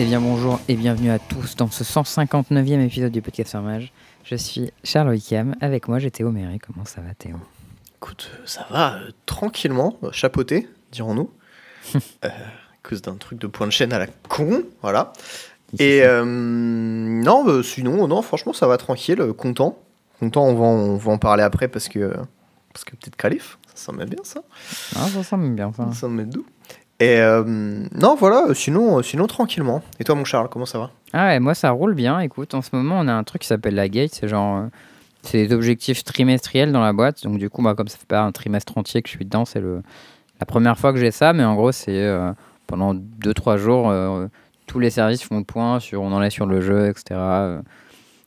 Eh bien bonjour et bienvenue à tous dans ce 159e épisode du podcast Mage. Je suis Charles Wickham, avec moi j'ai Théo Méry. Comment ça va Théo? Écoute, ça va euh, tranquillement, euh, chapeauté, dirons-nous. euh, à cause d'un truc de point de chaîne à la con, voilà. Et non, bah, sinon, non, franchement, ça va tranquille, content. Content, on va, en- on va en parler après parce que, parce que peut-être Calif, ça sent bien ça. Ah, ça semble bien ça. Ça me met doux. Et euh, non, voilà, sinon, euh, sinon tranquillement. Et toi, mon Charles, comment ça va? Ah moi ça roule bien. Écoute, en ce moment on a un truc qui s'appelle la gate. C'est genre. euh, c'est des objectifs trimestriels dans la boîte. Donc du coup, moi, comme ça fait pas un trimestre entier que je suis dedans, c'est le, la première fois que j'ai ça. Mais en gros, c'est pendant 2-3 jours, tous les services font le point sur on en est sur le jeu, etc.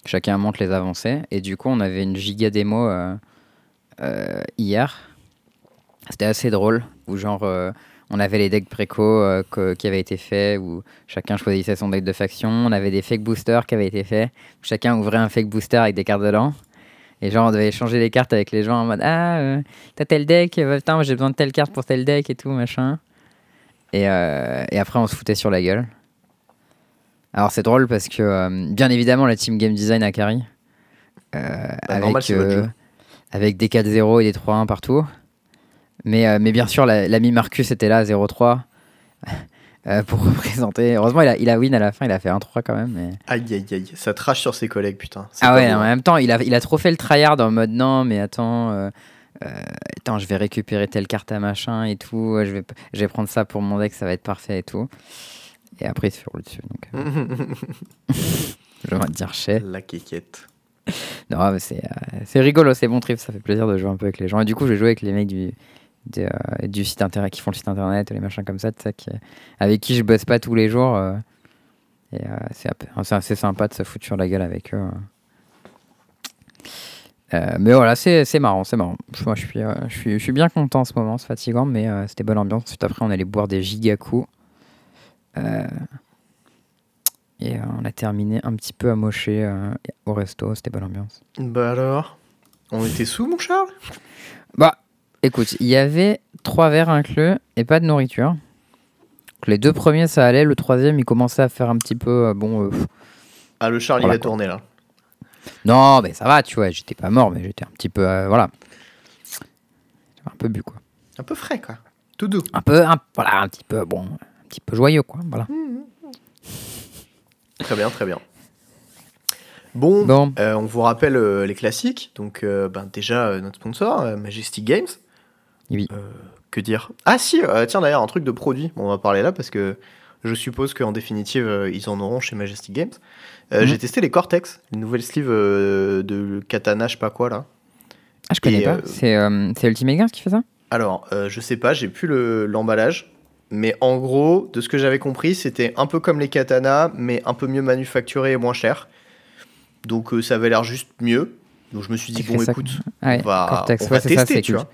Chacun montre les avancées. Et du coup, on avait une giga démo hier. C'était assez drôle. Où genre, on avait les decks préco euh, que- qui avaient été faits, où chacun choisissait son deck de faction. On avait des fake boosters qui avaient été faits. où Chacun ouvrait un fake booster avec des cartes dedans. Et genre, on devait échanger les cartes avec les gens en mode Ah, euh, t'as tel deck, euh, putain, moi j'ai besoin de telle carte pour tel deck et tout, machin. Et, euh, et après, on se foutait sur la gueule. Alors, c'est drôle parce que, euh, bien évidemment, la team game design a carry. Euh, Bah, normal, avec, c'est votre jeu. avec des 4-0 et des 3-1 partout. Mais, euh, mais bien sûr, la- l'ami Marcus était là à 0-3 euh, pour représenter. Heureusement, il a, il a win à la fin, il a fait 1-3 quand même. Mais... Aïe, aïe, aïe, ça trash sur ses collègues, putain. Ah ouais, en même temps, il a, il a trop fait le tryhard en mode non, mais attends, euh, attends, je vais récupérer telle carte à machin et tout, je vais, je vais prendre ça pour mon deck, ça va être parfait et tout. Et après, il se rouler dessus. Donc, euh, je vais dire chais. La quéquette. Non, mais c'est euh, rigolo, c'est bon trip, ça fait plaisir de jouer un peu avec les gens. Et du coup, j'ai joué avec les mecs du, de, euh, du site internet qui font le site internet, les machins comme ça, qui- avec qui je bosse pas tous les jours. euh, et euh, c'est assez sympa de se foutre sur la gueule avec eux. Euh, mais voilà, c'est c'est marrant, c'est marrant. Moi, je suis, je, suis, je suis bien content en ce moment, c'est fatigant, mais c'était bonne ambiance. Ensuite, après, on allait boire des giga coups. Et euh, on a terminé un petit peu amoché euh, au resto, c'était bonne ambiance. Bah alors? On était sous, mon Charles? Bah, écoute, il y avait trois verres inclus et pas de nourriture. Donc, les deux premiers, ça allait. Le troisième, il commençait à faire un petit peu. euh, bon. euh, pff. Ah, le Charles, Voilà, il a quoi. tourné là. non, mais ça va, tu vois. J'étais pas mort, mais j'étais un petit peu. euh, voilà. J'avais Un peu bu, quoi. Un peu frais, quoi. Tout doux. Un peu. un- voilà, un petit peu. Bon. Un petit peu joyeux, quoi. Voilà. Très bien, très bien. Bon, Bon. euh, on vous rappelle euh, les classiques. Donc, euh, ben, déjà, euh, notre sponsor, euh, Majestic Games. Oui. Euh, que dire? Ah, si, euh, tiens, d'ailleurs, un truc de produit. On va parler là parce que je suppose qu'en définitive, euh, ils en auront chez Majestic Games. Euh, Mhm. J'ai testé les Cortex, les nouvelles sleeves euh, de Katana, je sais pas quoi là. Ah, je connais Et, pas. euh, C'est c'est Ultimate Games qui fait ça? Alors, je sais pas, j'ai plus le- l'emballage. mais en gros, de ce que j'avais compris, c'était un peu comme les katanas, mais un peu mieux manufacturé et moins cher. Donc ça avait l'air juste mieux. Donc je me suis dit, bon, ça écoute, ouais, on va, Cortex, on ouais, va c'est ça, tester, c'est tu vois.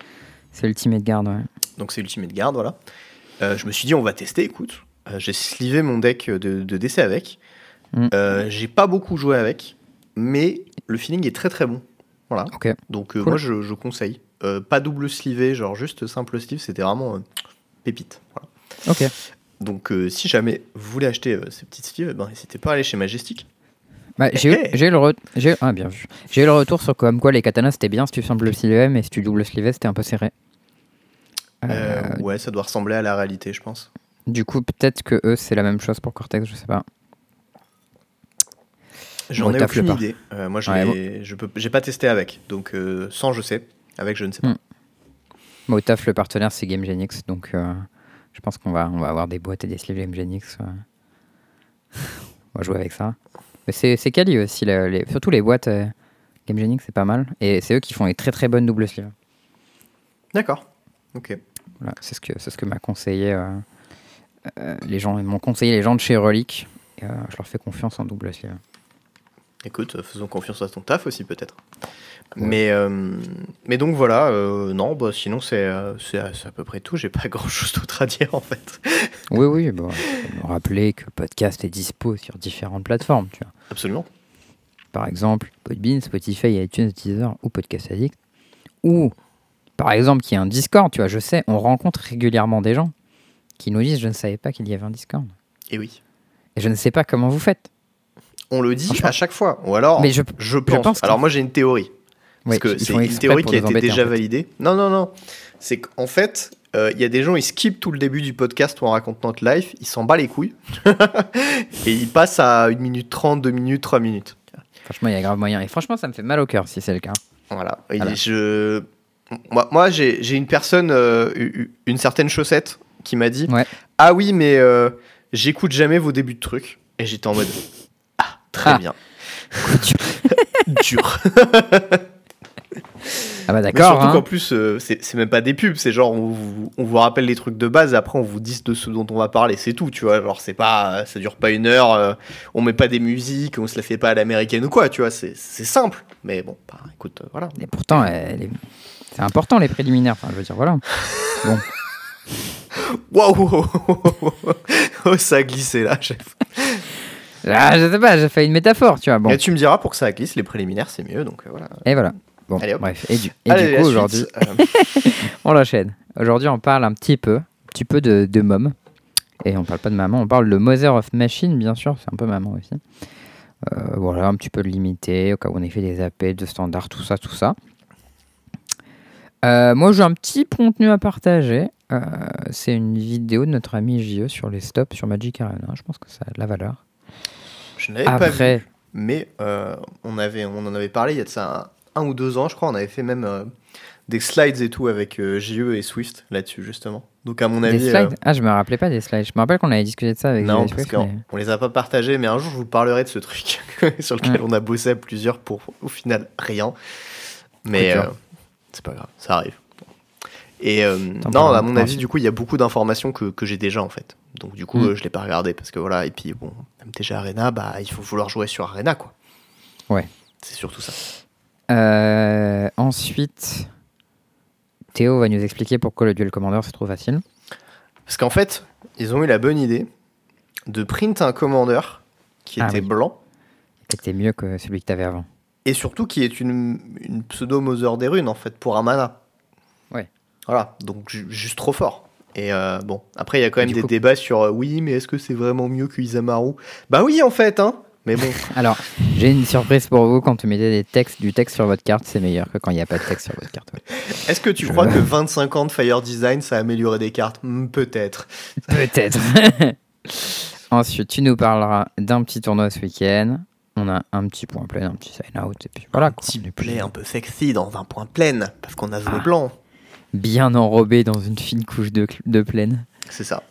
C'est Ultimate Guard, ouais. Donc c'est Ultimate Guard, voilà. Euh, je me suis dit, on va tester, écoute. Euh, j'ai slivé mon deck de, de DC avec. Mm. Euh, j'ai pas beaucoup joué avec, mais le feeling est très très bon. Voilà. Donc Cool. moi, je, je conseille. Pas double slivé, genre juste simple sleeve, c'était vraiment pépite. Voilà. Ok. Donc si jamais vous voulez acheter ces petites sleeves, eh ben, n'hésitez pas à aller chez Majestic. Bah, j'ai eu, Eh. j'ai eu le j'ai- ah, bien vu. J'ai eu le retour sur comme quoi les katanas c'était bien si tu simple slivé, mais si tu double slivé c'était un peu serré. Euh, Euh, ouais, ça doit ressembler à la réalité, je pense. Du coup, peut-être que eux c'est la même chose pour Cortex, je sais pas. J'en Bon, ai aucune idée. Euh, moi, je Ouais, l'ai- je peux, j'ai pas testé avec. Donc euh, sans, je sais. Avec, je ne sais pas. Mm. Moi, au taf, le partenaire c'est Game Genix, donc euh, je pense qu'on va, on va avoir des boîtes et des sleeves Game Genix. euh. on va jouer avec ça. Mais c'est, quali aussi, les- surtout les boîtes euh, Game Genix, c'est pas mal. Et c'est eux qui font les très très bonnes double sleeves. D'accord. Ok. Voilà, c'est ce que c'est ce que m'a conseillé euh, euh, les gens. Ils m'ont conseillé les gens de chez Relic. Et, euh, je leur fais confiance en double sleeve. Écoute, faisons confiance à ton taf aussi, peut-être. Ouais. Mais, euh, mais donc voilà, euh, non, bah, sinon c'est euh, à, peu près tout. J'ai pas grand chose d'autre à dire en fait. Oui, oui. Bon, me rappeler que le podcast est dispo sur différentes plateformes. Tu vois. Absolument. Par exemple, Podbean, Spotify, iTunes, Deezer ou Podcast Addict. Ou, par exemple, qu'il y a un Discord. Tu vois, je sais, on rencontre régulièrement des gens qui nous disent Je ne savais pas qu'il y avait un Discord. Et oui. Et je ne sais pas comment vous faites. On le dit à chaque fois. Ou alors, Mais je- je pense. pense alors moi j'ai une théorie. Parce Oui, que c'est une théorie qui a été déjà en fait. validée. Non, non, non. C'est qu'en fait, euh, il y a des gens, ils skippent tout le début du podcast où on raconte notre life, ils s'en bat les couilles. et ils passent à 1 minute 30, 2 minutes, 3 minutes. Franchement, il y a grave moyen. Et franchement, ça me fait mal au cœur si c'est le cas. Voilà. Et Voilà. je... Moi, moi j'ai j'ai une personne, euh, une certaine chaussette, qui m'a dit Ouais. Ah oui, mais euh, j'écoute jamais vos débuts de trucs. Et j'étais en mode Ah, très Ah. bien. Dur. Ah bah Mais d'accord. surtout hein. qu'en plus, euh, c'est c'est même pas des pubs, c'est genre on vous, on vous rappelle les trucs de base et après on vous dit de ce dont on va parler, c'est tout, tu vois. Genre c'est pas, ça dure pas une heure, euh, on met pas des musiques, on se la fait pas à l'américaine ou quoi, tu vois. C'est c'est simple, mais bon, bah, écoute, voilà. Et pourtant, elle est- c'est important les préliminaires. Enfin, je veux dire, voilà. Bon. Waouh, oh, ça a glissé là. chef. Ah, je sais pas, j'ai fait une métaphore, tu vois. Bon. Et tu me diras pour que ça glisse, les préliminaires c'est mieux, donc euh, voilà. Et voilà. Bon, Allez, bref. Et du, et Allez, du la coup, aujourd'hui, euh, on l'enchaîne. Aujourd'hui, on parle un petit peu, un petit peu de, de mom. Et on parle pas de maman, on parle de Mother of Machine, bien sûr, c'est un peu maman aussi. Euh, voilà, un petit peu limité, au cas où on ait fait des appels de standard, tout ça, tout ça. Euh, moi, j'ai un petit contenu à partager. Euh, c'est une vidéo de notre ami JE sur les stops sur Magic Arena. Je pense que ça a de la valeur. je n'avais pas vu, Après, mais euh, on avait, on en avait parlé il y a de ça un, un ou deux ans, je crois. On avait fait même des slides et tout avec JE et Swift là-dessus justement. Donc à mon des avis, euh, slides Ah, je me rappelais pas des slides. Je me rappelle qu'on avait discuté de ça avec Non, JE parce qu'on mais- on les a pas partagés, mais un jour je vous parlerai de ce truc sur lequel on a bossé à plusieurs pour au final rien. Mais. C'est pas grave, ça arrive. Et euh, non, à mon avis, du coup, il y a beaucoup d'informations que, que j'ai déjà en fait. Donc du coup, Mm. euh, je l'ai pas regardé parce que voilà. Et puis bon, MTG Arena, bah il faut vouloir jouer sur Arena quoi. Ouais. C'est surtout ça. Euh, ensuite, Théo va nous expliquer pourquoi le duel commander c'est trop facile. Parce qu'en fait, ils ont eu la bonne idée de print un commander qui Ah était oui. blanc C'était mieux que celui que t'avais avant. Et surtout qui est une, une pseudo Mother des runes en fait pour un mana. Ouais. Voilà, donc ju- juste trop fort. Et euh, bon, après il y a quand même des coup- débats sur euh, oui, mais est-ce que c'est vraiment mieux que Isamaru? Bah oui en fait, hein. Mais bon, Alors, j'ai une surprise pour vous. Quand vous mettez des textes, du texte sur votre carte, c'est meilleur que quand il n'y a pas de texte sur votre carte. ouais. est-ce que tu Je- crois que 25 ans de Fire Design ça a amélioré des cartes? Hmm, Peut-être. Peut-être. Ensuite, tu nous parleras d'un petit tournoi ce week-end. On a un petit point plein, un petit sign-out. Et puis voilà. Un quoi. petit est plus play un peu sexy dans un point plein parce qu'on a joué Ah. blanc. Bien enrobé dans une fine couche de, de plaine. C'est ça.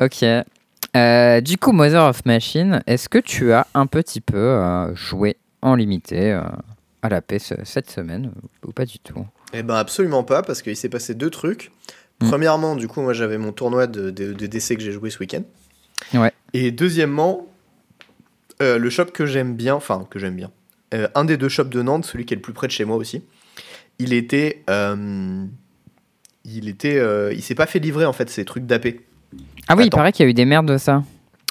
Ok. Euh, du coup, Mother of Machine, est-ce que tu as un petit peu euh, joué en limité euh, à la paix ce- cette semaine ou pas du tout? Eh ben absolument pas, parce qu'il s'est passé deux trucs. Mm. Premièrement, du coup, moi j'avais mon tournoi de, de, de DC que j'ai joué ce week-end. Ouais. Et deuxièmement, euh, le shop que j'aime bien, enfin que j'aime bien, euh, un des deux shops de Nantes, celui qui est le plus près de chez moi aussi, il était, euh, il était, il s'est pas fait livrer en fait ces trucs d'AP. Ah oui, il paraît qu'il y a eu des merdes de ça.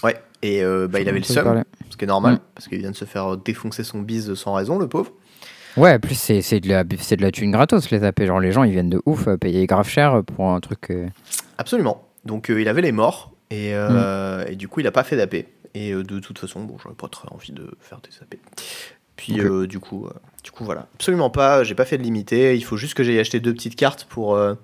Ouais. Et bah, il avait le seum, ce qui est normal, Mm. parce qu'il vient de se faire défoncer son bise sans raison, le pauvre. Ouais, plus c'est c'est de, la- c'est de la thune gratos les AP. Genre les gens ils viennent de ouf payer grave cher pour un truc. Absolument. Donc il avait les morts et, euh, et du coup il a pas fait d'AP. Et euh, de toute façon, bon, j'aurais pas très envie de faire des AP. Puis euh, du coup, euh, du coup voilà, absolument pas. J'ai pas fait de limité. Il faut juste que j'aille acheter deux petites cartes pour euh,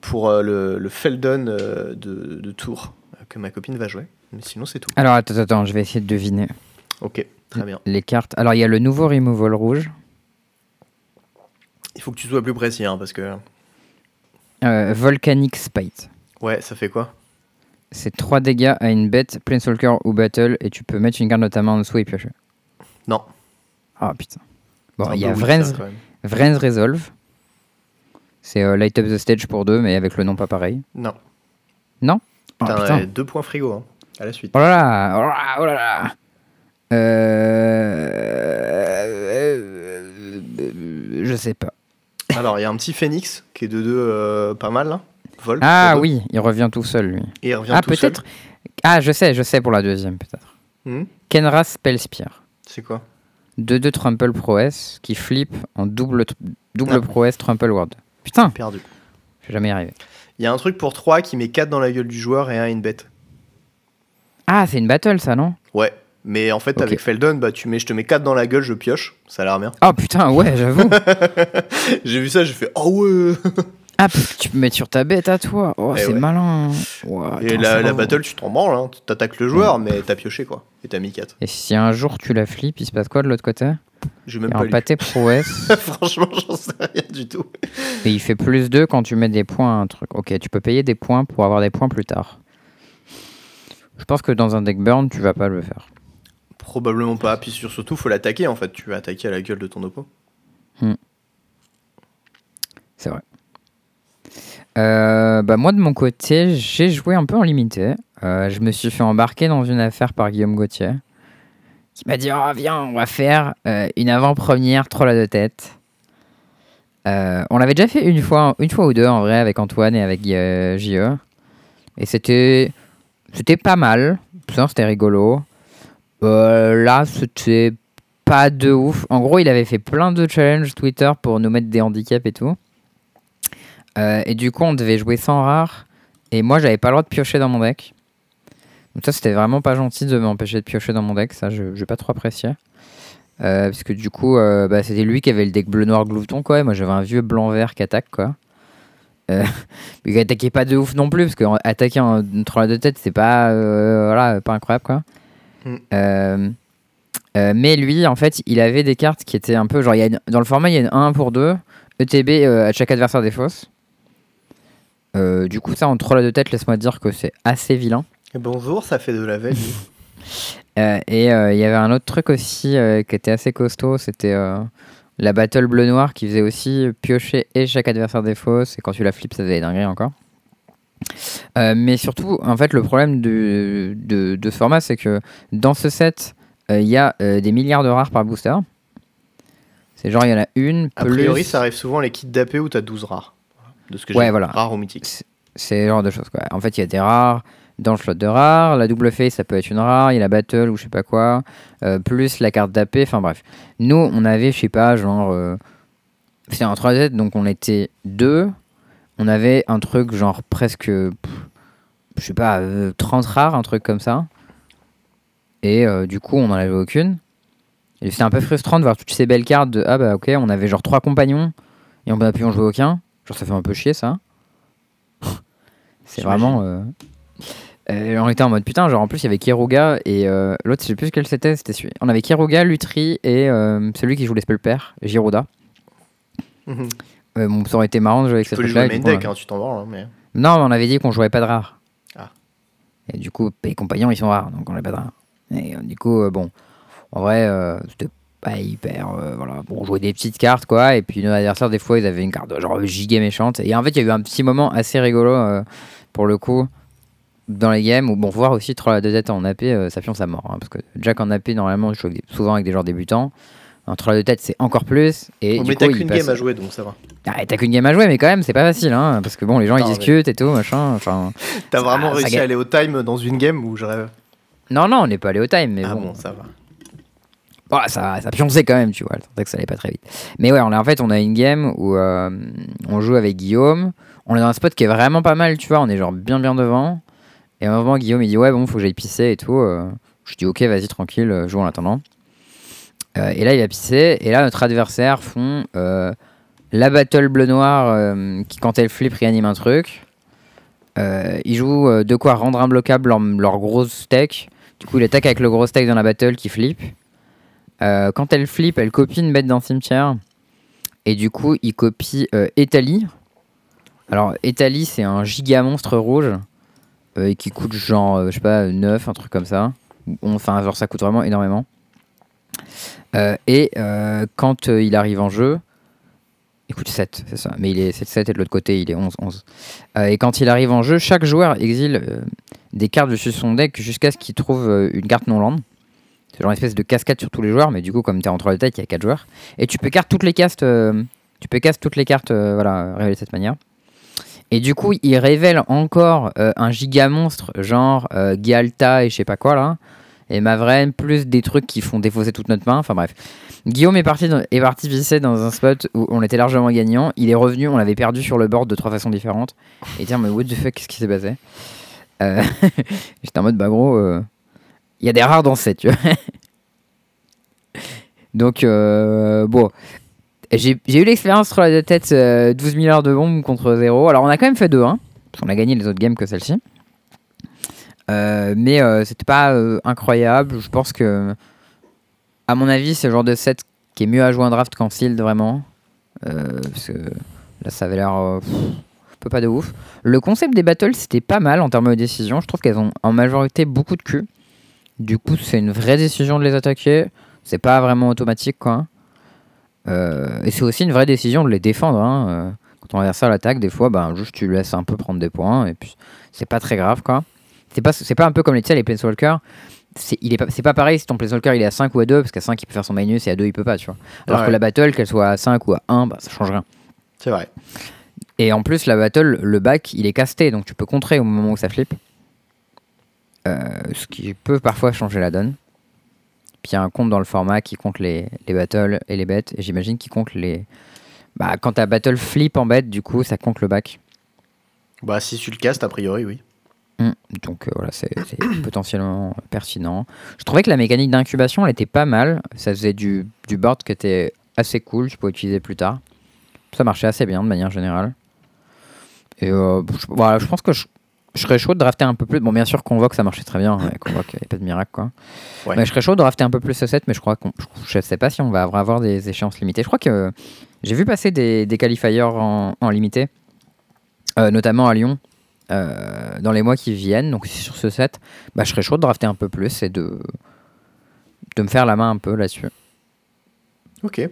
pour le, le Feldon de, de Tours que ma copine va jouer. Mais sinon c'est tout. Alors attends, attends, je vais essayer de deviner Ok, très bien. les cartes. Alors il y a le nouveau removal rouge, Il faut que tu sois plus précis hein, parce que Volcanic Spite. ouais, ça fait quoi? C'est 3 dégâts à une bête, Planeswalker ou Battle, et tu peux mettre une carte de ta main en dessous et piocher. Non. Ah putain. Bon, il y a même. Vren's Resolve. C'est euh, Light Up the Stage pour deux, mais avec le nom pas pareil. Non. Non? Oh, Putain, putain. ouais, deux points frigo hein, à la suite. Oh là là Oh là là, oh là là Euh... Je sais pas. Alors il y a un petit Phoenix qui est de deux euh, pas mal là. Ah oui, il revient tout seul, lui. Et il revient Ah, tout seul. peut-être. Ah, je sais, je sais pour la deuxième, peut-être. Hmm, Kenra Spellspear. C'est quoi? 2-2 Trample Prowess qui flippe en double, double Ah. Prowess Trample Ward. Putain, Perdu. je vais jamais y arriver. Il y a un truc pour 3 qui met 4 dans la gueule du joueur et 1 une bête. Ah, c'est une battle ça, non? Ouais. Mais en fait, avec Feldon, bah, tu mets, je te mets 4 dans la gueule, je pioche. Ça a l'air bien. Oh putain, ouais, j'avoue. J'ai vu ça, j'ai fait Oh ouais ah, tu peux mettre sur ta bête à toi. Oh, Eh c'est ouais. malin. Ouais, Et la, battle, tu t'en branles. Hein. T'attaques le joueur, mais t'as pioché quoi. Et t'as mis 4. Et si un jour tu la flippes, il se passe quoi de l'autre côté? J'ai même pas un lu. pâté prouesse. Franchement, j'en sais rien du tout. et il fait plus 2 quand tu mets des points à un truc. Ok, tu peux payer des points pour avoir des points plus tard. Je pense que dans un deck burn, tu vas pas le faire. Probablement pas. Puis sur- surtout, faut l'attaquer en fait. Tu vas attaquer à la gueule de ton oppo. C'est vrai. Euh, bah moi de mon côté, j'ai joué un peu en limité. Euh, je me suis fait embarquer dans une affaire par Guillaume Gauthier, qui m'a dit oh, viens, on va faire euh, une avant-première troll à deux têtes. Euh, on l'avait déjà fait une fois, une fois ou deux en vrai avec Antoine et avec JE, et c'était c'était pas mal. C'était rigolo. Là, c'était pas de ouf. En gros, il avait fait plein de challenges Twitter pour nous mettre des handicaps et tout. Euh, et du coup, on devait jouer sans rare. Et moi, j'avais pas le droit de piocher dans mon deck. Donc ça, c'était vraiment pas gentil de m'empêcher de piocher dans mon deck. Ça, je j'ai pas trop apprécié. Euh, parce que du coup, euh, bah, c'était lui qui avait le deck bleu-noir glouton, quoi. Et moi, j'avais un vieux blanc-vert qui attaque, quoi. Euh, mais qui attaquait pas de ouf non plus, parce que attaquer un une troll à deux têtes, c'est pas, voilà, pas incroyable, quoi. Mm. Mais lui, en fait, il avait des cartes qui étaient un peu genre, y a une- dans le format, il y a une 1 pour 2, ETB à chaque adversaire des fausses. Euh, du coup, ça, en troll à deux têtes, laisse-moi te dire que c'est assez vilain. Et bonjour, ça fait de la veille. Euh, et euh, il y avait un autre truc aussi qui était assez costaud, c'était la battle bleu-noir qui faisait aussi piocher et chaque adversaire des fausses, et quand tu la flippes, ça faisait des dingueries encore. Mais surtout, en fait, le problème de, de, de ce format, c'est que dans ce set, il y a des milliards de rares par booster. C'est genre, il y en a une, A plus... priori, ça arrive souvent les kits d'AP où t'as 12 rares. De ce que Ouais, j'ai voilà. Rares ou mythiques. C'est ce genre de choses quoi. En fait, il y a des rares dans le slot de rares, la double face ça peut être une rare, il y a la battle ou je sais pas quoi, euh, plus la carte d'AP, enfin bref. Nous, on avait, je sais pas, genre. euh, C'était un 3 z donc on était deux. On avait un truc genre presque. Je sais pas, euh, 30 rares, un truc comme ça. Et euh, du coup, on n'en avait aucune. Et c'était un peu frustrant de voir toutes ces belles cartes de Ah bah ok, on avait genre trois compagnons et on a pu en jouer aucun. Genre ça fait un peu chier ça. C'est vraiment. euh, euh, on était en mode putain, genre en plus il y avait Kiruga et euh, l'autre, je sais plus lequel c'était, c'était celui. On avait Kiruga, Lutri et euh, celui qui joue les spells pairs, Giroda. Mhm. Euh, bon, ça aurait été marrant de jouer avec cette coup, deck, hein, tu t'en branles. hein, mais... non, mais on avait dit qu'on jouait pas de rares. Ah. Et du coup, les compagnons, ils sont rares, donc on n'a pas de rares. Et du coup, bon, en vrai, c'était pas hyper. euh, voilà, bon, on jouait des petites cartes, quoi. Et puis nos adversaires, des fois, ils avaient une carte genre giga méchante. Et en fait, il y a eu un petit moment assez rigolo, euh, pour le coup, dans les games, où, bon, voir aussi troll à deux têtes en AP, euh, ça pionce à mort. hein, parce que Jack en AP, normalement, je joue avec des- souvent avec des joueurs débutants. Un troll à deux têtes, c'est encore plus. Et Oh, du mais t'as qu'une passe- game à jouer, donc ça va. Ah, t'as qu'une game à jouer, mais quand même, c'est pas facile, hein, parce que bon, les gens ils Non, mais- discutent et tout, machin. Enfin, T'as vraiment réussi à aller au time dans une game où je rêve. non, non, on n'est pas allé au time, mais ah bon, bon, ça va. Bon, ça, ça pionçait quand même, tu vois. Sentais que ça allait pas très vite. Mais ouais, on a, en fait, on a une game où euh, on joue avec Guillaume. On est dans un spot qui est vraiment pas mal, tu vois. On est genre bien, bien devant. Et à un moment, Guillaume, il dit Ouais, bon, faut que j'aille pisser et tout. Euh, je dis Ok, vas-y, tranquille, euh, joue en attendant. Et là, il va pisser. Et là, notre adversaire font la battle bleu-noir qui, quand elle flip, réanime un truc. Ils jouent de quoi rendre imbloquable leur, leur gros steak. Du coup, il attaque avec le gros steak dans la battle qui flippe. Euh, quand elle flippe, elle copie une bête d'un cimetière. Et du coup, il copie euh, Etali. Alors, Etali, c'est un giga monstre rouge euh, qui coûte genre, euh, je sais pas, 9, un truc comme ça. Enfin, genre, ça coûte vraiment énormément. Euh, et quand il arrive en jeu, il coûte 7, c'est ça. Mais il est 7-7 et de l'autre côté, il est 11-11. Euh, et quand il arrive en jeu, chaque joueur exile des cartes dessus son deck jusqu'à ce qu'il trouve une carte non-land. C'est genre une espèce de cascade sur tous les joueurs, mais du coup, comme tu es en 3 de tête, il y a 4 joueurs. Et tu peux carte toutes les castes, euh, tu peux cast toutes les cartes, euh, voilà, révélées de cette manière. Et du coup, il révèle encore euh, un giga monstre, genre euh, Gialta et je sais pas quoi là, et Mavren, plus des trucs qui font défausser toute notre main. Enfin bref. Guillaume est parti, dans- est parti visser dans un spot où on était largement gagnant. Il est revenu, on l'avait perdu sur le board de trois façons différentes. Et tiens, mais what the fuck, qu'est-ce qui s'est passé? Euh, J'étais en mode, bah gros, euh, il y a des rares dans set, tu vois. Donc, euh, bon. J'ai eu l'expérience sur la tête euh, 12 000 heures de bombe contre 0. Alors, on a quand même fait 2-1, parce qu'on a gagné les autres games que celle-ci. Euh, mais euh, c'était pas euh, incroyable. Je pense que, à mon avis, c'est le genre de set qui est mieux à jouer en draft qu'en sealed, vraiment. Parce que là, ça avait l'air un peu pas de ouf. Le concept des battles, c'était pas mal en termes de décision. Je trouve qu'elles ont en majorité beaucoup de cul. Du coup, c'est une vraie décision de les attaquer. C'est pas vraiment automatique, quoi. Euh, et c'est aussi une vraie décision de les défendre. hein. Euh, Quand on ça à l'attaque, des fois, ben, juste tu laisses un peu prendre des points. Et puis, c'est pas très grave, quoi. C'est pas, c'est pas un peu comme les, les Planeswalkers. C'est, il est pas, c'est pas pareil si ton Planeswalker il est à 5 ou à 2, parce qu'à 5 il peut faire son minus et à 2 il peut pas, tu vois. Alors Ouais. que la battle, qu'elle soit à 5 ou à 1, bah, ça change rien. C'est vrai. Et en plus, la battle, le back, il est casté, donc tu peux contrer au moment où ça flippe. Euh, ce qui peut parfois changer la donne. Puis il y a un compte dans le format qui compte les, les battles et les bêtes, et j'imagine qu'il compte les. Bah, quand ta battle flip en bête, du coup, ça compte le back. Bah, si tu le castes, a priori, oui. Mm. Donc euh, voilà, c'est potentiellement pertinent. Je trouvais que la mécanique d'incubation, elle était pas mal. Ça faisait du, du board qui était assez cool, tu pouvais utiliser plus tard. Ça marchait assez bien de manière générale. Et euh, je, voilà, je pense que je, je serais chaud de drafter un peu plus. Bon, bien sûr, Convoque, ça marchait très bien. Ouais, Convoque, il n'y a pas de miracle, quoi. Ouais. Mais je serais chaud de drafter un peu plus ce set, mais je crois qu'on. Je, je sais pas si on va avoir des échéances limitées. Je crois que euh, j'ai vu passer des, des qualifiers en, en limité, euh, notamment à Lyon, euh, dans les mois qui viennent. Donc, sur ce set, bah, je serais chaud de drafter un peu plus et de, de me faire la main un peu là-dessus. Ok.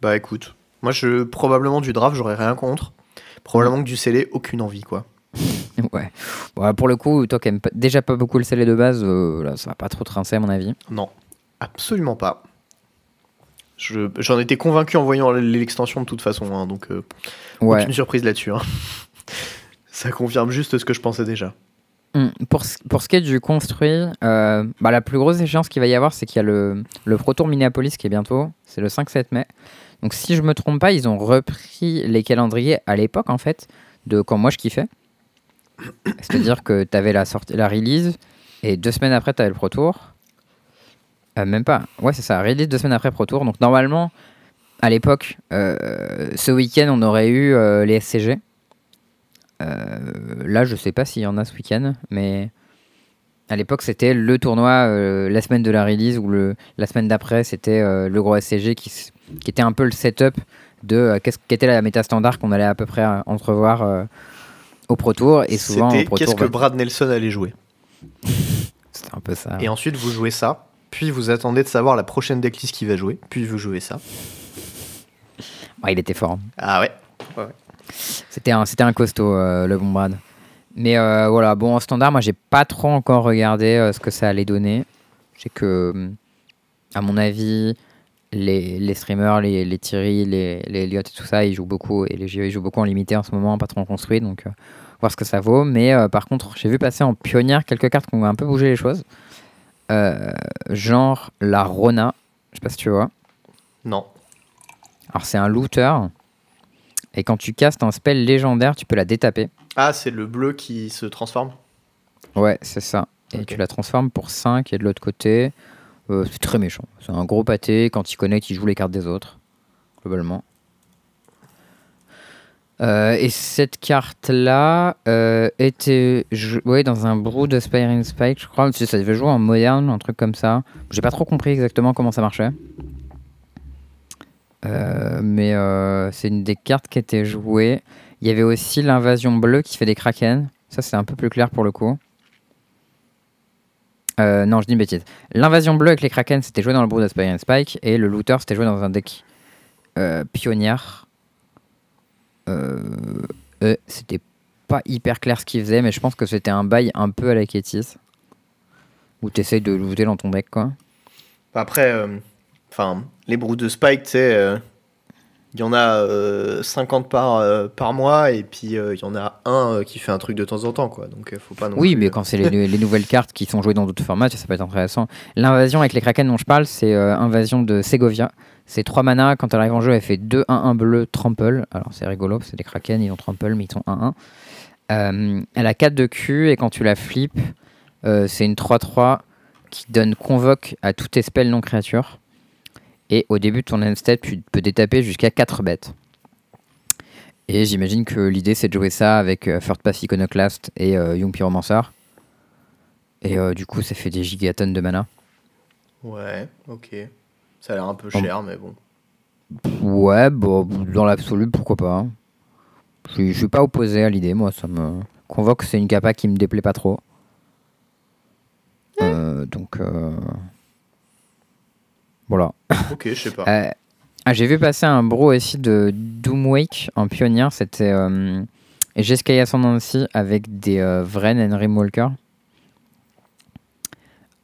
Bah, écoute. Moi, je, probablement du draft, j'aurais rien contre. Probablement que du scellé, aucune envie, quoi. Ouais. Bon, pour le coup, toi qui aimes pas- déjà pas beaucoup le scellé de base, euh, là, ça va pas trop te rincer à mon avis. Non, absolument pas. Je- J'en étais convaincu en voyant l'extension de toute façon, hein, donc euh, Ouais. aucune surprise là-dessus. hein. Ça confirme juste ce que je pensais déjà. Hum, Pour, ce- pour ce qui est du construit, euh, bah, la plus grosse échéance qu'il va y avoir, c'est qu'il y a le, le Pro Tour Minneapolis qui est bientôt, c'est le 5-7 mai. Donc si je me trompe pas, ils ont repris les calendriers à l'époque en fait, de quand moi je kiffais. C'est-à-dire que tu avais la, sortie, la release et deux semaines après tu avais le Pro Tour. Euh, même pas, ouais c'est ça, release deux semaines après Pro Tour. Donc normalement, à l'époque, euh, ce week-end on aurait eu euh, les SCG. Là, je sais pas s'il y en a ce week-end, mais à l'époque, c'était le tournoi la semaine de la release ou la semaine d'après, c'était le gros SCG qui, qui était un peu le setup de qu'est-ce qu'était la méta standard qu'on allait à peu près entrevoir au Pro Tour. Et souvent, C'était qu'est-ce que Brad Nelson allait jouer. c'était un peu ça. Et ensuite, vous jouez ça, puis vous attendez de savoir la prochaine decklist qui va jouer, puis vous jouez ça. Ouais, il était fort. hein. Ah ouais C'était un, c'était un costaud, euh, le bon Brad. Mais euh, voilà, bon, en standard, moi, j'ai pas trop encore regardé euh, ce que ça allait donner. Je sais que, hum, à mon avis, les, les streamers, les, les Thierry, les, les Elliott et tout ça, ils jouent beaucoup, et les JE, ils jouent beaucoup en limité en ce moment, pas trop en construit, donc euh, voir ce que ça vaut. Mais euh, par contre, j'ai vu passer en pionnière quelques cartes qui ont un peu bougé les choses. Euh, genre la Rona, je sais pas si tu vois. Non. Alors, c'est un looter. Et quand tu castes un spell légendaire, tu peux la détaper. Ah, c'est le bleu qui se transforme? Ouais, c'est ça. Et tu la transformes pour 5 et de l'autre côté, euh, c'est très méchant. C'est un gros pâté. Quand il connecte, il joue les cartes des autres, globalement. Euh, et cette carte-là euh, était jouée dans un brew de Spire in Spike, je crois. Ça devait jouer en moderne, un truc comme ça. J'ai pas trop compris exactement comment ça marchait. Mais c'est une des cartes qui était jouée. Il y avait aussi l'invasion bleue qui fait des kraken. Ça, c'est un peu plus clair pour le coup. Euh, non, je dis une bêtise. L'invasion bleue avec les kraken, c'était joué dans le Spire and Spike. Et le looter, c'était joué dans un deck euh, pionnière. Euh, euh, c'était pas hyper clair ce qu'il faisait, mais je pense que c'était un bail un peu à la Kétis. Où tu essayes de looter dans ton deck, quoi. Après, enfin, les brous de Spike, tu sais, il y en a euh, 50 par, euh, par mois, et puis euh, il y en a un euh, qui fait un truc de temps en temps, quoi. Donc, euh, faut pas non Oui, plus, mais euh, quand c'est les, les nouvelles cartes qui sont jouées dans d'autres formats, ça peut être intéressant. L'invasion avec les Kraken dont je parle, c'est euh, invasion de Segovia. C'est 3 mana, quand elle arrive en jeu, elle fait 2-1-1 bleu trample. Alors c'est rigolo, c'est des Kraken, ils ont trample, mais ils sont 1-1. Euh, elle a 4 de Q et quand tu la flippes, euh, c'est une 3-3 qui donne convoque à toutes tes spells non créatures. Et au début de ton end step, tu peux détaper jusqu'à 4 bêtes. Et j'imagine que l'idée c'est de jouer ça avec euh, Third Pass Iconoclast et euh, Young Pyromancer. Et euh, du coup, ça fait des gigatonnes de mana. Ouais, ok. Ça a l'air un peu Bon. cher, mais bon. Ouais, bon, dans l'absolu, pourquoi pas. hein. Je suis- pas opposé à l'idée, moi, ça me convoque, c'est une capa qui me déplaît pas trop. Donc, voilà. Ok, je sais pas. Euh, ah, j'ai vu passer un bro aussi de Doomwake en pionnière, c'était euh, Jeskai Ascendancy avec des euh, Vren and Rimwalker.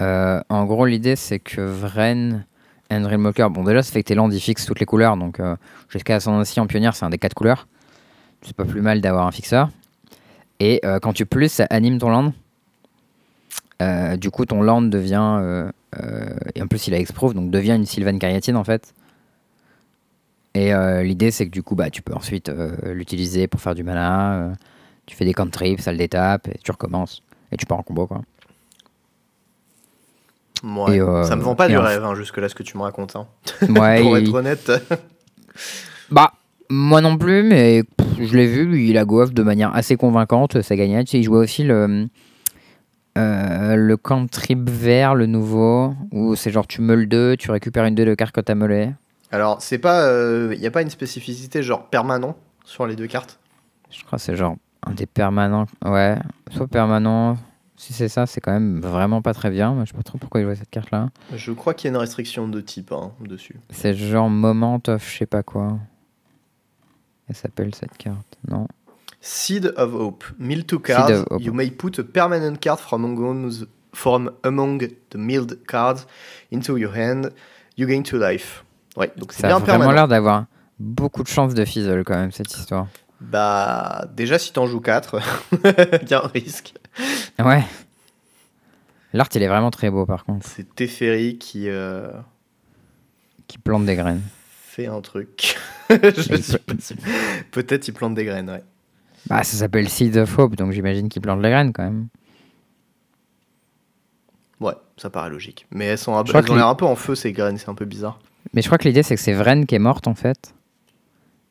Euh, en gros, l'idée c'est que Vren and Rimwalker, bon, déjà, ça fait que tes lands ils fixent toutes les couleurs, donc euh, Jeskai Ascendancy en pionnière, c'est un des quatre couleurs. C'est pas plus mal d'avoir un fixeur. Et quand tu plus, ça anime ton land. Euh, du coup, ton land devient. euh, euh, et en plus, il a Exprove, donc devient une Sylvan Cariatide en fait. Et l'idée, c'est que du coup, bah, tu peux ensuite l'utiliser pour faire du mana. tu fais des cantrips, ça le détape, et tu recommences. Et tu pars en combo, quoi. Ouais. et, ça me vend pas du rêve, hein, jusque-là, ce que tu me racontes. hein. Ouais, Pour il- être honnête. Bah, moi non plus, mais pff, je l'ai vu, il a go off de manière assez convaincante, ça gagnait. Tu sais, il jouait aussi le, euh, le cantrip vert, le nouveau, où c'est genre tu meules 2, tu récupères une 2 de carte quand t'as meulé. Alors, c'est pas. Il n'y a pas une spécificité genre permanent sur les deux cartes Je crois que c'est genre un des permanents. Ouais, soit permanent. Si c'est ça, c'est quand même vraiment pas très bien. Je sais pas trop pourquoi il jouait cette carte-là. Je crois qu'il y a une restriction de type hein, dessus. C'est genre Moment of je sais pas quoi. Elle s'appelle cette carte, non Seed of Hope. Mill two cards. You may put a permanent card from among, the- from among the milled cards into your hand. You gain two life. Ouais, donc c'est Ça bien a vraiment l'air d'avoir beaucoup de chances de fizzle quand même, cette histoire. Bah, déjà, si t'en joues 4, il y a un risque. Ouais. L'art, il est vraiment très beau par contre. C'est Teferi qui euh, Qui plante des graines. fait un truc. Je suis pas. Peut-être il plante des graines, ouais. Bah, ça s'appelle Seed of Hope, donc j'imagine qu'il plante des graines quand même. Ouais, ça paraît logique. Mais elles, sont Je elles ont l'air un peu en feu, ces graines, c'est un peu bizarre. Mais je crois que l'idée, c'est que c'est Vren qui est morte en fait.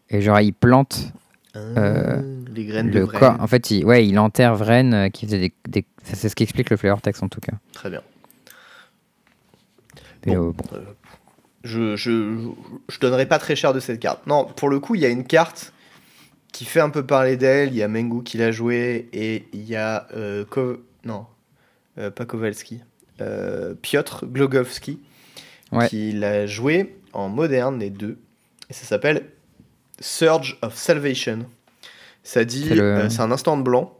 Et genre, il plante Euh, les graines de le vraie. corps. En fait, il, ouais, il enterre Vren euh, qui faisait des. C'est ce qui explique le flavor text en tout cas. Très bien. Bon. euh, bon. Euh, je, je, je donnerai pas très cher de cette carte. Non, pour le coup, il y a une carte qui fait un peu parler d'elle. Il y a Mengu qui l'a joué et il y a euh, Ko- non, euh, pas Kowalski, euh, Piotr Glogowski Ouais. qui l'a joué en moderne les deux. Et ça s'appelle Surge of Salvation. Ça dit, C'est le- euh, c'est un instant de blanc.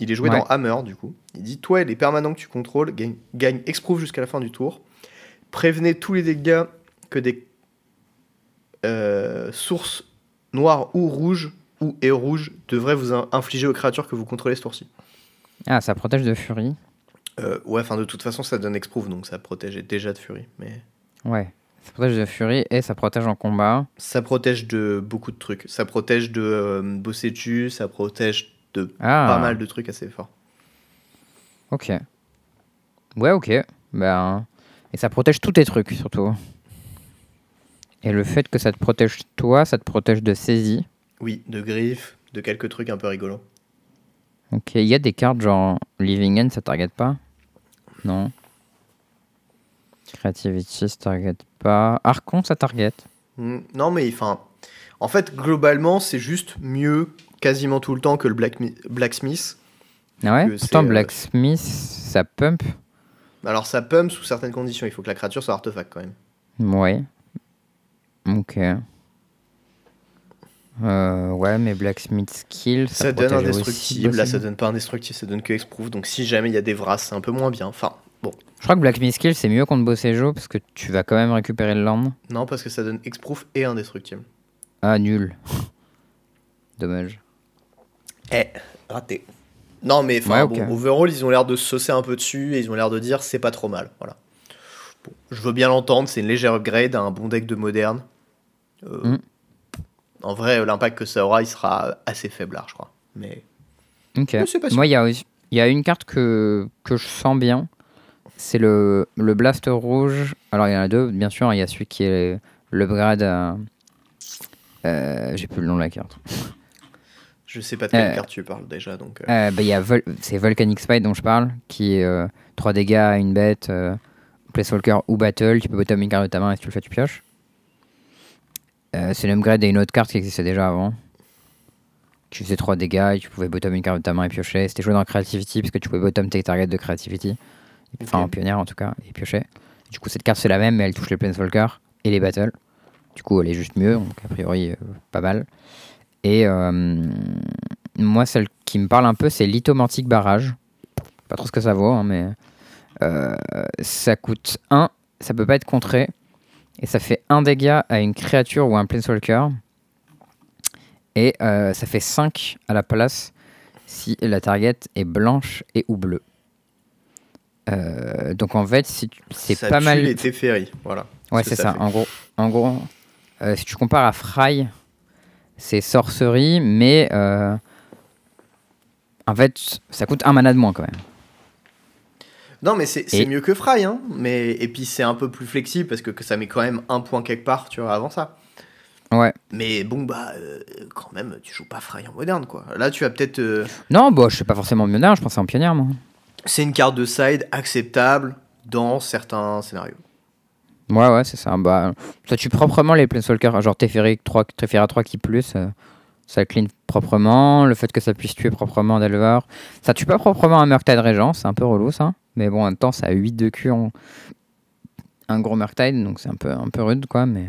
Il est joué Ouais. dans Hammer du coup. Il dit toi et les permanents que tu contrôles gagnent, gagnent Exprove jusqu'à la fin du tour. Prévenez tous les dégâts que des sources noires ou rouges ou et rouges devraient vous in- infliger aux créatures que vous contrôlez ce tour-ci. Ah, ça protège de furie. Euh, ouais, enfin de toute façon ça donne Exprove donc ça protège déjà de furie. Mais Ouais. Ça protège de furie et ça protège en combat. ça protège de beaucoup de trucs. Ça protège de euh, bosser dessus, ça protège de Ah. pas mal de trucs assez forts. Ok. Ouais, ok. Ben, et ça protège tous tes trucs, surtout. Et le fait que ça te protège toi, ça te protège de saisie. Oui, de griffes, de quelques trucs un peu rigolos. Ok, il y a des cartes genre Living End, ça target pas? Non. Creativity, ça target pas. Archon, ça target? Hmm, Non, mais enfin, en fait, globalement, c'est juste mieux quasiment tout le temps que le Black Mi- Blacksmith. Ah ouais? Pourtant, euh, Blacksmith, ça pump. Alors, ça pump sous certaines conditions. Il faut que la créature soit artefact quand même. Ouais. Ok. Euh, ouais, mais Blacksmith Skill, ça, Ça, donne indestructible. Là, ça donne pas indestructible, ça donne que Exprove. Donc, si jamais il y a des Vras, c'est un peu moins bien. Enfin, bon, Je crois que Blacksmith Skill, c'est mieux contre Bossejo parce que tu vas quand même récupérer le land. non, parce que ça donne Exprove et indestructible. Ah, nul. Dommage. Eh, raté. Non, mais enfin, Ouais, bon, overall, ils ont l'air de se saucer un peu dessus et ils ont l'air de dire c'est pas trop mal. Voilà. Bon, je veux bien l'entendre, c'est une légère upgrade à un bon deck de moderne. Euh, Mm. En vrai, l'impact que ça aura, il sera assez faible, là, je crois. Mais Ok. Mais pas. Moi, il y y a une carte que, que je sens bien. C'est le, le Blast rouge. Alors, il y en a deux, bien sûr. Il y a celui qui est l'upgrade à. Euh, J'ai plus le nom de la carte. Je sais pas de quelle Euh, carte tu parles déjà, donc. euh, Euh, bah, il y a Vol- c'est Volcanic Spite dont je parle, qui est euh, 3 dégâts à une bête, euh, Placewalker ou Battle. Tu peux bottom une carte de ta main et si tu le fais, tu pioches. Euh, c'est l'upgrade et une autre carte qui existait déjà avant. Tu faisais 3 dégâts et tu pouvais bottom une carte de ta main et piocher. C'était joué dans Creativity parce que tu pouvais bottom tes targets de Creativity. Enfin, en pionnière en tout cas, et piocher. Du coup, cette carte c'est la même, mais elle touche les Planeswalkers et les Battles. Du coup, elle est juste mieux, donc a priori, euh, pas mal. Et euh, moi, celle qui me parle un peu, c'est Lithomantic Barrage. Pas trop ce que ça vaut, hein, mais euh, ça coûte 1, ça peut pas être contré. Et ça fait 1 dégât à une créature ou un Planeswalker. Et euh, ça fait 5 à la place si la target est blanche et ou bleue. Euh, donc en fait, si c'est pas tue mal. les Teferi, voilà. Ouais, c'est ça. En gros, en gros euh, si tu compares à Fry, c'est sorcerie, mais en fait, ça coûte un mana de moins quand même. Non, mais c'est Et- mieux que Fry, hein. Mais, et puis c'est un peu plus flexible parce que, que ça met quand même un point quelque part, tu vois, avant ça. Ouais. Mais bon, bah, euh, quand même, tu joues pas Fry en moderne, quoi. Là, tu as peut-être. euh, Non, bah, je sais pas forcément pionnière, je pensais en pionnière, moi. c'est une carte de side acceptable dans certains scénarios. Ouais, ouais, c'est ça. Bah, ça tue proprement les Planeswalkers. Genre Teferi 3, Teferi 3 qui plus, euh, ça clean proprement. Le fait que ça puisse tuer proprement Delver. Ça tue pas proprement un Murktide Régent, c'est un peu relou ça. Mais bon, en même temps, ça a 8 de Q en un gros Murktide, donc c'est un peu, un peu rude, quoi. Mais,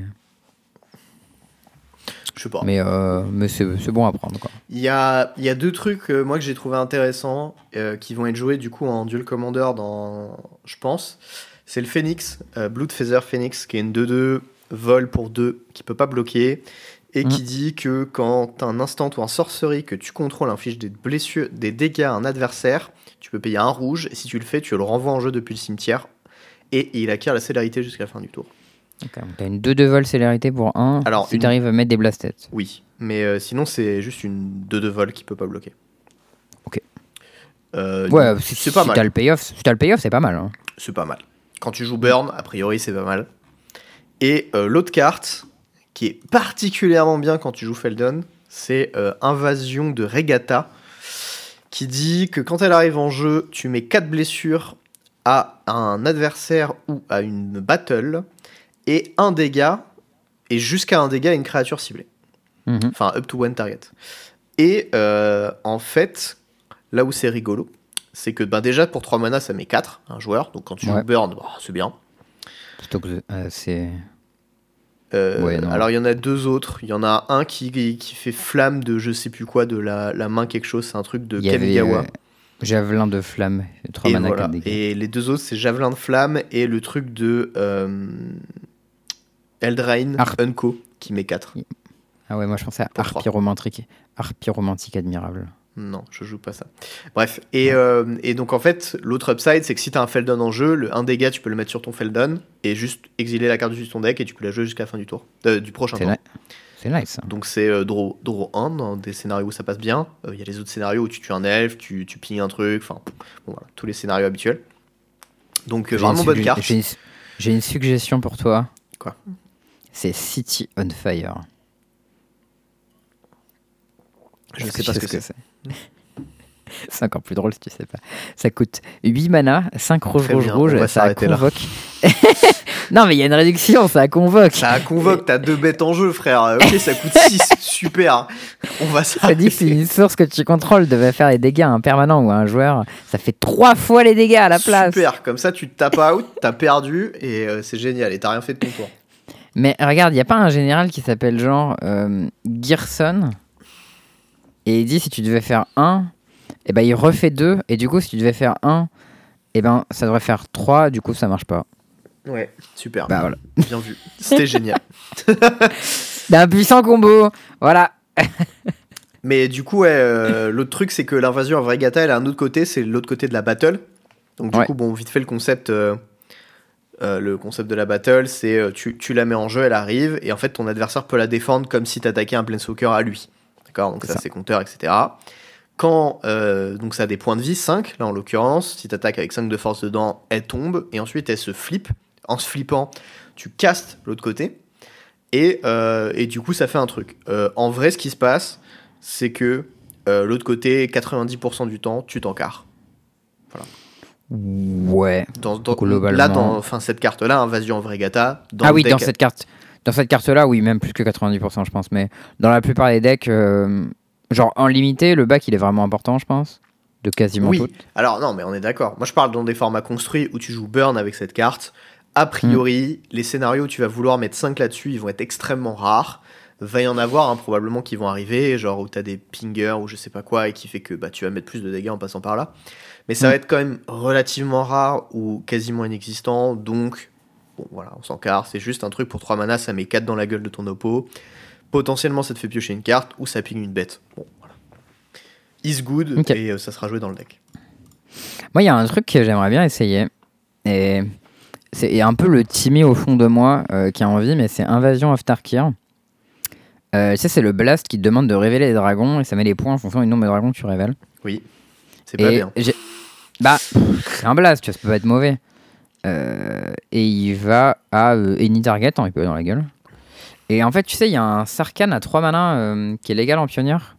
Je sais pas. mais, euh, mais c'est c'est bon à prendre, quoi. Il y a, il y a deux trucs, euh, moi, que j'ai trouvé intéressants euh, qui vont être joués, du coup, en Duel Commander, dans, je pense. C'est le Phoenix, euh, Blood Feather Phoenix, qui est une 2-2 vol pour 2, qui peut pas bloquer. Et qui dit que quand un instant ou un sorcerie que tu contrôles inflige des blessures, des dégâts à un adversaire, tu peux payer un rouge, et si tu le fais, tu le renvoies en jeu depuis le cimetière, et il acquiert la célérité jusqu'à la fin du tour. Donc T'as une 2 de vol célérité pour 1. Alors, si une- t'arrives à mettre des blasted. Oui, mais euh, sinon c'est juste une 2-2 vol qui peut pas bloquer. Ok. Euh, Ouais, si, c'est si pas t'as mal. le payoff, si t'as le payoff, c'est pas mal. hein. C'est pas mal. Quand tu joues Burn, a priori c'est pas mal. Et euh, l'autre carte, qui est particulièrement bien quand tu joues Feldon, c'est euh, Invasion de Regatta, qui dit que quand elle arrive en jeu, tu mets 4 blessures à un adversaire ou à une battle, et un dégât, et jusqu'à un dégât à une créature ciblée. Mhm. Enfin, up to one target. Et euh, en fait, là où c'est rigolo, c'est que ben, déjà pour 3 mana, ça met 4, un joueur. Donc quand tu Ouais. joues Burn, bah, c'est bien. Plutôt que euh, c'est. Euh, Ouais, alors il y en a deux autres. Il y en a un qui, qui fait flamme de je sais plus quoi, de la, la main quelque chose. C'est un truc de avait Kamigawa. euh, Javelin de flamme, 3 et, mana voilà. 4 dégâts. et les deux autres, c'est Javelin de flamme et le truc de euh, Eldraine Harp. Unco qui met 4. Ah ouais, moi je pensais à Harpie romantique. Harpie romantique admirable. Non, je joue pas ça. Bref, et, euh, et donc en fait, l'autre upside, c'est que si t'as un Feldon en jeu, le 1 dégât, tu peux le mettre sur ton Feldon et juste exiler la carte dessus de ton deck et tu peux la jouer jusqu'à la fin du tour, euh, du prochain tour. c'est nice. hein. Donc c'est euh, draw, draw 1 dans des scénarios où ça passe bien. Il y a les autres scénarios où tu tues un elfe, tu, tu pilles un truc, enfin, bon, voilà, tous les scénarios habituels. Donc vraiment bonne carte. J'ai une, suggestion pour toi. Quoi? C'est City on Fire. Je ne sais pas ce que c'est. C'est encore plus drôle si tu sais pas. Ça coûte 8 mana, 5 rouge Très rouge bien, rouge, on va ça s'arrêter là. convoque. non mais il y a une réduction, ça convoque. Ça convoque, t'as deux bêtes en jeu, frère. Ok, ça coûte 6, super. On va Ça dit que si s'arrêter. une source que tu contrôles devait faire les dégâts à un permanent ou à un joueur, ça fait 3 fois les dégâts à la place. Super, comme ça tu te tapes out, t'as perdu et euh, c'est génial et t'as rien fait de ton tour. Mais regarde, il n'y a pas un général qui s'appelle genre euh, Gerson et il dit si tu devais faire 1, et ben il refait 2 et du coup si tu devais faire 1, et ben ça devrait faire 3, du coup ça marche pas. Ouais, super, Bah voilà. bien vu. C'était génial. D'un puissant combo, voilà. Mais du coup, ouais, euh, l'autre truc, c'est que l'invasion à Vregata, elle a un autre côté, c'est l'autre côté de la battle. Donc du Ouais. coup, bon, vite fait le concept, euh, euh, le concept de la battle, c'est tu, tu la mets en jeu, elle arrive, et en fait ton adversaire peut la défendre comme si t'attaquais un planeswalker à lui. D'accord Donc ça, ça. c'est compteur, etc. quand euh, donc ça a des points de vie, 5 là en l'occurrence, si tu attaques avec 5 de force dedans, elle tombe et ensuite elle se flippe. En se flippant, tu castes l'autre côté et, euh, et, du coup ça fait un truc. Euh, en vrai, ce qui se passe, c'est que l'autre côté, 90% du temps, tu t'encarres. Voilà. Ouais. Dans, Là, dans enfin, cette carte-là, Invasion of Regatta. Dans ah oui, dans cette carte. Dans cette carte-là, oui, même plus que 90%, je pense. Mais dans la plupart des decks, Genre en limité, le bac il est vraiment important, je pense. De quasiment oui. Alors non, mais on est d'accord. Moi je parle dans des formats construits où tu joues Burn avec cette carte. A priori, mm. les scénarios où tu vas vouloir mettre 5 là-dessus, ils vont être extrêmement rares. Va y en avoir hein, probablement qui vont arriver, genre où tu as des pingers ou je sais pas quoi, et qui fait que bah, tu vas mettre plus de dégâts en passant par là. Mais ça mm. va être quand même relativement rare ou quasiment inexistant, donc bon voilà, on s'en carre. C'est juste un truc pour 3 manas, ça met 4 dans la gueule de ton oppo potentiellement ça te fait piocher une carte ou ça ping une bête. Bon, voilà. Is good et euh, ça sera joué dans le deck. Moi, il y a un truc que j'aimerais bien essayer. Et c'est un peu le timé au fond de moi euh, qui a envie, mais c'est Invasion of Tarkir. Euh, tu sais, c'est le blast qui te demande de révéler les dragons et ça met les points en fonction du nombre de dragons que tu révèles. Oui, c'est pas bien. Bah, c'est un blast, tu vois, ça peut pas être mauvais. Et il va à any target, peut dans la gueule. Et en fait, tu sais, il y a un Sarkhan à 3 mana euh, qui est légal en pionnière.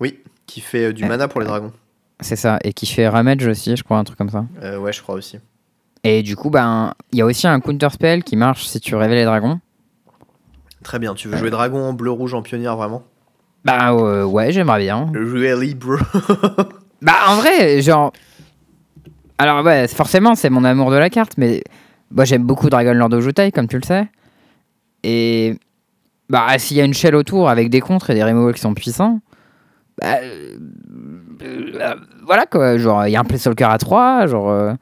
Oui, qui fait euh, du mana pour les dragons. C'est ça, et qui fait Ramage aussi, je crois, un truc comme ça. Euh, ouais, je crois aussi. Et du coup, ben, il y a aussi un counter spell qui marche si tu révèles les dragons. Très bien, tu veux jouer dragon en bleu-rouge en pionnière vraiment? Bah ouais, j'aimerais bien. Really, bro? Bah en vrai, genre. Alors ouais, forcément, c'est mon amour de la carte, mais moi j'aime beaucoup Dragon Lord Ojutai, comme tu le sais. Et bah, s'il y a une shell autour avec des contres et des removals qui sont puissants, bah, euh, euh, voilà quoi. Genre, il y a un Planeswalker à 3, genre. Euh,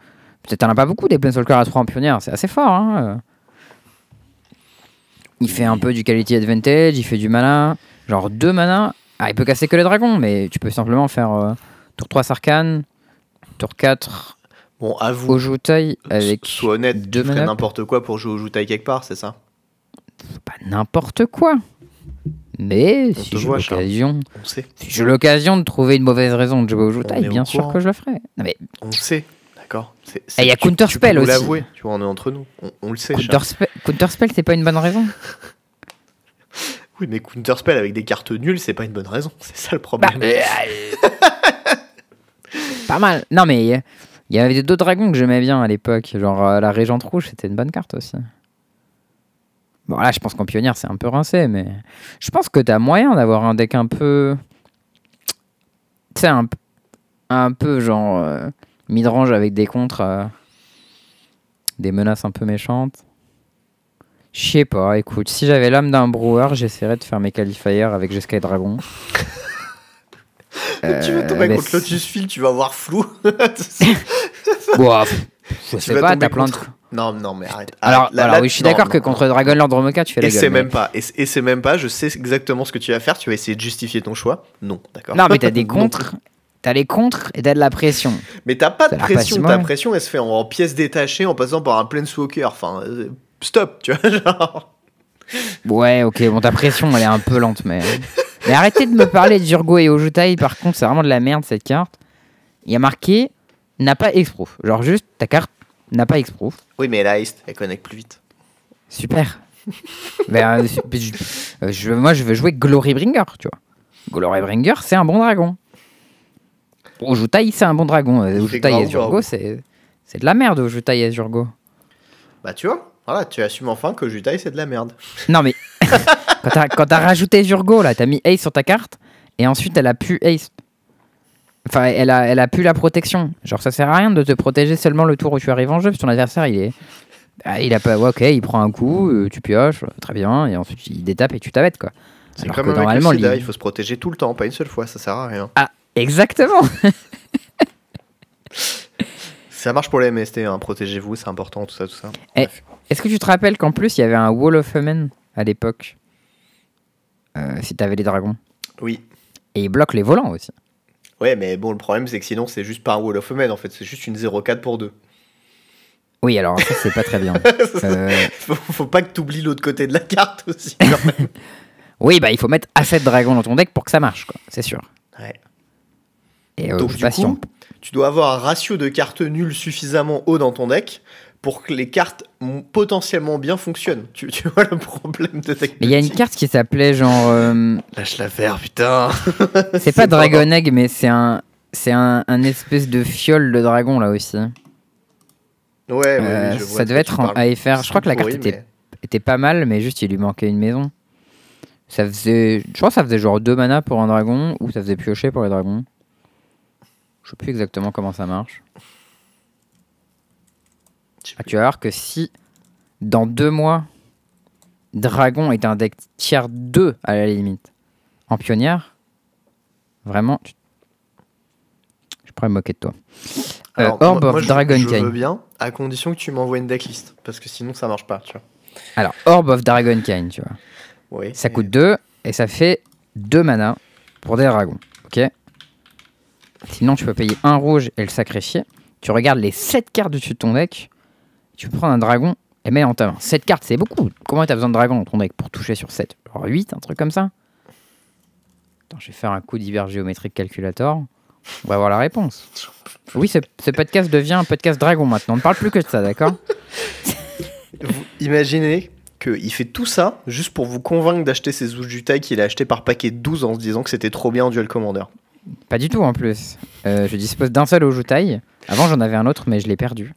peut-être t'en as pas beaucoup des Planeswalkers à 3 en pionnière, c'est assez fort. Hein, il fait un peu du quality advantage, il fait du mana. Genre 2 mana. Ah, il peut casser que les dragons, mais tu peux simplement faire tour 3 Sarkhan, tour 4. Bon, avoue. Ojutai avec. Sois honnête, tu ferais n'importe quoi pour jouer Ojutai quelque part, c'est ça pas n'importe quoi. Mais si j'ai l'occasion, si j'ai l'occasion de trouver une mauvaise raison de jouer au Joutai, bien sûr que je le ferai. mais... On sait, d'accord. Il y a Counterspell aussi. l'avouer, tu vois, on est entre nous, on, le sait. Counterspell, Counterspell c'est pas une bonne raison. oui, mais Counterspell avec des cartes nulles, c'est pas une bonne raison. C'est ça le problème. Bah, euh, pas mal. Non, mais il y avait d'autres dragons que j'aimais bien à l'époque. Genre euh, la Régente Rouge, c'était une bonne carte aussi. Bon, là, je pense qu'en pionnière, c'est un peu rincé, mais je pense que tu as moyen d'avoir un deck un peu. Tu sais, un, un peu genre euh, midrange avec des contres, euh, des menaces un peu méchantes. Je sais pas, écoute, si j'avais l'âme d'un brewer, j'essaierais de faire mes qualifiers avec Jeskai Dragon. tu vas tomber euh, contre Lotus Field, tu vas avoir flou. bon, je sais pas, t'as plein de. Non, non, mais arrête. Alors, alors oui, je suis d'accord que contre Dragon Lord Dromoka, tu fais la et gueule. C'est même pas, et, c'est même pas, je sais exactement ce que tu vas faire, tu vas essayer de justifier ton choix. Non, d'accord. Non, mais t'as des contres. T'as les contres et t'as de la pression. Mais t'as pas de pression, ta pression elle se fait en, pièces détachées en passant par un Planeswalker. Enfin, euh, stop, tu vois, genre. Ouais, ok, bon, ta pression elle est un peu lente, mais. Mais arrêtez de me parler d'Urgo et Ojutai, par contre, c'est vraiment de la merde cette carte. Il y a marqué n'a pas exproof. Genre juste ta carte n'a pas exproof. Oui, mais elle a elle connecte plus vite. Super. ben, euh, je, moi, je veux jouer Glorybringer, tu vois. Glorybringer, c'est un bon dragon. Ojutai, c'est un bon dragon. Ojutai Azurgo, c'est c'est de la merde, Ojutai Azurgo. Bah, tu vois, voilà, tu assumes enfin que Ojutai, c'est de la merde. Non, mais quand t'as rajouté Azurgo, là, t'as mis Ace sur ta carte, et ensuite elle a pu Ace. Enfin, elle a, elle a plus la protection. Genre, ça sert à rien de te protéger seulement le tour où tu arrives en jeu, parce que ton adversaire, il est. Ah, il a pas. ok, il prend un coup, euh, tu pioches, très bien, et ensuite il détape et tu t'abettes, quoi. C'est comme normalement, il faut se protéger tout le temps, pas une seule fois, ça sert à rien. Ah, exactement Ça marche pour les MST, hein. protégez-vous, c'est important, tout ça, tout ça. Eh, est-ce que tu te rappelles qu'en plus, il y avait un Wall of Men à l'époque? Euh, Si t'avais les dragons. Oui. Et il bloque les volants aussi. Ouais, mais bon, le problème, c'est que sinon, c'est juste pas un Wall of Fame, en fait, c'est juste une 0-4 pour 2. Oui, alors ça, c'est pas très bien. euh... faut, pas que tu oublies l'autre côté de la carte aussi, quand même. oui, bah il faut mettre assez de dragons dans ton deck pour que ça marche, quoi, c'est sûr. Ouais. Et euh, Donc, du coup, on- tu dois avoir un ratio de cartes nulles suffisamment haut dans ton deck pour que les cartes potentiellement bien fonctionnent. Tu, tu vois le problème de Mais il y a une carte qui s'appelait genre. euh, Lâche la faire, putain. c'est pas Dragon Egg, mais c'est un. C'est un, un espèce de fiole de dragon là aussi. Ouais, Euh, je vois ça de devait être en. AFR. Je crois que la carte était, mais- était pas mal, mais juste il lui manquait une maison. Ça faisait. Je crois que ça faisait genre 2 mana pour un dragon, ou ça faisait piocher pour les dragons. Je sais plus exactement comment ça marche. Ah, tu vas voir que si dans deux mois, Dragon est un deck tiers 2 à la limite, en pionnière, vraiment, tu- je pourrais me moquer de toi. Euh, Alors, Orb moi- of moi, je-. Je veux bien, à condition que tu m'envoies une decklist. Parce que sinon, ça marche pas, tu vois. Alors, Orb of Dragonkind, tu vois. Oui, Ça coûte 2 et ça fait 2 mana pour des dragons. Ok? Sinon, tu peux payer un rouge et le sacrifier. Tu regardes les 7 cartes dessus de ton deck. Tu prends un dragon et mets en ta main. 7 cartes, c'est beaucoup. Combien t'as besoin de dragons dans ton deck pour toucher sur 7 Genre 8, un truc comme ça? Attends, je vais faire un coup d'hiver géométrique calculator. On va voir la réponse. Oui, ce, ce podcast devient un podcast dragon maintenant. On ne parle plus que de ça, d'accord? Vous imaginez qu'il fait tout ça juste pour vous convaincre d'acheter ces Ujutai qu'il a acheté par paquet de 12 en se disant que c'était trop bien en Duel Commander. Pas du tout en plus. Euh, je dispose d'un seul Ojutai. Avant j'en avais un autre mais je l'ai perdu.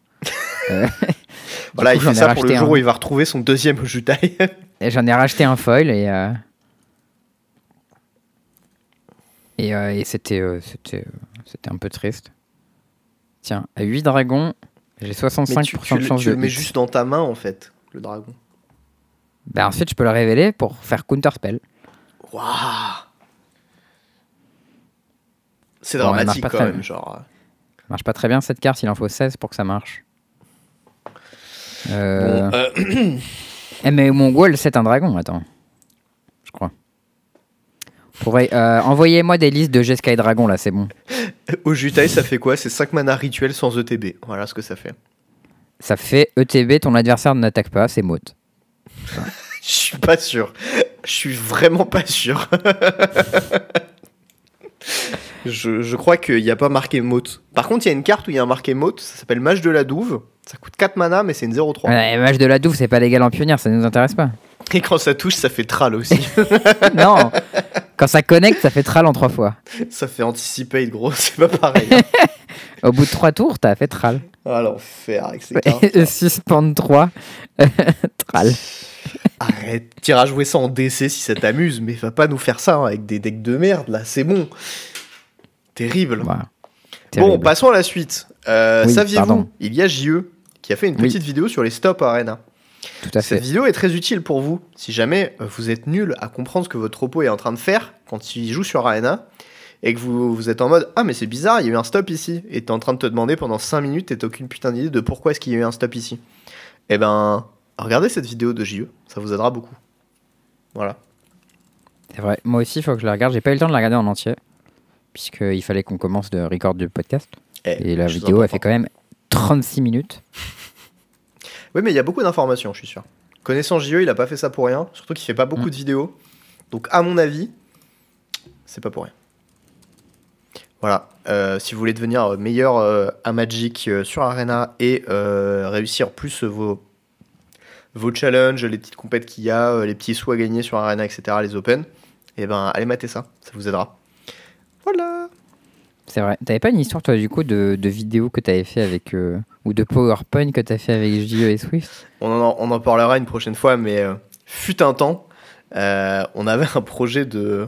Euh, Voilà, coup, il fait ai ça pour le jour un. où il va retrouver son deuxième Ujutai. Et j'en ai racheté un foil et euh, et, euh, et c'était euh, c'était c'était un peu triste. Tiens, à 8 dragons, j'ai 65% Mais tu, tu de chance tu de le mets juste dans ta main en fait, le dragon. Bah, ensuite je peux le révéler pour faire counter spell. Waouh C'est Bon, dramatique pas quand même, bien. genre. marche pas très bien cette carte, il en faut 16 pour que ça marche. Euh, Bon, euh, Eh mais mon wall c'est un dragon, attends. Je crois. Pourrait, euh, Envoyez-moi des listes de G-Sky Dragon là, c'est bon. Ujutai, ça fait quoi? C'est 5 mana rituels sans ETB. Voilà ce que ça fait. Ça fait ETB, ton adversaire n'attaque pas, c'est Mote. Je suis pas sûr. Je suis vraiment pas sûr. je, je crois qu'il n'y a pas marqué Mote. Par contre, il y a une carte où il y a un marqué Mote. Ça s'appelle Mage de la Douve. Ça coûte 4 mana, mais c'est une 0-3. Ouais, match de la douve, c'est pas légal en pionnière, ça nous intéresse pas. Et quand ça touche, ça fait Tral aussi. non Quand ça connecte, ça fait tral en trois fois. ça fait Anticipate, gros. C'est pas pareil. hein. Au bout de trois tours, t'as fait tral. Ah, l'enfer avec ces cartes. Suspend 3, tral. Arrête. T'iras jouer ça en DC si ça t'amuse, mais va pas nous faire ça hein, avec des decks de merde, là. C'est bon. Terrible. Voilà. Bon, passons à la suite. Euh, Oui, Saviez-vous, pardon. il y a JE qui a fait une Oui. petite vidéo sur les stop arena. Tout à Cette fait. vidéo est très utile pour vous si jamais vous êtes nul à comprendre ce que votre robot est en train de faire quand il joue sur arena et que vous, vous êtes en mode Ah, mais c'est bizarre, il y a eu un stop ici. Et t'es en train de te demander pendant 5 minutes et t'as aucune putain d'idée de pourquoi est-ce qu'il y a eu un stop ici. Eh ben, regardez cette vidéo de JE, ça vous aidera beaucoup. Voilà. C'est vrai. Moi aussi, il faut que je la regarde. J'ai pas eu le temps de la regarder en entier. Puisqu'il fallait qu'on commence de record du podcast. Eh, Et la vidéo, elle fait quand même 36 minutes. Oui, mais il y a beaucoup d'informations, je suis sûr. Connaissant JE, il a pas fait ça pour rien. Surtout qu'il fait pas beaucoup Mm. de vidéos. Donc, à mon avis, c'est pas pour rien. Voilà. Euh, si vous voulez devenir euh, meilleur euh, à Magic euh, sur Arena et réussir plus vos, vos challenges, les petites compètes qu'il y a, les petits sous à gagner sur Arena, etc., les Open, et ben allez mater ça. Ça vous aidera. Voilà. C'est vrai. T'avais pas une histoire, toi, du coup, de, de vidéo que t'avais fait avec. euh, ou de PowerPoint que t'as fait avec JE et Swift? On en, on en parlera une prochaine fois, mais euh, fut un temps, euh, on avait un projet de,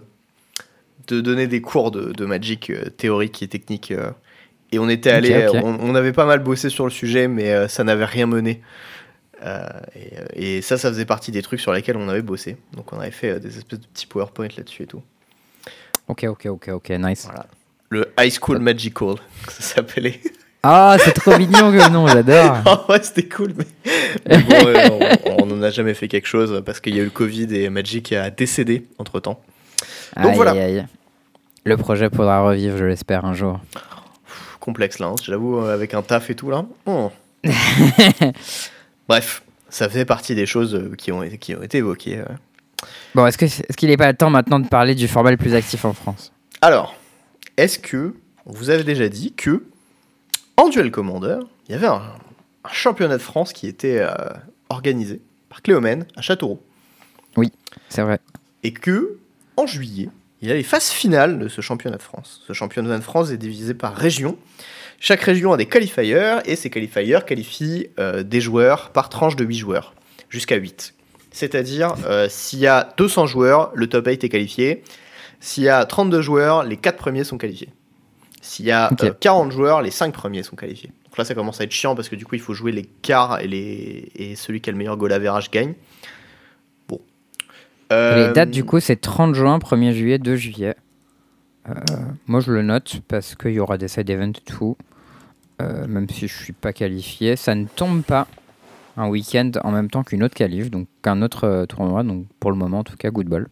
de donner des cours de, de Magic théorique et technique. et on était allé, on, on avait pas mal bossé sur le sujet, mais ça n'avait rien mené. Et, et ça, ça faisait partie des trucs sur lesquels on avait bossé. Donc on avait fait des espèces de petits PowerPoint là-dessus et tout. Ok, ok, ok, ok, nice. Voilà. Le High School Magical, ça s'appelait. Ah, c'est trop mignon que nom, j'adore. Ah ouais, c'était cool, mais, mais bon, euh, on n'en a jamais fait quelque chose parce qu'il y a eu le Covid et Magic a décédé entre temps. Donc Aïe, voilà. aïe. Le projet pourra revivre, je l'espère, un jour. Complexe là, hein, j'avoue, euh, avec un taf et tout là. Oh. Bref, ça fait partie des choses euh, qui ont, été- qui ont été évoquées. Bon, est-ce qu'il n'est pas temps maintenant de parler du format le plus actif en France? Alors, est-ce que on vous avait déjà dit que en duel commandeur, il y avait un, un championnat de France qui était euh, organisé par Cléomène à Châteauroux? C'est vrai. Et que, en juillet, il y a les phases finales de ce championnat de France. Ce championnat de France est divisé par région. Chaque région a des qualifiers et ces qualifiers qualifient euh, des joueurs par tranche de 8 joueurs, jusqu'à 8. C'est-à-dire, euh, s'il y a 200 joueurs, le top 8 est qualifié. S'il y a 32 joueurs, les 4 premiers sont qualifiés. S'il y a Ok. euh, 40 joueurs, les 5 premiers sont qualifiés. Donc là, ça commence à être chiant parce que du coup, il faut jouer les quarts et, les... et celui qui a le meilleur goal average gagne. Bon. Les Euh, dates, du coup, c'est 30 juin, 1er juillet, 2 juillet. Euh, moi, je le note parce qu'il y aura des side events tout. Euh, même si je suis pas qualifié, ça ne tombe pas un week-end en même temps qu'une autre qualif, donc qu'un autre euh, tournoi. Donc pour le moment, en tout cas, good ball.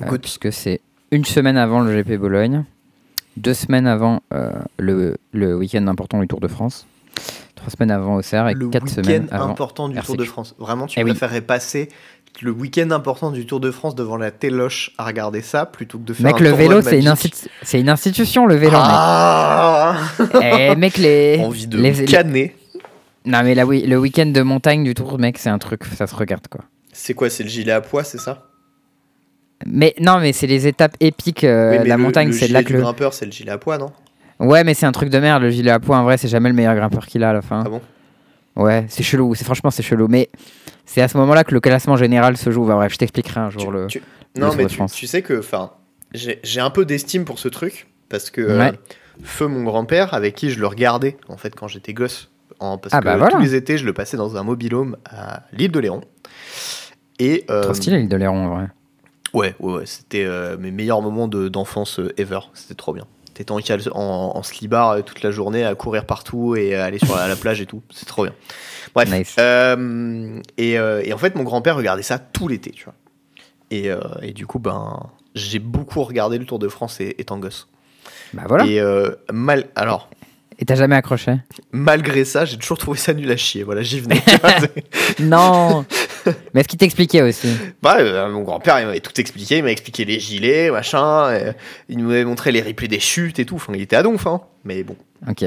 Euh, Good. puisque c'est une semaine avant le GP Bologne, deux semaines avant euh, le, le week-end important du Tour de France, trois semaines avant Auxerre et le quatre semaines avant. important du Tour de France. Vraiment, tu Eh oui. préférerais passer le week-end important du Tour de France devant la téloche à regarder ça plutôt que de faire Mec, un le vélo, de c'est une, Magic. institu- c'est une institution, le vélo. mec. Ah Eh, mec, les. Envie de les- canner. Non, mais oui, le week-end de montagne du Tour, mec, c'est un truc, ça se regarde, quoi. C'est quoi C'est le gilet à poids, c'est ça? Mais non, mais c'est les étapes épiques. euh, Oui, mais la le- montagne, le c'est de gilet là du que le. grimpeur, c'est le gilet à poids, non? Ouais, mais c'est un truc de merde, le gilet à poids. En vrai, c'est jamais le meilleur grimpeur qu'il a à la fin. Ah bon? Ouais, c'est chelou. C'est franchement, c'est chelou. Mais c'est à ce moment-là que le classement général se joue. Bah, bref, je t'expliquerai un jour Tu- le. tu- Non, Tour mais de tu, France. tu sais que, enfin, j'ai j'ai un peu d'estime pour ce truc parce que euh, Ouais. Feu, mon grand-père, avec qui je le regardais en fait quand j'étais gosse, en, parce Ah que bah voilà. tous les étés, je le passais dans un mobilhome à l'île de Léon. Et euh, Trop stylé, l'île de Léron, en vrai. Ouais, ouais, ouais, c'était euh, mes meilleurs moments de- d'enfance euh, ever. C'était trop bien. T'étais en, en, en slibard euh, toute la journée à courir partout et à aller sur la, la plage et tout. C'est trop bien. Bref. Nice. Euh, et, euh, et en fait, mon grand-père regardait ça tout l'été, tu vois. Et, et du coup, ben, j'ai beaucoup regardé le Tour de France é- étant gosse. Bah voilà. Et mal, alors, Et t'as jamais accroché? Malgré ça, j'ai toujours trouvé ça nul à chier. Voilà, j'y venais. Non Mais est-ce qu'il t'expliquait aussi Bah, euh, mon grand-père, il m'avait tout expliqué. Il m'a expliqué les gilets, machin. euh, il nous avait montré les replays des chutes et tout. Enfin, il était à donf, hein. Mais bon. Ok.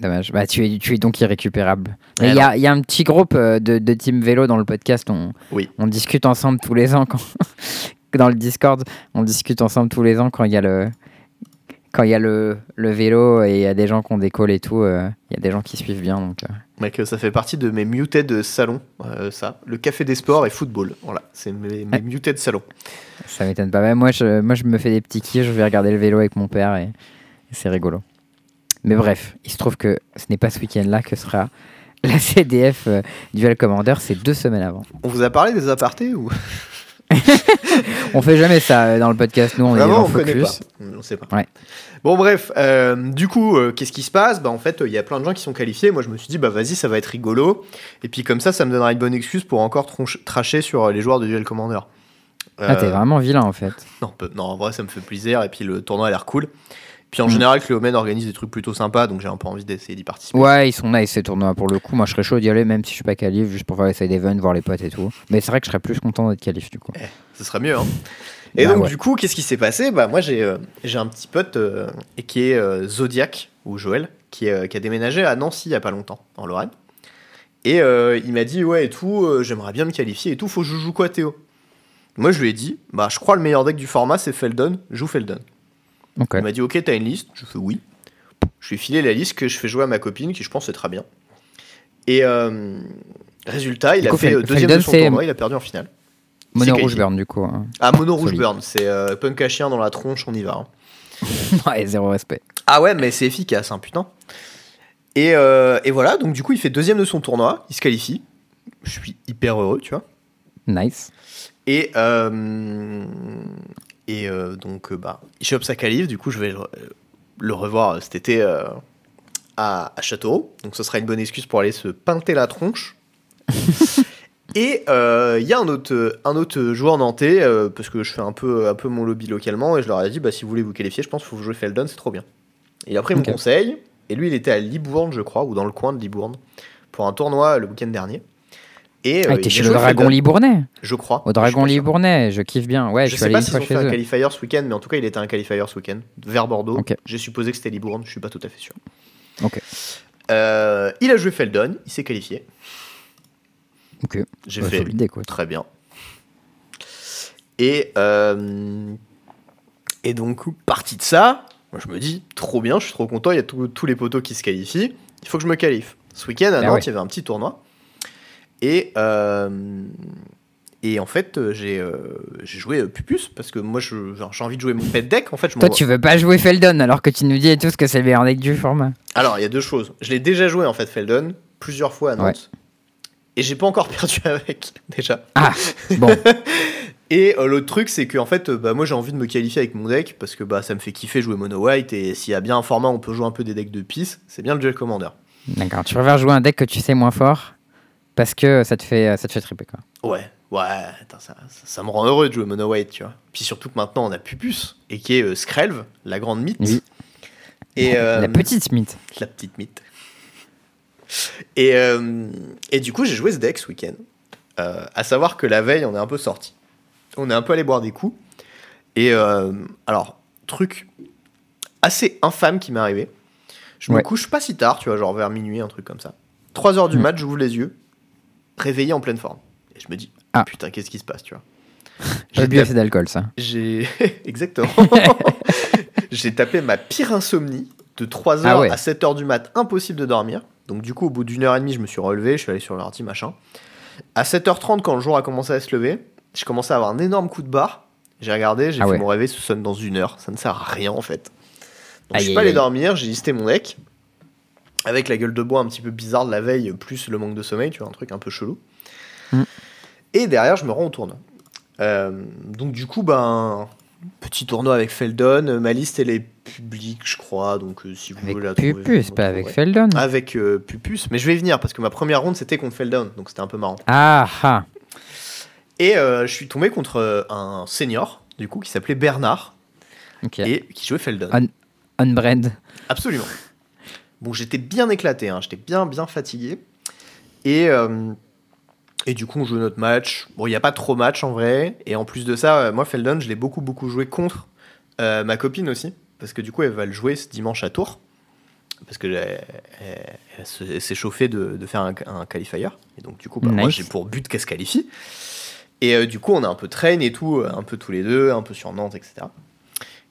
Dommage. Bah, tu es, tu es donc irrécupérable. Eh Il y, y a un petit groupe euh, de, de team vélo dans le podcast. On, Oui. on discute ensemble tous les ans. Quand, dans le Discord, on discute ensemble tous les ans quand il y a le, quand il y a le, le vélo et il y a des gens qui ont des calls et tout. euh, Il y a des gens qui suivent bien. Donc, euh, Mec, ça fait partie de mes muted salons, euh, ça. Le café des sports et football. Voilà, c'est mes, mes muted salons. ça m'étonne pas. Ouais, moi, je, moi, je me fais des petits kiffs. Je vais regarder le vélo avec mon père et, et c'est rigolo. Mais bref, il se trouve que ce n'est pas ce week-end-là que sera la CDF euh, Duel Commander. C'est deux semaines avant. On vous a parlé des apartés ou? On fait jamais ça euh, dans le podcast, nous on est Vraiment, en on connaît focus. pas. On sait pas. Ouais. Bon, bref, euh, du coup, euh, qu'est-ce qui se passe? Bah, en fait, il y a plein de gens qui sont qualifiés. Moi, je me suis dit, bah, vas-y, ça va être rigolo. Et puis, comme ça, ça me donnera une bonne excuse pour encore tracher sur les joueurs de Duel Commander. Ah, t'es vraiment vilain en fait. Non, peu- non, en vrai, ça me fait plaisir. Et puis, le tournoi a l'air cool. Puis, en Mm. général, Cléomen organise des trucs plutôt sympas. Donc, j'ai un peu envie d'essayer d'y participer. Ouais, ils sont nice ces tournois pour le coup. Moi je serais chaud d'y aller même si je suis pas qualif, juste pour faire les side events, voir les potes et tout. Mais c'est vrai que je serais plus content d'être qualif du coup. Ce serait mieux. Hein. Et Bah donc, ouais. du coup, qu'est-ce qui s'est passé? Bah, moi, j'ai euh, j'ai un petit pote euh, et qui est euh, Zodiac, ou Joël, qui, est, qui a déménagé à Nancy il y a pas longtemps, en Lorraine. Et il m'a dit, ouais, et tout, j'aimerais bien me qualifier et tout, faut que je joue quoi, Théo? Moi, je lui ai dit, bah, je crois le meilleur deck du format, c'est Feldon, joue Feldon. Il m'a dit, ok, t'as une liste Je fais oui. Je lui ai filé la liste que je fais jouer à ma copine, qui je pense est très bien. Et euh, résultat, il Du a coup, fait deuxième de son tournoi, il a perdu en finale. Mono rouge burn du coup. hein. Ah, mono rouge burn, c'est euh, punk à chien dans la tronche, on y va. hein. ouais, zéro respect. Ah ouais, mais c'est efficace, hein, putain. Et, euh, et voilà, donc du coup, il fait deuxième de son tournoi, il se qualifie. Je suis hyper heureux, tu vois. Nice. Et, euh, et euh, donc, euh, bah, il chope sa qualif, du coup, je vais le, le revoir euh, cet été euh, à, à Châteauroux. Donc, ce sera une bonne excuse pour aller se pinter la tronche. et euh, il y a un autre, un autre joueur nantais, euh, parce que je fais un peu, un peu mon lobby localement, et je leur ai dit, bah, si vous voulez vous qualifier, je pense qu'il faut jouer Feldon, c'est trop bien. Et il a pris mon conseil, et lui, il était à Libourne, je crois, ou dans le coin de Libourne, pour un tournoi le week-end dernier. Et, Ah, euh, t'es chez le Dragon Libournais. Je crois. Au Dragon. Libournais, je kiffe bien. Ouais, Je je suis sais allé pas s'ils ont fait un qualifier ce week-end, mais en tout cas, il était un qualifier ce week-end vers Bordeaux. Ok. J'ai supposé que c'était Libourne, je suis pas tout à fait sûr. Ok. Euh, il a joué Feldon, il s'est qualifié. Ok. J'ai Bah, fait écoute. très bien. Et, euh, et donc, partie de ça, moi, je me dis, trop bien, je suis trop content, il y a tous tous les poteaux qui se qualifient, il faut que je me qualifie. Ce week-end, à Ah Nantes, ouais. il y avait un petit tournoi. Et, euh, et en fait, j'ai euh, joué Pupus, parce que moi, j'ai envie de jouer mon pet deck. En fait, je Toi, tu veux pas jouer Feldon alors que tu nous dis et tous que c'est le meilleur deck du format. Alors, il y a deux choses. Je l'ai déjà joué, en fait, Feldon, plusieurs fois à Nantes. Et j'ai pas encore perdu avec, déjà. Ah, bon. Et euh, l'autre truc, c'est que en fait, bah, moi j'ai envie de me qualifier avec mon deck parce que bah, ça me fait kiffer jouer Mono White et s'il y a bien un format où on peut jouer un peu des decks de pisse, c'est bien le Duel Commander. D'accord. Tu préfères jouer un deck que tu sais moins fort parce que ça te fait, ça te fait triper, quoi. Ouais, ouais, attends, ça, ça, ça me rend heureux de jouer Mono White, tu vois. Puis surtout que maintenant on a Pupus et qui est euh, Skrelv, la grande mythe. Oui. Et, euh, La petite Smith. la petite mythe. Et, euh, et du coup, j'ai joué ce deck ce week-end. Euh, à savoir que la veille, on est un peu sorti. On est un peu allé boire des coups. Et alors, truc assez infâme qui m'est arrivé. Je me couche pas si tard, tu vois, genre vers minuit, un truc comme ça. 3 heures du Mm. mat, j'ouvre les yeux, réveillé en pleine forme. Et je me dis, Ah. putain, qu'est-ce qui se passe, tu vois. J'ai bu assez d'alcool, ça. j'ai. Exactement. j'ai tapé ma pire insomnie de 3h Ah ouais. à 7h du mat, impossible de dormir. Donc, du coup, au bout d'une heure et demie, je me suis relevé, je suis allé sur l'ordi, machin. À 7h30, quand le jour a commencé à se lever, j'ai commencé à avoir un énorme coup de barre. J'ai regardé, j'ai Ah fait ouais. mon réveil, ça sonne dans une heure. Ça ne sert à rien, en fait. Donc, je Aïe, suis pas aïe, allé aïe. dormir, j'ai listé mon deck. Avec la gueule de bois un petit peu bizarre de la veille, plus le manque de sommeil, tu vois, un truc un peu chelou. Mm. Et derrière, je me rends au tournoi. Euh, donc, du coup, ben, petit tournoi avec Feldon. Euh, Ma liste, elle est publique, je crois. Donc, euh, si vous Avec voulez la trouver, Pupus, pas avec. Feldon. Avec euh, Pupus. Mais je vais y venir parce que ma première ronde, c'était contre Feldon. Donc, c'était un peu marrant. Ah, ah. Et je suis tombé contre un senior, du coup, qui s'appelait Bernard et qui jouait Feldon. Unbred. Absolument. Bon, j'étais bien éclaté, hein, j'étais bien, bien fatigué. Et, euh, et du coup, on joue notre match. Bon, il n'y a pas trop match en vrai. Et en plus de ça, euh, moi, Feldon, je l'ai beaucoup, beaucoup joué contre euh, ma copine aussi. Parce que du coup, elle va le jouer ce dimanche à Tours. Parce que elle, elle- elle se- elle s'est chauffée de, de faire un, un qualifier. Et donc, du coup, bah, moi, j'ai pour but qu'elle se qualifie. Et euh, du coup, on a un peu train et tout, un peu tous les deux, un peu sur Nantes, etc.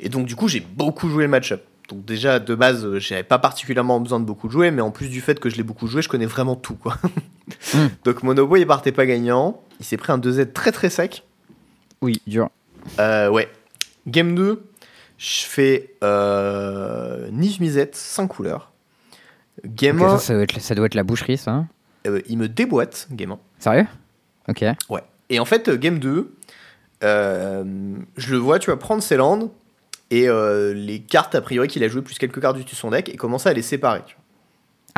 Et donc, du coup, j'ai beaucoup joué le match-up. Donc, déjà, de base, euh, j'avais pas particulièrement besoin de beaucoup jouer, mais en plus du fait que je l'ai beaucoup joué, je connais vraiment tout, quoi. Mm. Donc, Monobo, il partait pas gagnant. Il s'est pris un 2Z très très sec. Oui, dur. Euh, ouais. Game 2, je fais euh, Nive Misette, 5 couleurs. Game Ok, 1, ça, ça doit être, ça doit être la boucherie, ça. hein. euh, il me déboîte, Game 1. Sérieux? Ok. Ouais. Et en fait, game 2, euh, je le vois, tu vas prendre ses landes et euh, les cartes, a priori, qu'il a joué plus quelques cartes du son deck et commencer à les séparer. tu vois.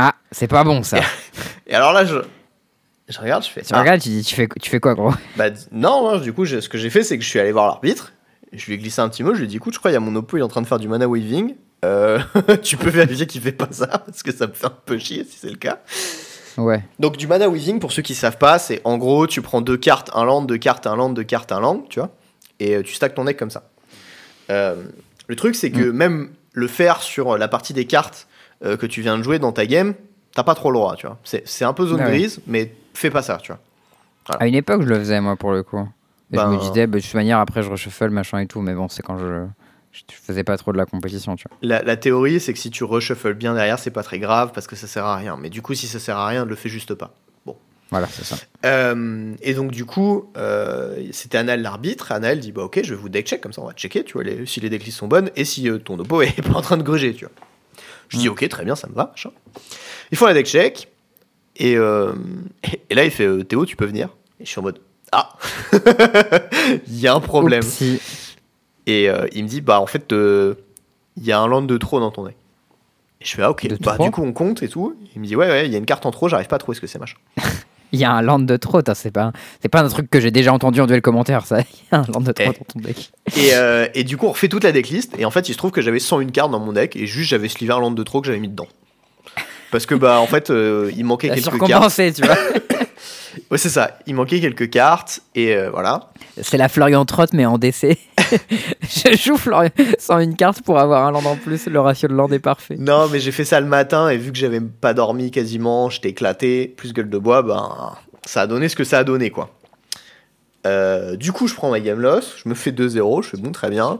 Ah, c'est pas bon, ça. Et alors là, je, je regarde, je fais. tu ah, regardes, tu dis, tu fais, tu fais quoi, gros? Bah, non, du coup, j'ai- ce que j'ai fait, c'est que je suis allé voir l'arbitre. Je lui ai glissé un petit mot, je lui ai dit écoute, je crois qu'il y a mon oppo, il est en train de faire du mana waving. Euh, tu peux vérifier qu'il fait pas ça parce que ça me fait un peu chier si c'est le cas. Ouais. Donc du mana weaving, pour ceux qui savent pas, c'est en gros tu prends deux cartes, un land, deux cartes, un land, deux cartes, un land, tu vois, et euh, tu stacks ton deck comme ça. Euh, le truc c'est que même le faire sur la partie des cartes euh, que tu viens de jouer dans ta game, t'as pas trop le droit, tu vois. C'est c'est un peu zone Ah grise, mais fais pas ça, tu vois. À une époque, je le faisais, moi, pour le coup. Et Ben- Je me disais, bah, de toute manière, après, je reshuffle, machin et tout. Mais bon, c'est quand je, je faisais pas trop de la compétition, tu vois. La, la théorie c'est que si tu reshuffles bien derrière, c'est pas très grave parce que ça sert à rien. Mais du coup, si ça sert à rien, ne le fais juste pas. Voilà, c'est ça. Euh, et donc du coup, euh, c'était Anal l'arbitre. Anal dit bah ok, je vais vous deck check comme ça, on va checker, tu vois, les- si les decklists sont bonnes et si euh, ton oppo est pas en train de gruger, tu vois. Je dis ok, très bien, ça me va. machin. Ils font la deck check et, et, et là il fait Théo, tu peux venir? Et je suis en mode ah, il y a un problème. Oupsie. Et il me dit bah en fait il y a un land de trop dans ton deck. Et je fais ah ok, De bah du coup on compte et tout. Il me dit ouais ouais, il y a une carte en trop, j'arrive pas à trouver ce que c'est machin. Il y a un land de trop, c'est pas, un- c'est pas un truc que j'ai déjà entendu en duel commentaire, ça. Il y a un land de trop Eh. dans ton deck. Et, euh, et du coup, on refait toute la decklist. Et en fait, il se trouve que j'avais 101 cartes dans mon deck. Et juste, j'avais slivé un land de trop que j'avais mis dedans. Parce que, bah, en fait, euh, il manquait T'as quelques cartes. tu vois. Ouais, c'est ça. Il manquait quelques cartes et euh, voilà. C'est la Florian Trott, mais en DC. je joue Florian sans une carte pour avoir un land en plus. Le ratio de land est parfait. Non, mais j'ai fait ça le matin et vu que j'avais pas dormi quasiment, j'étais éclaté, plus gueule de bois, ben ça a donné ce que ça a donné quoi. Euh, du coup, je prends ma game loss, je me fais 2-0, je fais bon, très bien.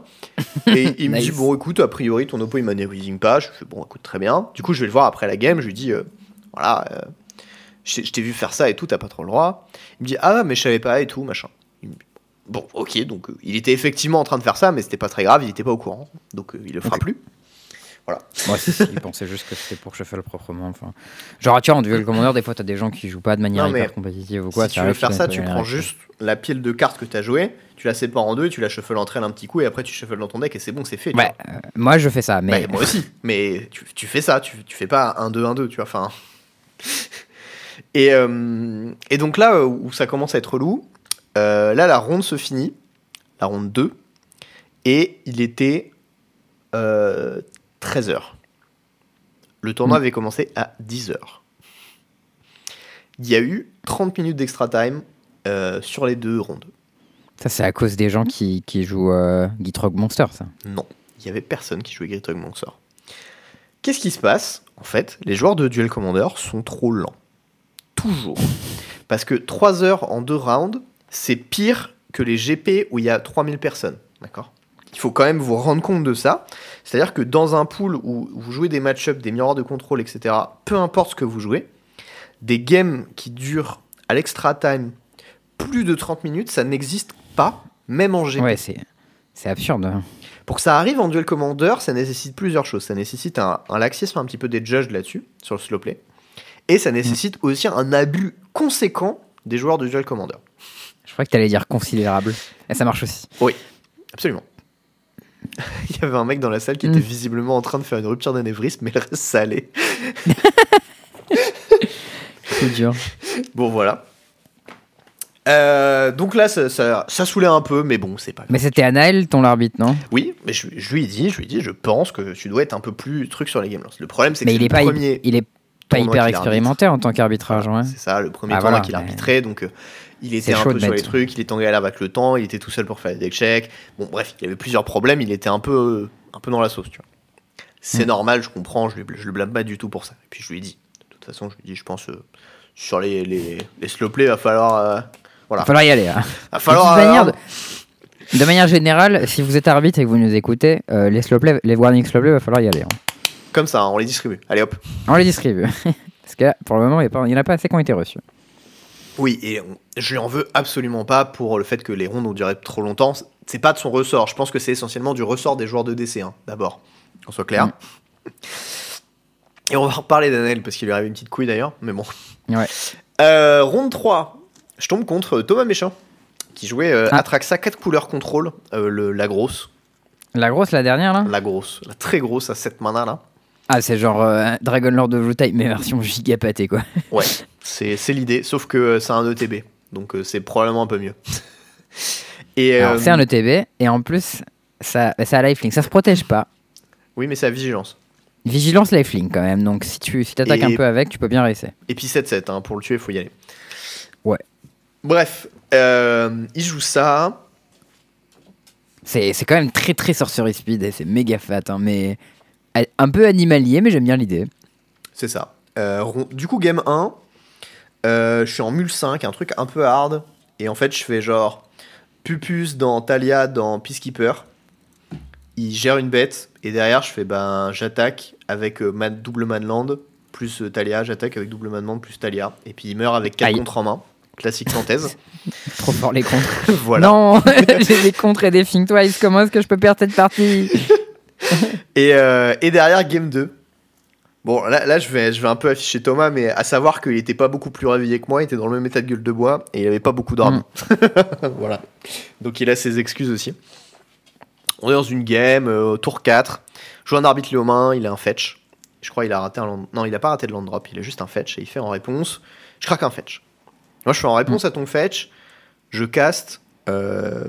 Et il me dit, bon, écoute, a priori, ton oppo il m'a névrising pas. Je fais bon, écoute, très bien. Du coup, je vais le voir après la game, je lui dis, euh, voilà, je t'ai- vu faire ça et tout, t'as pas trop le droit. Il me dit, ah, mais je savais pas et tout, machin. Me Bon, ok, donc euh, il était effectivement en train de faire ça, mais c'était pas très grave, il était pas au courant. Donc euh, il le fera plus. Moi, si, si, il pensait juste que c'était pour shuffle proprement. Enfin, genre, tu vois, en duel commander, des fois, t'as des gens qui jouent pas de manière Non, hyper compétitive ou quoi. si tu veux faire ça, tu prends juste la pile de cartes que tu as joué, tu la sépares en deux, tu la shuffles entre elles un petit coup, et après tu shuffles dans ton deck, et c'est bon, c'est fait. tu Ouais, euh, moi, je fais ça, mais Bah, moi aussi, mais tu, tu fais ça, tu, tu fais pas 1-2-1-2, tu vois. Enfin. Et, euh, et donc là euh, où ça commence à être relou, euh, là la ronde se finit, la ronde 2, et il était 13h. Le tournoi Mm. avait commencé à 10h. Il y a eu 30 minutes d'extra time euh, sur les deux rondes. ça, c'est à cause des gens qui, qui jouent euh, Gitrog Monster, ça. Non, il y avait personne qui jouait Grit Hog Monster. Qu'est-ce qui se passe? En fait, les joueurs de Duel Commander sont trop lents. Toujours. Parce que 3 heures en 2 rounds, c'est pire que les GP où il y a 3000 personnes. D'accord? Il faut quand même vous rendre compte de ça. C'est-à-dire que dans un pool où vous jouez des match-ups, des miroirs de contrôle, etc., peu importe ce que vous jouez, des games qui durent à l'extra time plus de 30 minutes, ça n'existe pas, même en GP. Ouais, c'est c'est absurde. hein. Pour que ça arrive en duel commander, ça nécessite plusieurs choses. Ça nécessite un, un laxisme un petit peu des judges là-dessus, sur le slow play. Et ça nécessite aussi un abus conséquent des joueurs de duel commander. Je crois que t'allais dire considérable. Et ça marche aussi. Absolument. Il y avait un mec dans la salle qui Mm. était visiblement en train de faire une rupture d'anévrisme, mais le reste, ça allait. C'est dur. Bon, voilà. Euh, donc là, ça, ça, ça saoulait un peu, mais bon, c'est pas grave. Mais c'était Anaël, ton arbitre, non? Oui, mais je, je lui ai dit, je lui ai dit, je pense que tu dois être un peu plus truc sur les game loss. Le problème, c'est que Mais c'est il est le pas, premier. il est pas hyper expérimenté en tant qu'arbitrage. Ouais. C'est ça, le premier Ah, tournoi voilà, qu'il a mais- arbitré, donc euh, il était un peu sur les trucs, il était en galère avec le temps, il était tout seul pour faire deck checks. Bon, bref, il y avait plusieurs problèmes, il était un peu, un peu dans la sauce, tu vois. C'est Mm. normal, je comprends, je, je le blâme pas du tout pour ça. Et puis je lui ai dit, de toute façon, je lui ai dit, je pense, euh, sur les, les, les slow play, va falloir. euh, voilà. Il va falloir y aller. hein. Va falloir. de, toute manière, euh, de, de manière générale, si vous êtes arbitre et que vous nous écoutez, les slow play, les warning slow play, va falloir y aller. hein. Comme ça, hein, on les distribue. Allez hop. On les distribue. Parce que pour le moment, il n'y en a pas assez qui ont été reçus. Oui, et je lui en veux absolument pas pour le fait que les rondes ont duré trop longtemps. C'est pas de son ressort. Je pense que c'est essentiellement du ressort des joueurs de DC, hein, d'abord. Qu'on soit clair. Mm. Et on va reparler d'Anel parce qu'il lui arrive une petite couille d'ailleurs, mais bon. Ouais. Euh, ronde 3, je tombe contre Thomas Méchant qui jouait euh, Ah. Atraxa 4 couleurs contrôle, euh, le- la grosse, La grosse, la dernière, là? La grosse, la très grosse à 7 mana là. Ah, c'est genre euh, Dragon Lord of mais version giga quoi. Ouais, c'est c'est l'idée, sauf que euh, c'est un ETB, donc euh, c'est probablement un peu mieux. Et, Alors, euh, c'est un ETB, et en plus, ça, ça a lifelink. Ça se protège pas. Oui, mais c'est à vigilance. Vigilance lifelink, quand même. Donc, si tu si attaques Et- un peu avec, tu peux bien racer. Et puis 7-7, hein, pour le tuer, il faut y aller. Ouais. Bref, euh, il joue ça. C'est c'est quand même très, très sorcery speed, et c'est méga fat, hein, mais euh, un peu animalier, mais j'aime bien l'idée. C'est ça. Euh, du coup, game 1, euh, je suis en mule 5, un truc un peu hard. Et en fait, je fais genre Pupus dans Talia dans Peacekeeper. Il gère une bête. Et derrière, je fais ben j'attaque avec euh, double manland plus Talia. J'attaque avec double manland plus Talia. Et puis il meurt avec 4 Aïe. contre en main. Classique synthèse. Trop fort les contres. voilà. Non, j'ai des contres et des think twice. Comment est-ce que je peux perdre cette partie? Et, euh, et derrière, game 2. Bon, là, là je, vais, je vais un peu afficher Thomas, mais à savoir qu'il était pas beaucoup plus réveillé que moi, il était dans le même état de gueule de bois, et il avait pas beaucoup d'armes. voilà. Donc il a ses excuses aussi. On est dans une game, euh, tour 4. Je joue un arbitre aux mains, il a un fetch. Je crois qu'il a raté un land... Non, il a pas raté de land drop, il a juste un fetch, et il fait en réponse. Je craque un fetch. Moi, je fais en réponse à ton fetch, je caste. euh,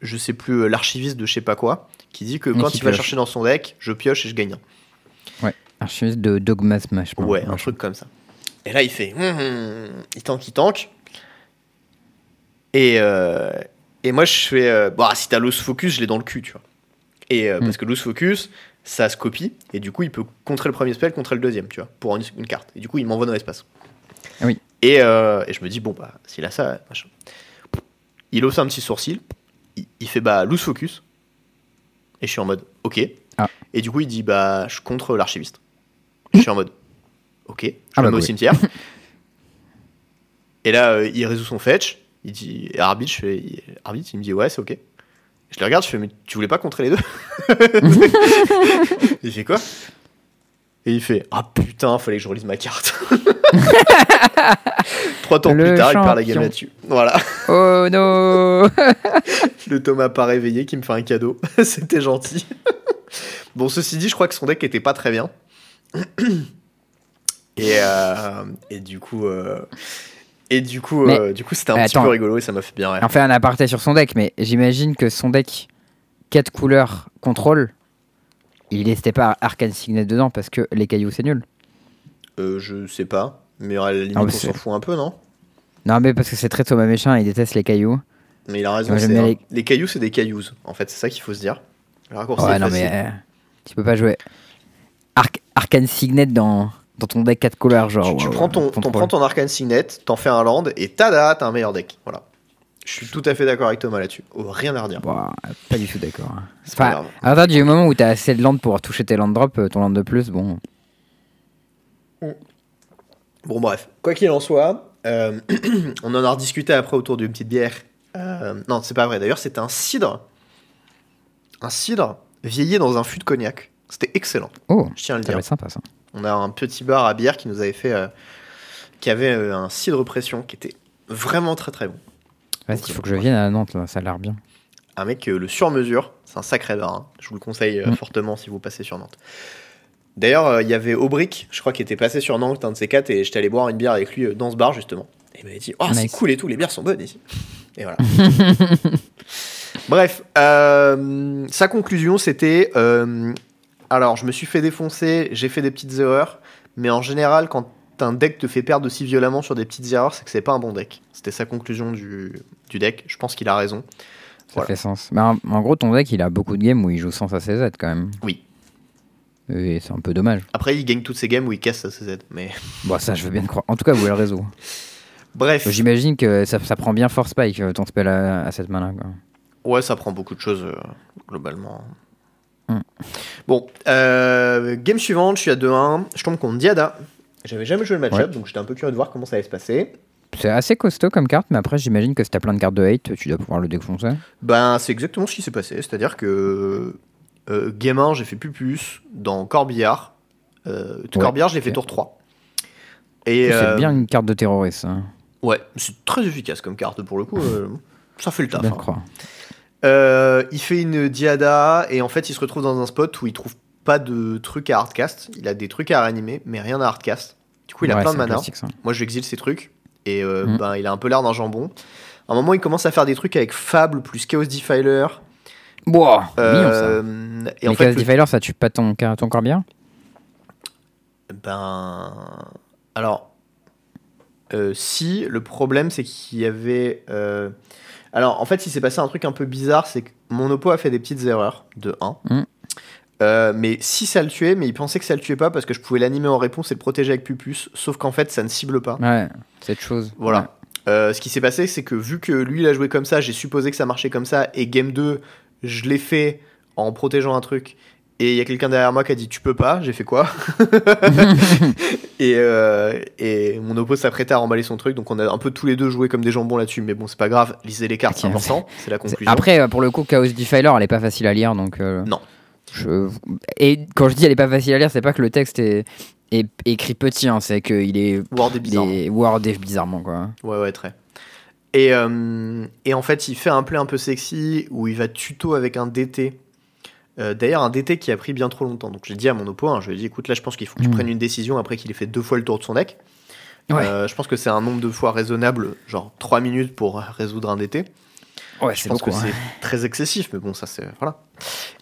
je sais plus, euh, l'archiviste de je sais pas quoi, qui dit que quand il va chercher dans son deck, je pioche et je gagne un. Archiviste de Dogma Smash. Ouais, un Ouais. truc comme ça. Et là, il fait. hum, hum, il tank, il tank. Et, euh, et moi, je fais. euh, bah, si t'as loose focus, je l'ai dans le cul, tu vois. Et euh, Mm. parce que loose focus, ça se copie. Et du coup, il peut contrer le premier spell, contrer le deuxième, tu vois, pour une, une carte. Et du coup, il m'envoie dans l'espace. Ah oui. Et, euh, et je me dis, bon, bah, s'il a ça, machin. Il hausse un petit sourcil. Il, il fait, bah, loose focus. Et je suis en mode, ok. Ah. Et du coup, il dit, bah, je contre l'archiviste. Je suis en mode, ok. Je Ah bah mets au cimetière. et là, euh, il résout son fetch. Il dit, et arbitre, je fais, il- arbitre, il me dit, ouais, c'est ok. Je le regarde, je fais, mais tu voulais pas contrer les deux? Il fait quoi? Et il fait, ah putain, fallait que je relise ma carte. Trois tours Le plus tard, il perd la game là-dessus. Voilà. Oh non Le Thomas pas réveillé qui me fait un cadeau. C'était gentil. bon, ceci dit, je crois que son deck était pas très bien. et, euh, et du coup, euh, et du coup, Mais- euh, du coup, c'était un petit attends. peu rigolo et ça m'a fait bien rire. On fait un aparté sur son deck, mais j'imagine que son deck 4 couleurs contrôle, il n'était pas Arcane Signet dedans parce que les cailloux c'est nul. Euh, je sais pas, mais à la limite, on s'en fout un peu, non? Non, mais parce que c'est très Thomas Méchin, il déteste les cailloux. Mais il a raison. Moi, les- les... cailloux, c'est des cailloux. En fait, c'est ça qu'il faut se dire. Le raccourci Ouais, est non, facile. mais euh, tu peux pas jouer Arc- Arcane Signet dans, dans ton deck 4 couleurs. Genre, Tu, tu ouais, prends ton, ton- prends ton Arcane Signet, t'en fais un land et tada, t'as un meilleur deck. Voilà. Je suis tout à fait d'accord avec Thomas là-dessus. Oh, rien à redire. Bon, pas du tout d'accord. Pas Enfin, à partir du moment où t'as assez de land pour toucher tes land drops, euh, ton land de plus, bon. Bon, bref. Quoi qu'il en soit, euh, on en a rediscuté après autour d'une petite bière. Euh, non, c'est pas vrai. D'ailleurs, c'était un cidre. Un cidre vieilli dans un fût de cognac. C'était excellent. Oh, Je tiens à le ça dire. va être sympa ça. On a un petit bar à bière qui nous avait fait. euh, qui avait euh, un cidre pression qui était vraiment très très bon. Vas-y, il faut que je vienne à Nantes, là, ça a l'air bien. Un mec euh, le sur-mesure, c'est un sacré bar. hein. Je vous le conseille euh, Mm. fortement si vous passez sur Nantes. D'ailleurs, euh, il y avait Aubric, je crois, qui était passé sur Nantes, un de ces quatre, et j'étais allé boire une bière avec lui euh, dans ce bar justement. Et il m'avait dit Oh, c'est Nice. cool et tout, les bières sont bonnes ici. Et voilà. Bref, euh, sa conclusion c'était euh, Alors, je me suis fait défoncer, j'ai fait des petites erreurs, mais en général, quand un deck te fait perdre aussi violemment sur des petites erreurs, c'est que c'est pas un bon deck. C'était sa conclusion du, du deck. Je pense qu'il a raison. Ça Voilà. fait sens. Mais en, en gros, ton deck, il a beaucoup de games où il joue sans sa CZ quand même. Oui. Et c'est un peu dommage. Après, il gagne toutes ses games où il casse sa CZ. Mais Bon, ça, je veux bien te croire. En tout cas, vous avez le réseau. bref, J'imagine que ça, ça prend bien Force Spike, euh, ton spell à, à cette main-là. ouais, ça prend beaucoup de choses euh, globalement. Mm. Bon, euh, game suivante, je suis à 2-1. Je tombe contre Diada. J'avais jamais joué le match-up, Ouais. donc j'étais un peu curieux de voir comment ça allait se passer. C'est assez costaud comme carte, mais après, j'imagine que si t'as plein de cartes de hate, tu dois pouvoir le défoncer. Ben, c'est exactement ce qui s'est passé. C'est-à-dire que euh, game 1, j'ai fait Pupus dans Corbillard. Euh, Ouais, Corbillard, je l'ai fait ok. tour 3. Et C'est euh, bien une carte de terroriste, hein. Ouais, c'est très efficace comme carte pour le coup. euh, ça fait le Je taf. bien hein. Euh, il fait une diada et en fait il se retrouve dans un spot où il trouve pas de trucs à hardcast. Il a des trucs à réanimer mais rien à hardcast. Du coup il a Ouais, plein de mana. Moi j'exile ces trucs et euh, Mm. ben, il a un peu l'air d'un jambon. À un moment il commence à faire des trucs avec Fable plus Chaos Defiler. Wow, mignon, ça. Euh, et en Mais fait Chaos le- Defiler, ça tue pas ton, ton corps bien Ben. Alors. euh, si, le problème c'est qu'il y avait. Alors en fait, il s'est passé un truc un peu bizarre c'est que mon oppo a fait des petites erreurs de 1. Mm. Euh, mais si ça le tuait, mais il pensait que ça le tuait pas parce que je pouvais l'animer en réponse et le protéger avec Pupus, sauf qu'en fait ça ne cible pas. Ouais, cette chose. Voilà. Euh, ce qui s'est passé, c'est que vu que lui il a joué comme ça, j'ai supposé que ça marchait comme ça, et game 2, je l'ai fait en protégeant un truc, et il y a quelqu'un derrière moi qui a dit tu peux pas, j'ai fait quoi et, euh, et mon oppo s'apprêtait à remballer son truc, donc on a un peu tous les deux joué comme des jambons là-dessus, mais bon, c'est pas grave, lisez les cartes, c'est Tiens, important, c'est la C'est- conclusion. Après, pour le coup, Chaos Defiler, elle est pas facile à lire, donc. euh, Non. Je... Et quand je dis elle est pas facile à lire, c'est pas que le texte est, est écrit petit, hein, c'est qu'il est. Word est bizarre. est bizarrement, quoi. Ouais, ouais, très. Et, euh, et en fait, il fait un play un peu sexy où il va tuto avec un DT. Euh, D'ailleurs, un DT qui a pris bien trop longtemps. Donc, j'ai dit à mon oppo, hein, je lui ai dit écoute, là, je pense qu'il faut que tu Mm. prennes une décision après qu'il ait fait deux fois le tour de son deck. Ouais. Euh, je pense que c'est un nombre de fois raisonnable, genre 3 minutes pour résoudre un DT. Ouais, Je pense beaucoup. que hein. c'est très excessif, mais bon, ça c'est. Voilà.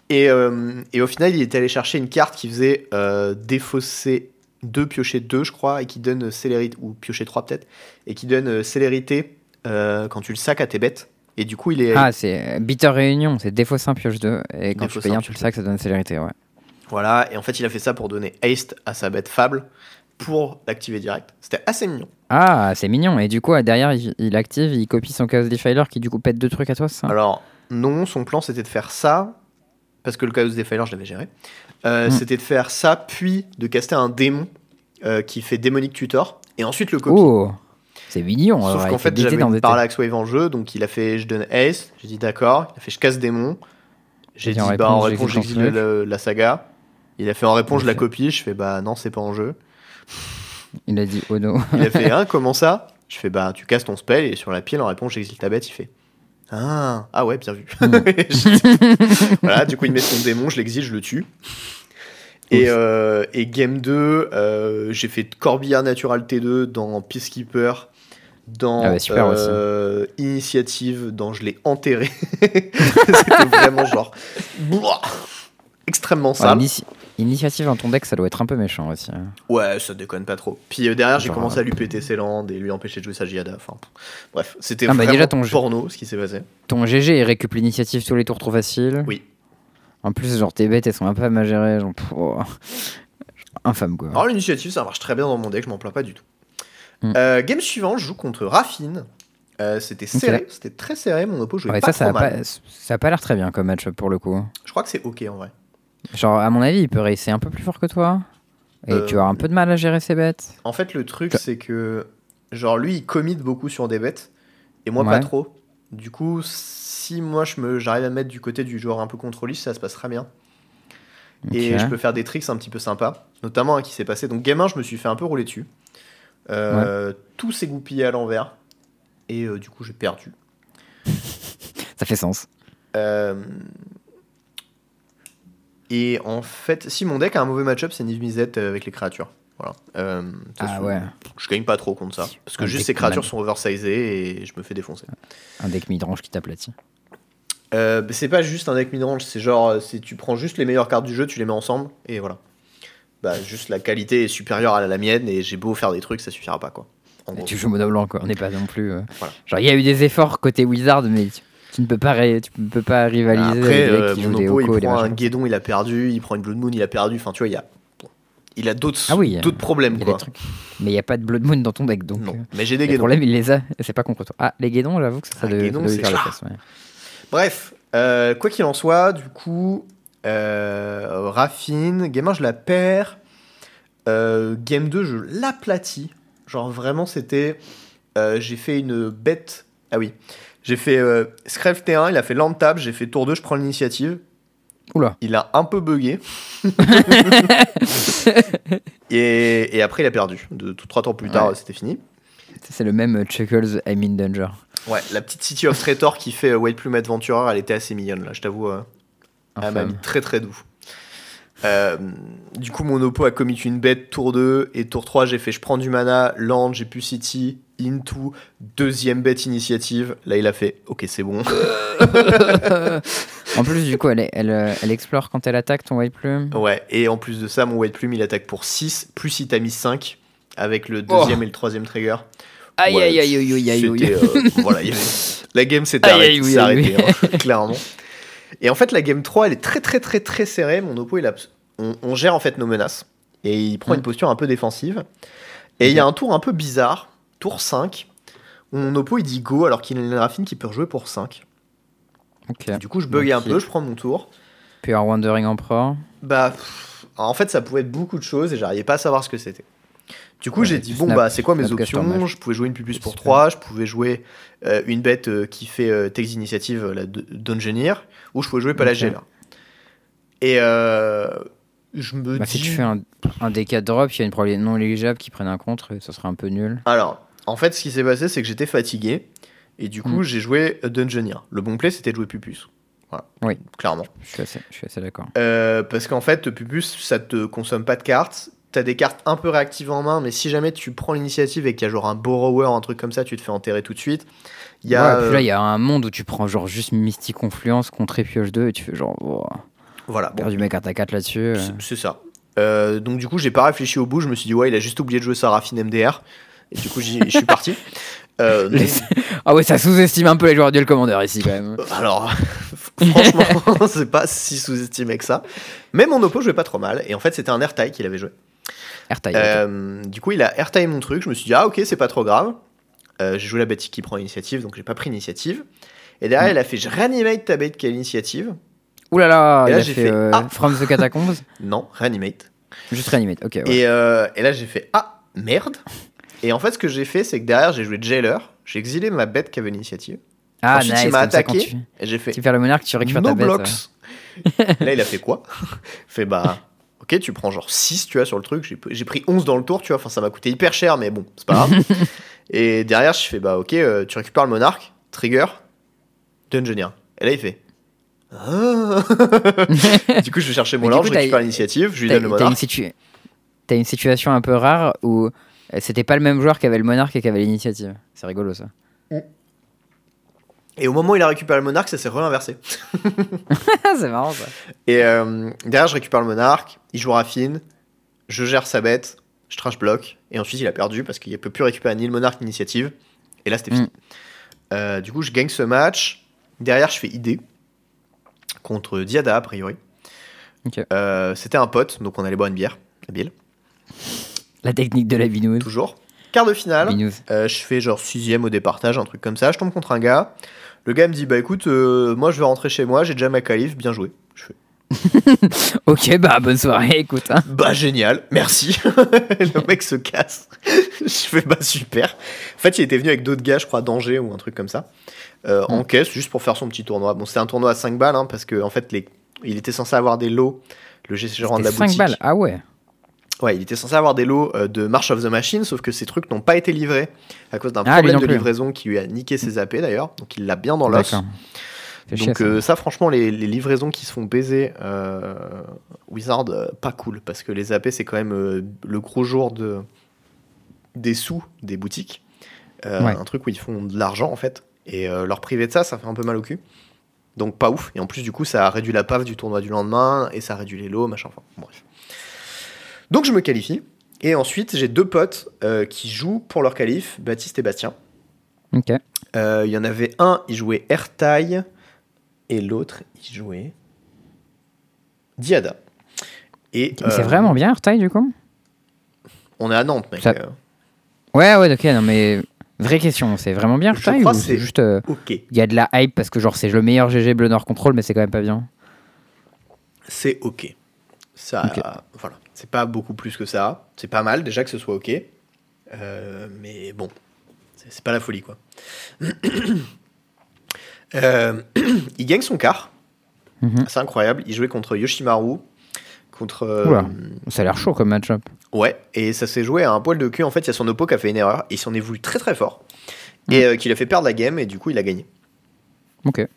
Et, euh, et au final, il est allé chercher une carte qui faisait euh, défausser 2 piocher 2, je crois, et qui donne célérité, ou piocher 3 peut-être, et qui donne euh, célérité euh, quand tu le sacs à tes bêtes. Et du coup, il est. Ah, c'est Bitter Réunion, c'est défausser un pioche 2. Et quand tu payes un un, tu le sacs, ça donne célérité, ouais. Voilà, et en fait, il a fait ça pour donner haste à sa bête fable pour l'activer direct. C'était assez mignon. Ah, c'est mignon. Et du coup, derrière, il, il active, il copie son Chaos Defiler qui du coup pète deux trucs à toi, ça? Alors, non, son plan c'était de faire ça, parce que le Chaos Defiler, je l'avais géré. Euh, Mm. C'était de faire ça, puis de caster un démon euh, qui fait démonique tutor, et ensuite le copie. Oh C'est mignon. Sauf qu'en fait, j'avais une parallax wave en jeu, donc il a fait je donne ace, j'ai dit d'accord, il a fait je casse démon. J'ai dit en bah en réponse, réponse j'exile la saga. Il a fait en réponse je la copie, je fais bah non, c'est pas en jeu. Il a dit oh no. Il a fait hein, comment ça? Je fais bah tu casses ton spell et sur la pile en réponse j'exile ta bête, il fait ah, ah ouais, bien vu. Dit- voilà, du coup il met son démon, je l'exile, je le tue. Et, euh, et game 2, euh, j'ai fait Corbillard Natural T2 dans Peacekeeper, dans Ah ouais, super aussi. euh, Initiative, dans Je l'ai enterré. C'était vraiment genre extrêmement sale. Initiative dans ton deck, ça doit être un peu méchant aussi. hein. Ouais, ça déconne pas trop. Puis euh, derrière, j'ai commencé à lui péter ses landes et lui empêcher de jouer sa Giada. Enfin, bref, c'était Ah bah vraiment déjà, ton porno ce qui s'est passé. Ton GG, il récup l'initiative tous les tours trop facile. Oui. En plus, genre tes bêtes, elles sont un peu à mal gérer. Genre, oh. Infâme quoi. Alors l'initiative, ça marche très bien dans mon deck, je m'en plains pas du tout. Hmm. Euh, game suivant, je joue contre Raffine. Euh, c'était serré, c'était très serré, mon oppo jouait Ouais, pas ça, ça trop a mal. pas, ça a pas l'air très bien comme match pour le coup. Je crois que c'est ok en vrai. Genre, à mon avis, il peut racer un peu plus fort que toi. Et Euh, tu vas avoir un peu de mal à gérer ses bêtes. En fait, le truc, c'est que, genre, lui, il commit beaucoup sur des bêtes, et moi, pas trop. Du coup, si moi, me, j'arrive à me mettre du côté du joueur un peu contrôliste, ça se passe très bien. Et je peux faire des tricks un petit peu sympas, notamment un qui s'est passé. Donc, game 1, je me suis fait un peu rouler dessus. Euh, Tout s'est goupillé à l'envers, et euh, du coup, j'ai perdu. Ça fait sens. Euh, Et en fait, si mon deck a un mauvais match-up, c'est Niv Mizzet euh, avec les créatures. Voilà. Euh, Ah ouais, Je gagne pas trop contre ça. Parce que Un juste ces créatures sont oversizées et je me fais défoncer. un deck midrange qui t'aplatit. Euh, c'est pas juste un deck midrange, c'est genre, euh, c'est tu prends juste les meilleures cartes du jeu, tu les mets ensemble et voilà. Bah, juste la qualité est supérieure à la mienne et j'ai beau faire des trucs, ça suffira pas quoi. En gros. Tu joues mono blanc quoi, on n'est pas non plus. euh, Voilà. Genre, il y a eu des efforts côté Wizard, mais tu, ne peux pas, ré- tu ne peux pas rivaliser Après, avec euh, decks qui mon jouent des oppo, il prend un. Guédon, il a perdu, il prend une Blood Moon, il a perdu. Enfin, tu vois, il y a, il a d'autres Ah oui, d'autres problèmes quoi. Mais il n'y a pas de Blood Moon dans ton deck, donc. Non, euh, mais j'ai des Guédons. problèmes, il les a, c'est pas contre toi. Ah, les guédons, j'avoue que ça, Ah, devait, guédons, ça faire ouais. Bref, euh, quoi qu'il en soit, du coup, euh, Raffine, game 1, je la perds. Euh, game 2, je l'aplatis. Genre vraiment, c'était. j'ai fait une bête. Ah oui. J'ai fait euh, Scrave T1, il a fait land tab, j'ai fait tour 2, je prends l'initiative. Oula. Il a un peu bugué. et, et après, il a perdu. De, tout, trois tours plus tard, Ouais. c'était fini. C'est le même euh, Chuckles, I'm in danger. Ouais, la petite City of Traitor qui fait euh, White Plume Adventurer, elle était assez mignonne là, je t'avoue. euh, elle m'a mis très très doux. Euh, du coup, mon oppo a commit une bête tour 2 et tour 3, j'ai fait je prends du mana, land, j'ai pu city, into, deuxième bête initiative. Là, il a fait ok, c'est bon. en plus, du coup, elle, est- elle, euh, elle explore quand elle attaque ton White Plume. ouais, et en plus de ça, mon White Plume il attaque pour 6, plus il t'a mis 5 avec le deuxième et le troisième trigger. Aïe, aïe, aïe, aïe, aïe, aïe, euh, voilà, la game s'est Aïe, arrêtée, aïe, oui, hein, clairement. Et en fait, la game 3, elle est très très très très serrée. Mon oppo, il a, on, on gère en fait nos menaces. Et il prend Mm. une posture un peu défensive. Et il y a un tour un peu bizarre, tour 5, où mon oppo il dit go alors qu'il a une raffine qui peut rejouer pour 5. Ok. Du coup, je buguais un peu, je prends mon tour. Pure Wandering Emperor. Bah, pff, en fait, ça pouvait être beaucoup de choses et j'arrivais pas à savoir ce que c'était. Du coup, Ouais, j'ai dit, bon, snap- bah, c'est quoi mes options? Je pouvais jouer une pupus pour Super. 3, je pouvais jouer euh, une bête euh, qui fait euh, Text Initiative, euh, la D- Dungeoneer, ou je pouvais jouer Palage Ok. là. Et je me Bah, dis. si tu fais un, un DK drop, il y a une probabilité non négligeable qui prenne un contre, et ça serait un peu nul. Alors, en fait, ce qui s'est passé, c'est que j'étais fatigué, et du coup, Mm. j'ai joué Dungeoneer. Le bon play, c'était de jouer pupus. Voilà. Oui. Clairement. Je suis assez, d'accord. Euh, parce qu'en fait, Pupus, ça te consomme pas de cartes. T'as des cartes un peu réactives en main, mais si jamais tu prends l'initiative et qu'il y a genre un borrower, un truc comme ça, tu te fais enterrer tout de suite. Il y a. Ouais, puis euh, là, il y a un monde où tu prends genre juste Mystic Confluence contre Pioche 2 et tu fais genre, oh, Voilà, bon, perds du mec à ta 4 là-dessus. euh. c'est- ça. Euh, donc du coup, j'ai pas réfléchi au bout. Je me suis dit ouais, il a juste oublié de jouer sa raffine MDR. Et du coup, je suis parti. Euh, Ah ouais, ça sous-estime un peu les joueurs Duel Commander ici quand même. alors, franchement, c'est pas si sous-estimé que ça. Mais mon oppo jouait pas trop mal. Et en fait, c'était un airtie qu'il avait joué. Airtime. Euh, du coup, il a airtime mon truc. Je me suis dit, ah ok, c'est pas trop grave. Euh, j'ai joué la bête qui prend l'initiative, donc j'ai pas pris l'initiative. Et derrière, Mm. il a fait, je réanimate ta bête qui a l'initiative. Ouh là là, et il là, j'ai fait, fait, euh, ah. From the Catacombs. Non, réanimate. Juste Reanimate, ok. ouais. Et, euh, et là, j'ai fait, ah merde. Et en fait, ce que j'ai fait, c'est que derrière, j'ai joué Jailer. J'ai exilé ma bête qui avait l'initiative. ah, ensuite, il nice, m'a ça, quand attaqué. tu, Et j'ai fait, tu perds le monarque, tu récupères no ta bête. blocks. là, il a fait quoi? Il fait, bah, ok, tu prends genre 6, tu vois, sur le truc. J'ai- J'ai pris 11 dans le tour, tu vois. Enfin, ça m'a coûté hyper cher, mais bon, c'est pas grave. et derrière, je fais, bah, ok, euh, tu récupères le monarque, trigger, dungeoneer. Et là, il fait. Ah. du coup, je vais chercher mon coup, je récupère t'as- l'initiative, je lui donne le t'as une, monarque. situ- t'as une situation un peu rare où euh, c'était pas le même joueur qui avait le monarque et qui avait l'initiative. C'est rigolo ça. Et au moment où il a récupéré le monarque, ça s'est réinversé. c'est marrant ça. Et euh, derrière, je récupère le monarque, il joue raffine, je gère sa bête, je trash block, et ensuite il a perdu parce qu'il ne peut plus récupérer ni le monarque ni l'initiative. Et là, c'était fini. Euh, du coup, je gagne ce match. Derrière, je fais ID contre Diada, a priori. Euh, c'était un pote, donc on allait boire une bière, habile, La technique de la binouze. toujours. Quart de finale, euh, je fais genre sixième au départage, un truc comme ça. Je tombe contre un gars. Le gars me dit Bah écoute, euh, moi je vais rentrer chez moi, j'ai déjà ma qualif, bien joué. Je fais Ok, bah bonne soirée, écoute. hein. Bah génial, merci. le mec se casse. je fais bah super. En fait, il était venu avec d'autres gars, je crois, d'Angers ou un truc comme ça, euh, en Mm. caisse, juste pour faire son petit tournoi. Bon, c'était un tournoi à 5 balles, hein, parce que en fait, les... il était censé avoir des lots. Le gérant de la C'était 5 boutique. balles. Ah ouais. Ouais, il était censé avoir des lots euh, de March of the Machine, sauf que ces trucs n'ont pas été livrés à cause d'un Ah, problème de livraison qui lui a niqué ses AP d'ailleurs. Donc il l'a bien dans l'os. Chier, Donc ça. euh, ça, franchement, les, les livraisons qui se font baiser euh, Wizard, pas cool, parce que les AP, c'est quand même euh, le gros jour de, des sous des boutiques. Ouais. Un truc où ils font de l'argent, en fait. Et leur priver de ça, ça fait un peu mal au cul. Donc pas ouf. Et en plus, du coup, ça a réduit la PAF du tournoi du lendemain, et ça a réduit les lots, machin, enfin, bref. Donc je me qualifie. Et ensuite, j'ai deux potes euh, qui jouent pour leur qualif, Baptiste et Bastien. Ok. Euh, Il y en avait un, il jouait Airtaille, et l'autre, il jouait Diada. Et C'est euh, vraiment bien, Airtime du coup? On est à Nantes, mec. Ça- Ouais, ouais, ok, non mais. Vraie question, c'est vraiment bien crois ou c'est juste. ok, Il y a de la hype parce que genre c'est le meilleur GG Bleu Noir Control, mais c'est quand même pas bien? c'est ok. Ça, voilà, c'est pas beaucoup plus que ça. C'est pas mal déjà que ce soit ok, Euh, mais bon, c'est pas la folie quoi. Euh, il gagne son quart, Mhm. c'est incroyable. Il jouait contre Yoshimaru, contre. euh, Oula. Ça a l'air chaud comme match-up. Ouais, et ça s'est joué à un poil de cul. En fait, il y a son oppo qui a fait une erreur. Et il s'en est voulu très très fort. Et euh, qui l'a fait perdre la game. Et du coup, il a gagné. Ok.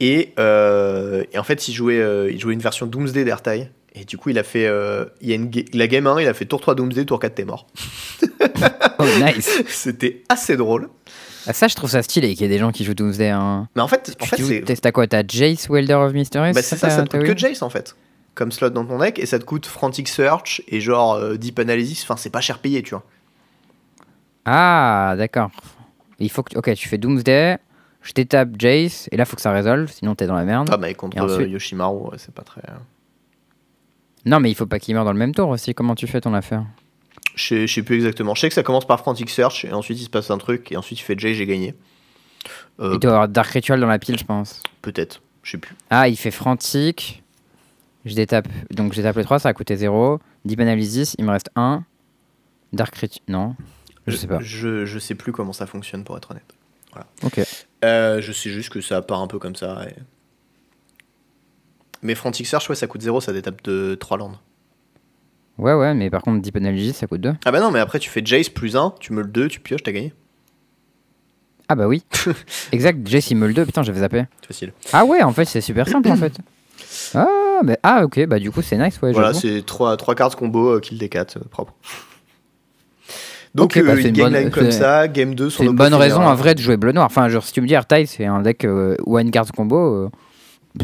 Et, euh, et en fait, il jouait, euh, il jouait une version Doomsday d'Airtail. Et du coup, il a fait. euh, il y a une la game 1, il a fait tour 3 Doomsday, tour 4, t'es mort. Oh, nice. C'était assez drôle. Ah, ça, je trouve ça stylé qu'il y ait des gens qui jouent Doomsday. Hein. Mais en fait, en Tu fait t'as- quoi T'as Jace, Welder of Mystery bah, c'est ça, ça t'as- te coûte que Jace en fait. Comme slot dans ton deck. Et ça te coûte Frantic Search et genre euh, Deep Analysis. Enfin, c'est pas cher payé, tu vois. Ah, d'accord. Il faut que. Ok, tu fais Doomsday, je t'étape Jace, et là, faut que ça résolve, sinon t'es dans la merde. Ah, mais contre ensuite- euh, Yoshimaru, c'est pas très. Non, mais il faut pas qu'il meure dans le même tour aussi. Comment tu fais ton affaire? Je sais, je sais plus exactement. Je sais que ça commence par Frantic Search et ensuite il se passe un truc et ensuite il fait Jay, j'ai gagné. Euh, Il doit avoir Dark Ritual dans la pile, je pense. Peut-être, je sais plus. Ah, il fait Frantic. Je détape. Donc, je détape les 3, ça a coûté 0. Deep Analysis, il me reste 1. Dark Ritual. Non, je sais pas. Je, je sais plus comment ça fonctionne pour être honnête. Ok. Euh, je sais juste que ça part un peu comme ça. et- Mais Frantic Search, ouais, ça coûte 0, ça détape de 3 landes. Ouais, ouais, mais par contre, Deep Analysis, ça coûte 2. Ah bah non, mais après tu fais Jace plus 1, tu me le 2, tu pioches, t'as gagné. Ah, bah oui. exact, Jace, il me le 2. Putain, j'avais zappé. Facile. Ah, ouais, en fait, c'est super simple, en fait. Ah, mais ah, ok, bah du coup, c'est nice, ouais. voilà, c'est 3, trois cartes combo, euh, kill des 4, propre. Donc Ok, bah, euh, une bonne- line comme ça, game 2, son C'est une bonne raison, en vrai, de jouer bleu noir. Enfin, genre, si tu me dis Airtide, c'est un deck euh, one card combo. euh,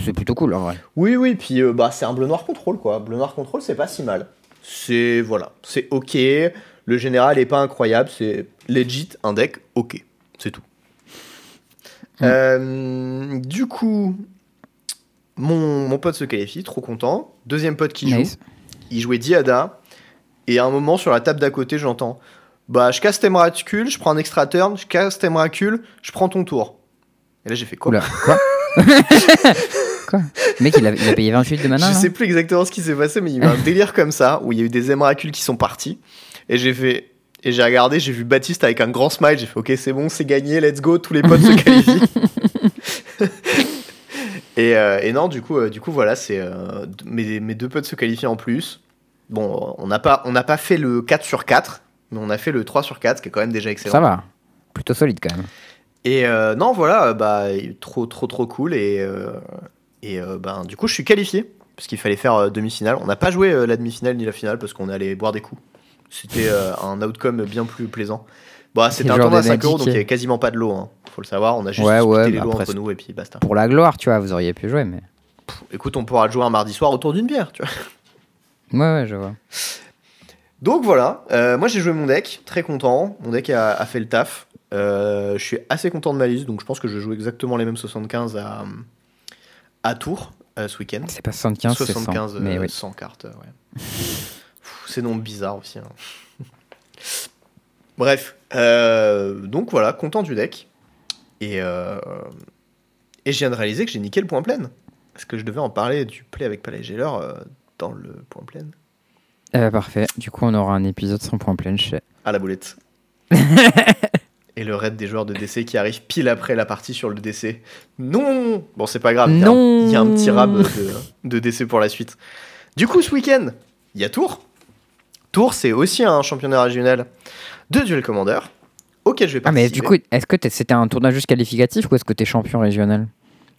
C'est plutôt cool en vrai. Oui, oui, puis euh, bah, c'est un bleu-noir contrôle, quoi. Bleu-noir contrôle, c'est pas si mal. C'est, voilà, c'est ok. Le général est pas incroyable, c'est legit un deck ok. C'est tout. Mm. Euh, du coup, mon, mon pote se qualifie, trop content. Deuxième pote qui joue, il jouait Diada. Et à un moment, sur la table d'à côté, j'entends Bah, je casse tes miracules, je prends un extra turn, je casse je prends ton tour. Et là, j'ai fait quoi? Oula, quoi? Quoi Le mec, il a, il a payé 28 de mana Je sais plus exactement ce qui s'est passé, mais il y a eu un délire comme ça, où il y a eu des émiracules qui sont partis. Et j'ai fait. Et j'ai regardé, j'ai vu Baptiste avec un grand smile. J'ai fait Ok, c'est bon, c'est gagné, let's go, tous les potes se qualifient. et, euh, et non, du coup, euh, du coup voilà, c'est euh, mes, mes deux potes se qualifient en plus. Bon, on n'a pas, on pas fait le 4 sur 4, mais on a fait le 3 sur 4, ce qui est quand même déjà excellent. Ça va. Plutôt solide quand même. Et non, voilà, bah, trop, trop, trop cool. Et, et euh, ben, du coup, je suis qualifié, parce qu'il fallait faire euh, demi-finale. On n'a pas joué euh, la demi-finale ni la finale, parce qu'on allé boire des coups. C'était un outcome bien plus plaisant. Bon, c'était un tournoi à des 5 euros, donc il n'y avait quasiment pas de lot. Hein. Faut le savoir, on a juste Ouais, les bah lots après, entre nous, et puis basta. Pour la gloire, tu vois, vous auriez pu jouer, mais. Écoute, on pourra jouer un mardi soir autour d'une bière, tu vois. Ouais, ouais, je vois. Donc voilà, moi j'ai joué mon deck, très content. Mon deck a, a fait le taf. Je suis assez content de ma liste, donc je pense que je jouer exactement les mêmes 75 à, à Tours euh, ce week-end. C'est pas 75, c'est 100. 75 euh, Mais oui. 100 cartes, euh, ouais. Pff, C'est nom bizarre aussi. hein. Bref, euh, donc voilà, content du deck. Et, euh, et je viens de réaliser que j'ai niqué le point plein. Est-ce que je devais en parler du play avec Palais Geller euh, dans le point plein Eh ben, parfait. Du coup, on aura un épisode sans point plein chez. À la boulette. et le raid des joueurs de DC qui arrive pile après la partie sur le DC. Non Bon, c'est pas grave, il y a un- il y, a un petit rab de, de DC pour la suite. Du coup, ce week-end, il y a Tours. Tours, c'est aussi un championnat régional de Duel Commander auquel je vais Ah, mais participer. du coup, est-ce que c'était un tournoi juste qualificatif ou est-ce que t'es champion régional?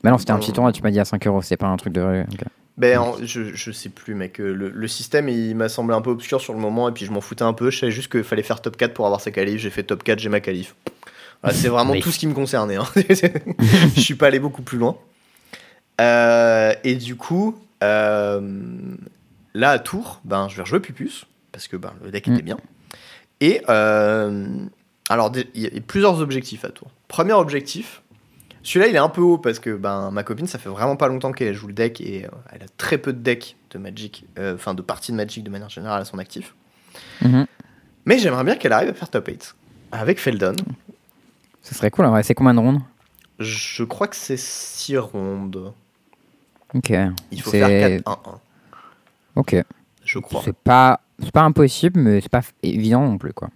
Bah non, c'était un petit tournoi, tu m'as dit à 5 euros, c'est pas un truc de. ok. Ben, en- je, je sais plus, mec. euh, Le, le système, il m'a semblé un peu obscur sur le moment, et puis je m'en foutais un peu. Je savais juste qu'il fallait faire top 4 pour avoir sa qualif. J'ai fait top 4, j'ai ma qualif. Voilà, c'est vraiment Oui. tout ce qui me concernait. hein. je suis pas allé beaucoup plus loin. Euh, et du coup, euh, là à Tours, ben, je vais rejouer Pupus, parce que ben, le deck Mm. était bien. Et euh, alors, il y a plusieurs objectifs à Tours. Premier objectif, celui-là, il est un peu haut parce que ben, ma copine, ça fait vraiment pas longtemps qu'elle joue le deck et euh, elle a très peu de decks de Magic, euh, enfin de parties de Magic de manière générale à son actif. Mhm. Mais j'aimerais bien qu'elle arrive à faire top 8 avec Feldon. Ce serait cool, vrai. C'est combien de rondes? Je crois que c'est 6 rondes. Ok. Il faut C'est- faire 4-1-1, Ok. je crois. C'est pas, c'est pas impossible, mais c'est pas évident non plus, quoi.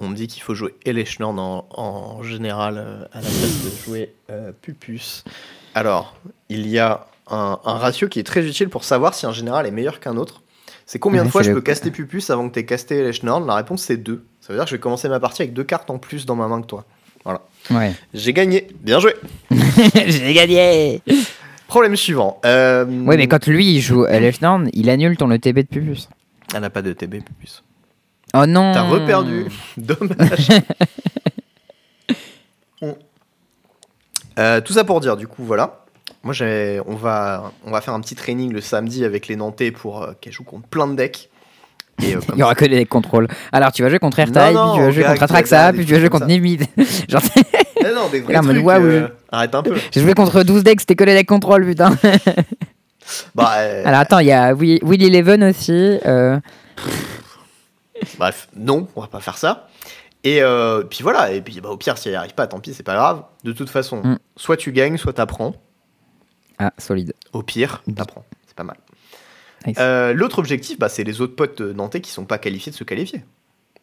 On me dit qu'il faut jouer Eleschnorn en, en général euh, à la place de jouer euh, Pupus. Alors, il y a un, un ratio qui est très utile pour savoir si un général est meilleur qu'un autre. C'est combien de fois je peux caster Pupus avant que tu aies casté Eleschnorn La réponse c'est 2. Ça veut dire que je vais commencer ma partie avec deux cartes en plus dans ma main que toi. Ouais. J'ai gagné, bien joué. J'ai gagné Problème suivant. Euh, Ouais, mais quand lui, il joue Elefnorn, il annule ton ETB de Pupus. Elle n'a pas de TB Pupus. Oh non T'as reperdu. Dommage. Bon. Euh, tout ça pour dire, du coup, voilà. Moi, on va, on va faire un petit training le samedi avec les Nantais pour euh, qu'elles jouent contre plein de decks. Et, euh, Il y aura que des contrôles. Alors, tu vas jouer contre Non, non, puis tu vas jouer contre Atraxa, puis tu vas jouer contre Nimid. Genre. Eh non, des vrais Regarde, trucs. euh, Arrête un peu. j'ai joué contre 12 decks, c'était que les decks contrôle, putain. Bah, euh, Alors, attends, il y a Will Will Eleven aussi. Bref, non, on va pas faire ça. Et euh, puis voilà, et puis bah, au pire, si elle n'y arrive pas, tant pis, c'est pas grave. De toute façon, Mm. soit tu gagnes, soit t'apprends. Ah, solide. Au pire, t'apprends. C'est pas mal. Nice. Euh, L'autre objectif, bah, c'est les autres potes nantais qui sont pas qualifiés de se qualifier.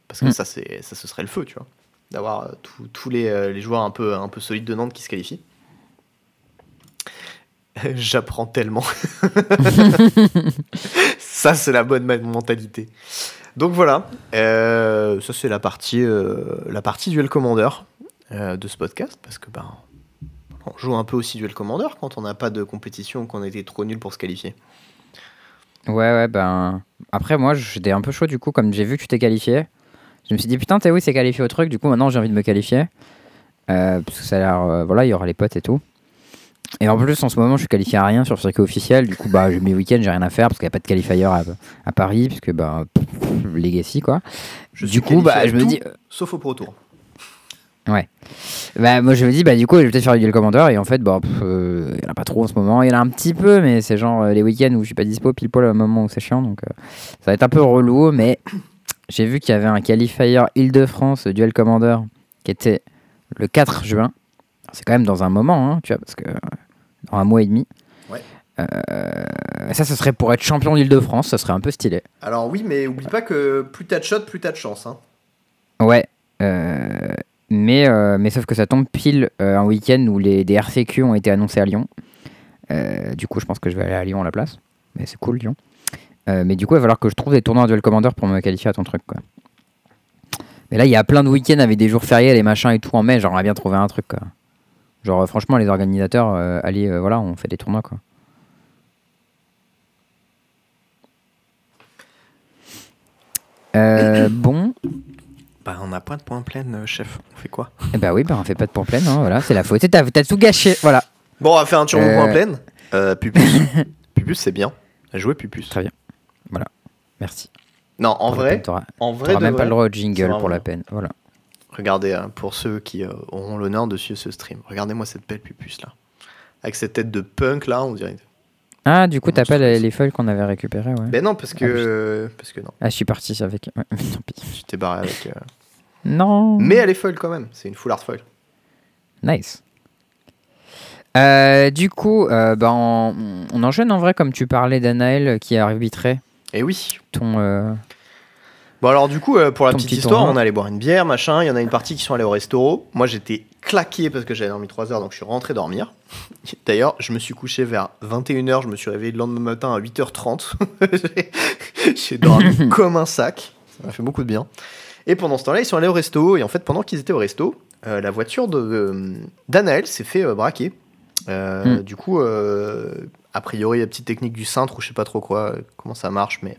Parce que Mm. ça, c'est, ça, ce serait le feu, tu vois. D'avoir euh, tous- les, les joueurs un peu, un peu solides de Nantes qui se qualifient. J'apprends tellement. ça, c'est la bonne mentalité. Donc voilà, Euh, ça c'est la partie, euh, la partie Duel Commander euh, de ce podcast, parce que ben, on joue un peu aussi Duel Commander quand on n'a pas de compétition ou qu'on a été trop nul pour se qualifier. Ouais, ouais, ben. Après, moi, j'étais un peu chaud du coup, comme j'ai vu que tu t'es qualifié. Je me suis dit, putain, Théo, il s'est qualifié au truc, du coup, maintenant j'ai envie de me qualifier. Euh, parce que ça a l'air. voilà, il y aura les potes et tout. Et en plus, en ce moment, je suis qualifié à rien sur le circuit officiel. Du coup, bah, mes week-ends, j'ai rien à faire parce qu'il n'y a pas de qualifier à, à Paris, puisque bah, pff, Legacy, quoi. Je du coup, bah, je me dis. Sauf au Pro Tour. Ouais. Bah, moi, je me dis, bah, du coup, je vais peut-être faire du duel commander. Et en fait, bah, euh, il n'y en a pas trop en ce moment. Il y en a un petit peu, mais c'est genre euh, les week-ends où je suis pas dispo pile poil au moment où c'est chiant. Donc, euh, ça va être un peu relou. Mais j'ai vu qu'il y avait un qualifier Île-de-France duel commander qui était le 4 juin. C'est quand même dans un moment, hein, tu vois, parce que un mois et demi. Ouais. Euh, ça, ce serait pour être champion d'Île-de-France. Ça serait un peu stylé. Alors oui, mais oublie pas que plus t'as de shots, plus t'as de chance. Hein. Ouais. euh, mais, euh, mais sauf que ça tombe pile un week-end où les des RCQ ont été annoncés à Lyon. Du coup, je pense que je vais aller à Lyon à la place. Mais c'est cool, Lyon. Mais du coup, il va falloir que je trouve des tournois en duel commander pour me qualifier à ton truc. Quoi. Mais là, il y a plein de week-ends avec des jours fériés, les machins et tout en mai. J'aimerais bien trouver un truc. Quoi. Genre, euh, franchement, les organisateurs, euh, allez, euh, voilà, on fait des tournois. Quoi. Euh, bon, Bah on a pas de points pleine, euh, chef. On fait quoi? Eh bah oui, bah on fait pas de point pleine, hein, voilà, c'est la faute. T'as t'as tout gâché, voilà. Bon, on va faire un turbo Euh. point pleine. Euh, Pupus. Pupus, c'est bien. Jouer Pupus. Très bien. Voilà, merci. Non, en Pour vrai, peine, T'auras en vrai, t'auras de même pas le droit au jingle pour la peine, voilà. Regardez, hein, pour ceux qui euh, auront l'honneur de suivre ce stream, regardez-moi cette belle Pupus là. Avec cette tête de punk là, on dirait. Ah, du coup, t'as pas les, les feuilles qu'on avait récupérées, ouais. Ben non, parce que. Ah, euh, parce que non. Ah, je suis parti avec. ouais, tant pis. Tu t'es barré avec. euh, Non. Mais elle est foil quand même. C'est une full art foil. Nice. Euh, du coup, bah, on, on enchaîne en vrai, comme tu parlais d'Anaël qui a arbitré Et oui. ton. Bon alors du coup, euh, pour la Ton petite petit histoire, tournoi. on allait boire une bière, machin. Il y en a une partie qui sont allés au resto. Moi, j'étais claqué parce que j'avais dormi 3 heures, donc je suis rentré dormir. D'ailleurs, je me suis couché vers 21h. Je me suis réveillé le lendemain matin à 8h30. J'ai- J'ai dormi comme un sac. Ça m'a fait beaucoup de bien. Et pendant ce temps-là, ils sont allés au resto. Et en fait, pendant qu'ils étaient au resto, euh, la voiture de, euh, d'Anaël s'est fait euh, braquer. Euh, Hmm. Du coup, euh, a priori, la petite technique du cintre ou je sais pas trop quoi, euh, comment ça marche, mais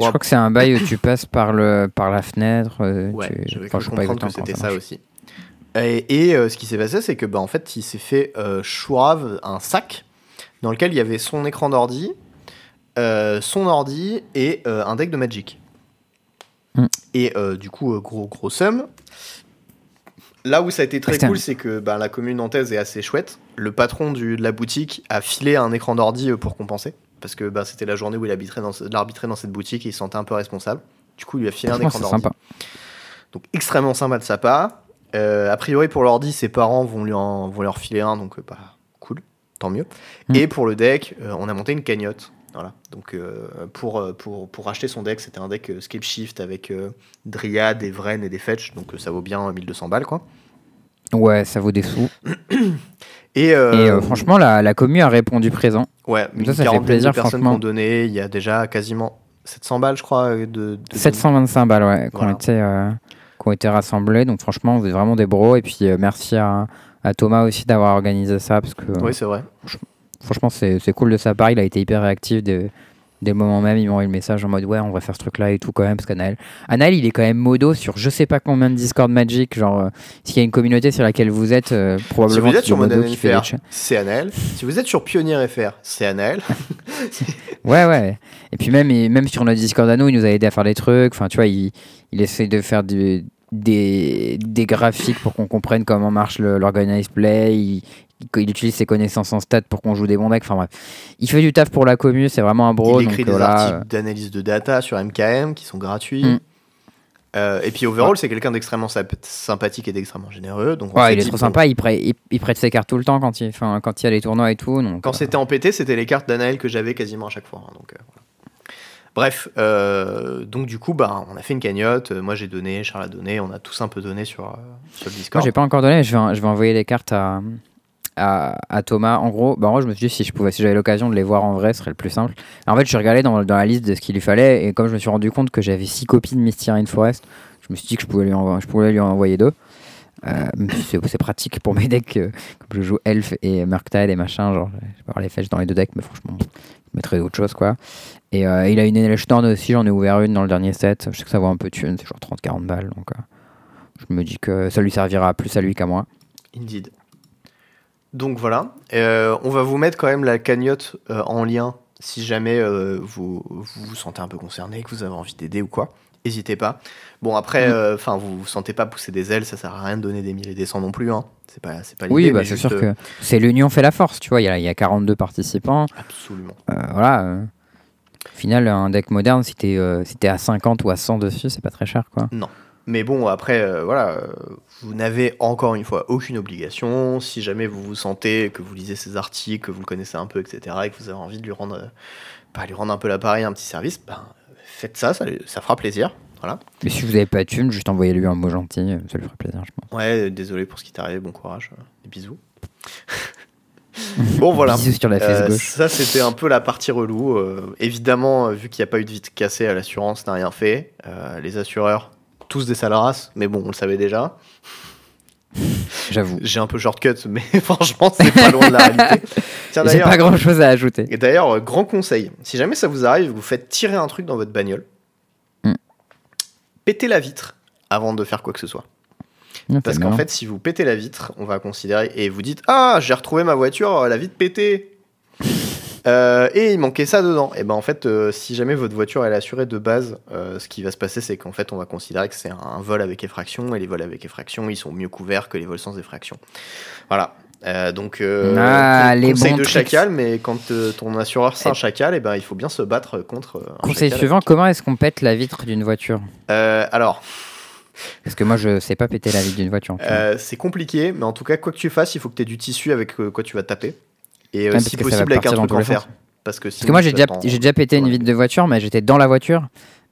Je crois que c'est un bail où tu passes par, le, par la fenêtre. euh, Ouais, tu... j'avais enfin, que c'était ça, aussi. Et, et, euh, ce qui s'est passé, c'est que bah, en fait, il s'est fait euh, chourave un sac dans lequel il y avait son écran d'ordi, euh, son ordi et un deck de Magic. Mm. Et du coup, gros gros somme. Là où ça a été très cool, c'est que bah, la commune nantaise est assez chouette. Le patron du- de la boutique a filé un écran d'ordi pour compenser. Parce que bah, c'était la journée où il arbitrait dans, cette boutique et il se sentait un peu responsable. Du coup, il lui a filé un écran d'ordi. sympa. Donc extrêmement sympa de sa part. Euh, a priori pour l'ordi, ses parents vont lui en, vont leur filer un, donc euh, bah, cool, tant mieux. Mm. Et pour le deck, euh, on a monté une cagnotte. Voilà. Donc euh, pour, pour, pour acheter son deck, c'était un deck Scape Shift avec Dryad, des Vren et des Fetch, donc ça vaut bien 1200 balles quoi. Ouais, ça vaut des sous. Et, euh, Et euh, franchement, la, la commu a répondu présent. ouais, une ça, ça fait plaisir, de personnes franchement. donné. Il y a déjà quasiment 700 balles, je crois, de, de 725 balles, ouais, qui ont été, euh, qui ont été rassemblés. Donc franchement, vous êtes vraiment des bros. Et puis euh, merci à, à Thomas aussi d'avoir organisé ça. Parce que Oui, c'est vrai. franchement, c'est cool de sa part. Il a été hyper réactif dès, dès le moment même. Il m'a envoyé le message en mode ouais, on va faire ce truc-là et tout quand même. Parce qu'Anaël, Anaël, il est quand même modo sur je sais pas combien de Discord Magic. Genre, euh, s'il y a une communauté sur laquelle vous êtes, euh, Si probablement vous êtes sur modo qui fait des c'est Anaël. Si vous êtes sur Pionnier FR, c'est Anaël. Ouais, ouais. Et puis même, et même sur notre Discord à nous, il nous a aidé à faire des trucs. Enfin, tu vois, il, il essaie de faire du- des, des graphiques pour qu'on comprenne comment marche le- l'organized play. Il, il- il utilise ses connaissances en stats pour qu'on joue des bons decks. Enfin bref, il fait du taf pour la commu. C'est vraiment un bro. il donc écrit des voilà. articles d'analyse de data sur MKM qui sont gratuits. Mm. Euh, et puis overall, c'est quelqu'un d'extrêmement symp- sympathique et d'extrêmement généreux. Donc Ouais, il est trop sympa. Il, prête- il, il prête ses cartes tout le temps quand il, quand il y a les tournois et tout. Donc, Quand euh, c'était en PT, c'était les cartes d'Anaël que j'avais quasiment à chaque fois. hein, donc, euh, voilà. Bref, euh, donc du coup, bah, on a fait une cagnotte. Euh, Moi, j'ai donné, Charles a donné. On a tous un peu donné sur, euh, sur le Moi, Discord. j'ai pas encore donné, je vais, je vais envoyer les cartes à, à, Thomas. En gros, bah, en gros, je me suis dit si je pouvais, si j'avais l'occasion de les voir en vrai, ce serait le plus simple. En fait, je suis regardé dans, la liste de ce qu'il lui fallait, et comme je me suis rendu compte que j'avais six copies de Mystery Forest, je me suis dit que je pouvais lui, envoyer deux. Euh, c'est pratique pour mes decks, euh, comme je joue Elf et Murktide et machin, genre, je vais avoir les fetch dans les deux decks, mais franchement, je mettrais autre chose, quoi. Et euh, il a une Elshtorn aussi, j'en ai ouvert une dans le dernier set. Je sais que ça vaut un peu de thune, c'est genre 30-40 balles, donc je me dis que ça lui servira plus à lui qu'à moi. Indeed. Donc voilà. Euh, on va vous mettre quand même la cagnotte euh, en lien si jamais euh, vous, vous vous sentez un peu concerné, que vous avez envie d'aider ou quoi. N'hésitez pas. Bon, après, enfin, vous vous sentez pas pousser des ailes, ça sert à rien de donner des milliers et des cents non plus. Hein. C'est pas, c'est pas l'idée. Oui, bah, c'est sûr que c'est l'union fait la force, tu vois. Il y a, il y a 42 participants. Absolument. Voilà. au final, un deck moderne, si t'es si t'es à 50 ou à 100 dessus, c'est pas très cher, quoi. Mais bon, après, euh, voilà, euh, vous n'avez encore une fois aucune obligation. Si jamais vous vous sentez que vous lisez ces articles, que vous le connaissez un peu, etc., et que vous avez envie de lui rendre, euh, bah, lui rendre un peu l'appareil, un petit service, ben, faites ça, ça, fera plaisir. Voilà. Mais si vous avez pas de thune, juste envoyez-lui un mot gentil, euh, ça lui ferait plaisir, je pense. Ouais, désolé pour ce qui t'est arrivé, bon courage, des bisous. bon, voilà. Bisous sur la Euh, ça, c'était un peu la partie relou. Euh, évidemment, vu qu'il n'y a pas eu de vitre cassée, à l'assurance n'a rien fait. Euh, les assureurs, tous des sales races, mais bon, on le savait déjà. J'avoue. J'ai un peu shortcut, mais franchement, c'est pas loin de la réalité. Tiens, J'ai pas grand chose à ajouter. et d'ailleurs, euh, grand conseil, si jamais ça vous arrive, vous faites tirer un truc dans votre bagnole, Mm. pétez la vitre avant de faire quoi que ce soit. Parce qu'en fait, si vous pétez la vitre, on va considérer et vous dites Ah, j'ai retrouvé ma voiture, la vitre pétée. Euh, et il manquait ça dedans. Et ben en fait, euh, si jamais votre voiture elle est assurée de base, euh, ce qui va se passer, c'est qu'en fait, on va considérer que c'est un vol avec effraction. Et les vols avec effraction, ils sont mieux couverts que les vols sans effraction. Voilà. Donc, Ah, les conseil de tricks. chacal, mais quand ton assureur c'est un chacal, et ben il faut bien se battre contre. un Conseil chacal. suivant, comment est-ce qu'on pète la vitre d'une voiture? Alors, Parce que moi, je sais pas péter la vitre d'une voiture. C'est compliqué, mais en tout cas, quoi que tu fasses, il faut que tu aies du tissu avec quoi tu vas taper. Et euh, Ouais, si possible, avec un truc en fer. Parce que, Parce que moi, j'ai déjà, j'ai déjà pété une vitre de voiture, mais j'étais dans la voiture.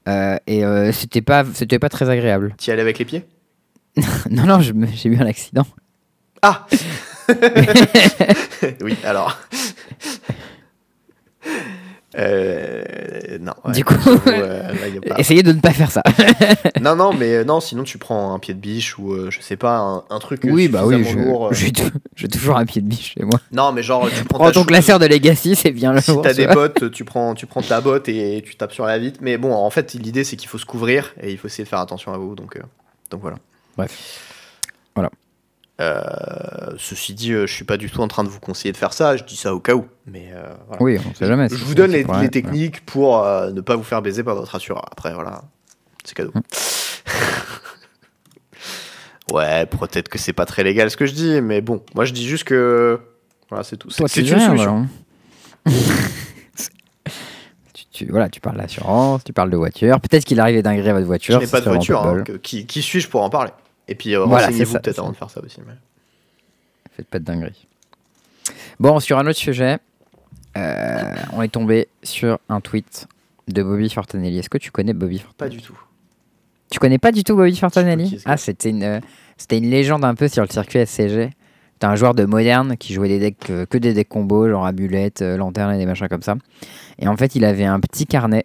euh, et euh, c'était pas, c'était pas très agréable. Tu y allais avec les pieds? Non, non, je j'ai eu un accident. Ah Oui, alors. Euh, non. ouais, Du coup- euh, là, pas- Essayez de ne pas faire ça. non, non, mais euh, non, sinon tu prends un pied de biche ou euh, je sais pas, un, un truc oui, bah oui, je, suffisamment lourd. j'ai tou- j'ai toujours un pied de biche chez moi. Non, mais genre, tu prends ton classeur de Legacy, c'est bien Si lourd. t'as des bottes, tu prends, tu prends ta botte et tu tapes sur la vitre. Mais bon, en fait, l'idée c'est qu'il faut se couvrir et il faut essayer de faire attention à vous. Donc, donc voilà. Bref. Voilà. Euh, ceci dit, euh, je suis pas du tout en train de vous conseiller de faire ça. Je dis ça au cas où. Mais euh, voilà. Oui, on sait jamais. Je vous donne les, techniques pour euh, ne pas vous faire baiser par votre assureur. Après, voilà, c'est cadeau. Hum. ouais, peut-être que c'est pas très légal ce que je dis, mais bon, moi je dis juste que voilà, c'est tout. C'est une solution. voilà. tu, voilà, tu parles d'assurance, tu parles de voiture. Peut-être qu'il arrive à votre Je voiture. n'ai ça pas de voiture. hein, qui suis-je pour en parler? Et puis euh, Voilà, renseignez-vous peut-être avant de faire ça aussi. mais-. Faites pas de dingueries. Bon, sur un autre sujet, euh, on est tombé sur un tweet de Bobby Fortanelli. Est-ce que tu connais Bobby Fortanelli Pas du tout. Tu connais pas du tout Bobby Fortanelli Ah, c'était une, euh, c'était une légende un peu sur le circuit SCG. C'était un joueur de moderne qui jouait des decks, euh, que des decks combos, genre amulette, lanterne et des machins comme ça. Et en fait, il avait un petit carnet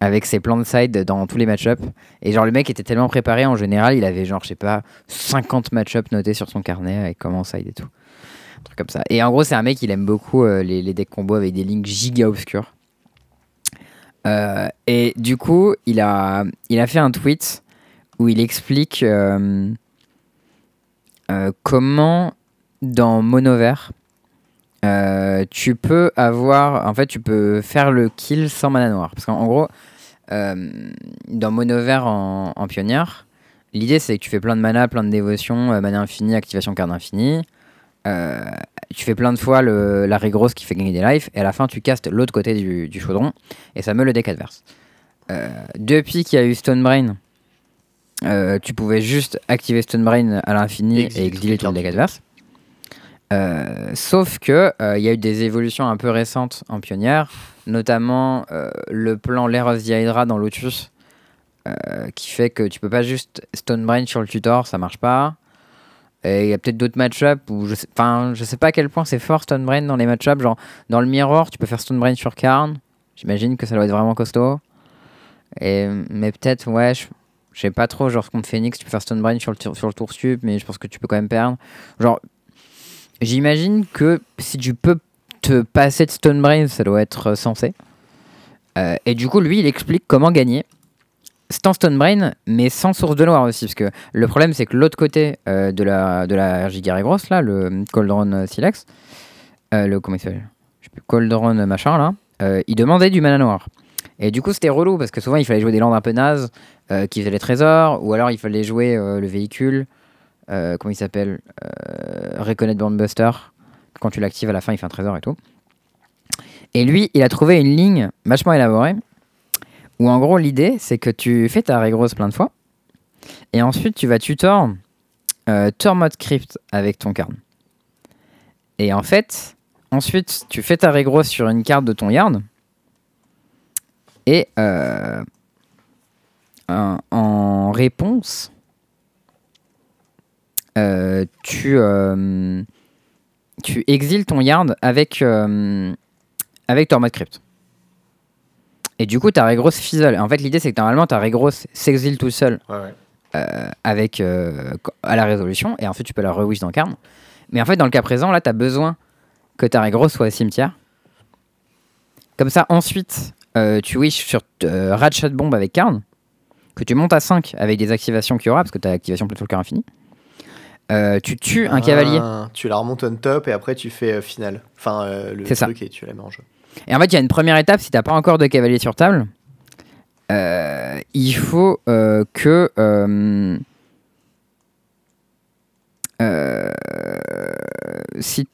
avec ses plans de side dans tous les match-ups. Et genre, le mec était tellement préparé, en général, il avait genre, je sais pas, 50 match-ups notés sur son carnet avec comment side et tout. Un truc comme ça. Et en gros, c'est un mec, il aime beaucoup euh, les, decks combos avec des lignes giga obscures. Euh, et du coup, il a, il a fait un tweet où il explique euh, comment dans Monover euh, tu peux avoir en fait tu peux faire le kill sans mana noire parce qu'en en gros euh, dans Monover en, en pionnière l'idée c'est que tu fais plein de mana plein de dévotion euh, mana infinie activation carte infinie Euh, tu fais plein de fois le, l'arrêt grosse qui fait gagner des lives et à la fin tu castes l'autre côté du, du chaudron et ça meut le deck adverse Euh, depuis qu'il y a eu Stonebrain euh, tu pouvais juste activer Stonebrain à l'infini et exiler toutes ton les deck adverse. Sauf que il y a eu des évolutions un peu récentes en pionnière, notamment euh, le plan Lair of dans Lotus, euh, qui fait que tu peux pas juste Stonebrain sur le tutor, ça marche pas. Et il y a peut-être d'autres match-up où je sais, je sais pas à quel point c'est fort Stonebrain dans les match-up. Genre, dans le Mirror, tu peux faire Stonebrain sur Karn. J'imagine que ça doit être vraiment costaud. Et, mais peut-être, ouais, je, je sais pas trop. Genre, contre Phoenix, tu peux faire Stonebrain sur le, sur le tour sup, mais je pense que tu peux quand même perdre. Genre, j'imagine que si tu peux te passer de Stonebrain, ça doit être euh, censé. Euh, et du coup, lui, il explique comment gagner. sans Stone Brain, mais sans source de noir aussi. Parce que le problème, c'est que l'autre côté euh, de la, de la là, le Coldron Silex, le. Comment il Je sais plus, Coldron machin, là, il demandait du mana noir. Et du coup, c'était relou parce que souvent, il fallait jouer des landes un peu nazes qui faisaient les trésors, ou alors il fallait jouer le véhicule. comment il s'appelle Reconnect Boundbuster. Quand tu l'actives à la fin, il fait un trésor et tout. Et lui, il a trouvé une ligne vachement élaborée où en gros, l'idée, c'est que tu fais ta Regrosse plein de fois et ensuite tu vas tutor euh, Tormod Crypt avec ton card. Et en fait, ensuite, tu fais ta Regrosse sur une carte de ton yard et euh, en réponse, euh, tu, euh, tu exiles ton yard avec, euh, avec Tormod Crypt. Et du coup, ta Regrosse fizzle. En fait, l'idée, c'est que normalement, ta Regrosse s'exile tout seul Ouais, ouais. euh, avec, euh, à la résolution, et ensuite tu peux la rewish dans Carne. Mais en fait, dans le cas présent, là, tu as besoin que ta Regrosse soit au cimetière. Comme ça, ensuite, tu wish sur Ratchet Bomb avec Carne, que tu montes à 5 avec des activations qu'il y aura, parce que tu as activation plutôt le cœur infini. Euh, tu tues un cavalier. Ah, tu la remontes on top et après tu fais euh, finale. Enfin, euh, le C'est ça. truc et tu la mets en jeu. Et en fait, il y a une première étape, si t'as pas encore de cavalier sur table, il faut que... si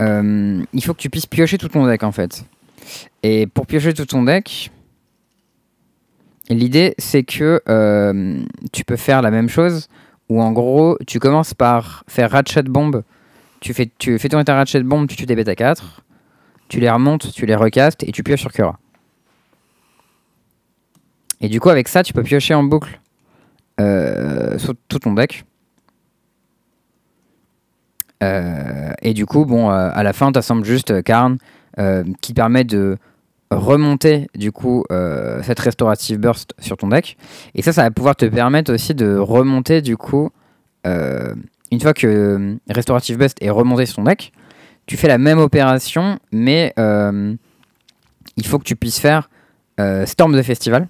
euh, il faut que tu puisses piocher tout ton deck, en fait. Et pour piocher tout ton deck, l'idée, c'est que euh, tu peux faire la même chose, où en gros, tu commences par faire Ratchet Bomb, tu fais, tu fais tourner ta Ratchet Bomb, tu tues des bêta 4, tu les remontes, tu les recastes et tu pioches sur Cura. Et du coup, avec ça, tu peux piocher en boucle euh, tout ton deck. Euh, et du coup, bon, euh, à la fin, tu assembles juste Karn qui permet de remonter du coup euh, cette restorative burst sur ton deck. Et ça, ça va pouvoir te permettre aussi de remonter du coup, euh, une fois que euh, restorative burst est remonté sur ton deck, tu fais la même opération, mais il faut que tu puisses faire Storm de Festival.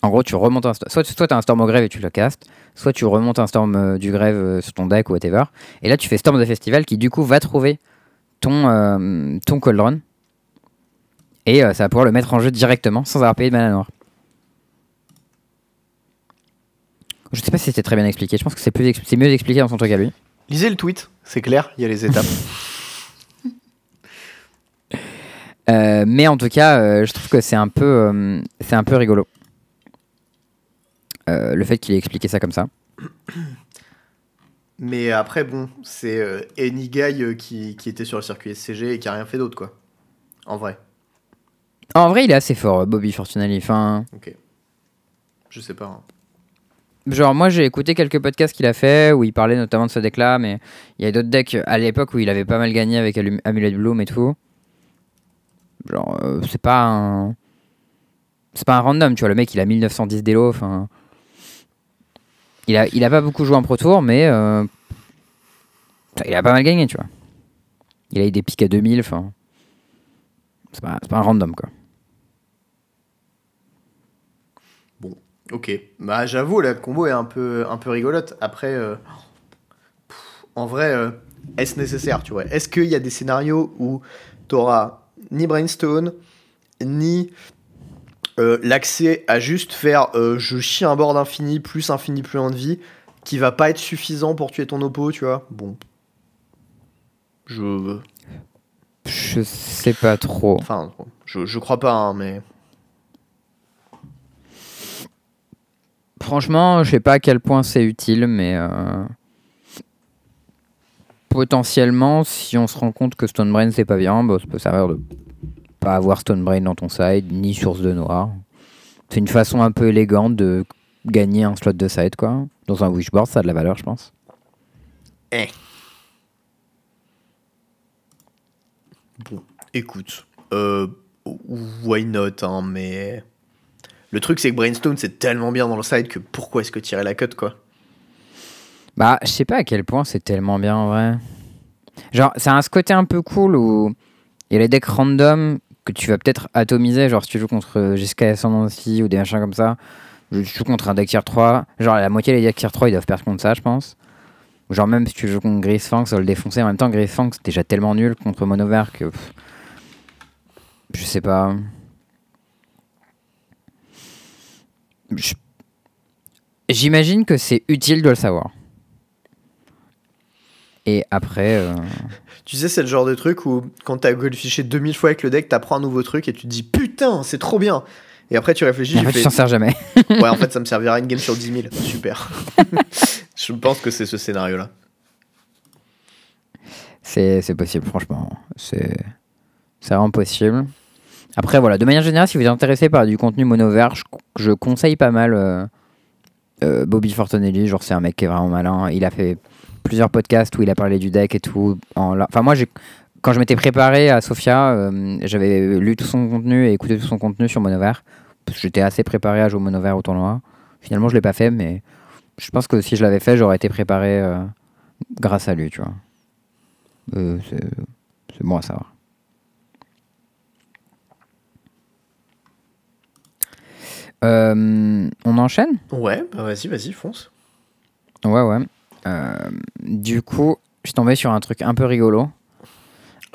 En gros, tu remontes un soit, soit tu as un Storm au grève et tu le castes, soit tu remontes un Storm du grève sur ton deck ou whatever. Et là, tu fais Storm de Festival qui du coup va trouver ton, euh, ton Cauldron. Et euh, ça va pouvoir le mettre en jeu directement sans avoir payé de mana noire. Je sais pas si c'était très bien expliqué. Je pense que c'est plus expli- c'est mieux expliqué dans son truc à lui. Lisez le tweet, c'est clair, il y a les étapes. Euh, mais en tout cas, euh, je trouve que c'est un peu, euh, c'est un peu rigolo. Le fait qu'il ait expliqué ça comme ça. Mais après, bon, c'est euh, Any Guy euh, qui, qui était sur le circuit SCG et qui a rien fait d'autre, quoi. En vrai. En vrai, il est assez fort, Bobby Fortunelli. Enfin, Ok. Je sais pas. hein. genre, moi, j'ai écouté quelques podcasts qu'il a fait où il parlait notamment de ce deck-là, mais il y a d'autres decks à l'époque où il avait pas mal gagné avec Amulet Bloom et tout. Genre, euh, c'est pas un. C'est pas un random, tu vois. Le mec, il a 1910 d'élo. Enfin. Il a, pas beaucoup joué en Pro Tour, mais. euh, il a pas mal gagné, tu vois. Il a eu des pics à 2000, enfin. C'est pas, un random, quoi. Ok. Bah, j'avoue, la combo est un peu, rigolote. Après, euh, en vrai, euh, est-ce nécessaire, tu vois? Est-ce qu'il y a des scénarios où t'auras ni Brainstone, ni euh, l'accès à juste faire euh, je chie un board infini plus infini plus un de vie qui va pas être suffisant pour tuer ton oppo, tu vois Bon. Je. Je sais pas trop. Enfin, je, je crois pas, hein, mais. Franchement, je sais pas à quel point c'est utile, mais euh, potentiellement, si on se rend compte que Stonebrain c'est pas bien, bah, ça peut servir de pas avoir Stonebrain dans ton side, ni source de noir. C'est une façon un peu élégante de gagner un slot de side, quoi. Dans un wishboard, ça a de la valeur, je pense. Bon, écoute, euh, why not, hein, mais le truc c'est que Brainstone c'est tellement bien dans le side que pourquoi est-ce que tirer la cut quoi? Bah, je sais pas à quel point c'est tellement bien en vrai. Genre, ça a un ce côté un peu cool où il y a les decks random que tu vas peut-être atomiser, genre si tu joues contre Jessica Ascendancy ou des machins comme ça, tu joues contre un deck tier 3, genre la moitié des decks tier 3 ils doivent perdre contre ça, je pense. Genre même si tu joues contre Gris Fang, ça va le défoncer. En même temps, Gris Fang c'est déjà tellement nul contre Monover que. je sais pas. J'imagine que c'est utile de le savoir. Et après. Euh, tu sais, c'est le genre de truc où quand t'as golfiché 2000 fois avec le deck, t'apprends un nouveau truc et tu te dis putain, c'est trop bien. Et après, tu réfléchis. en fait, tu t'en sers jamais. ouais, en fait, ça me servira une game sur 10 000. Super. Je pense que c'est ce scénario-là. C'est possible, franchement. C'est vraiment possible. Après, voilà, de manière générale, si vous êtes intéressé par du contenu mono-vert, je, conseille pas mal euh, euh, Bobby Fortonelli. Genre, c'est un mec qui est vraiment malin. Il a fait plusieurs podcasts où il a parlé du deck et tout. En, enfin, moi, quand je m'étais préparé à Sofia, euh, j'avais lu tout son contenu et écouté tout son contenu sur Monovert. J'étais assez préparé à jouer Monovert au tournoi. Finalement, je l'ai pas fait, mais je pense que si je l'avais fait, j'aurais été préparé euh, grâce à lui, tu vois. Euh, c'est bon à savoir. on enchaîne? Ouais, bah vas-y, vas-y, fonce. Ouais, ouais. Du coup, je suis tombé sur un truc un peu rigolo.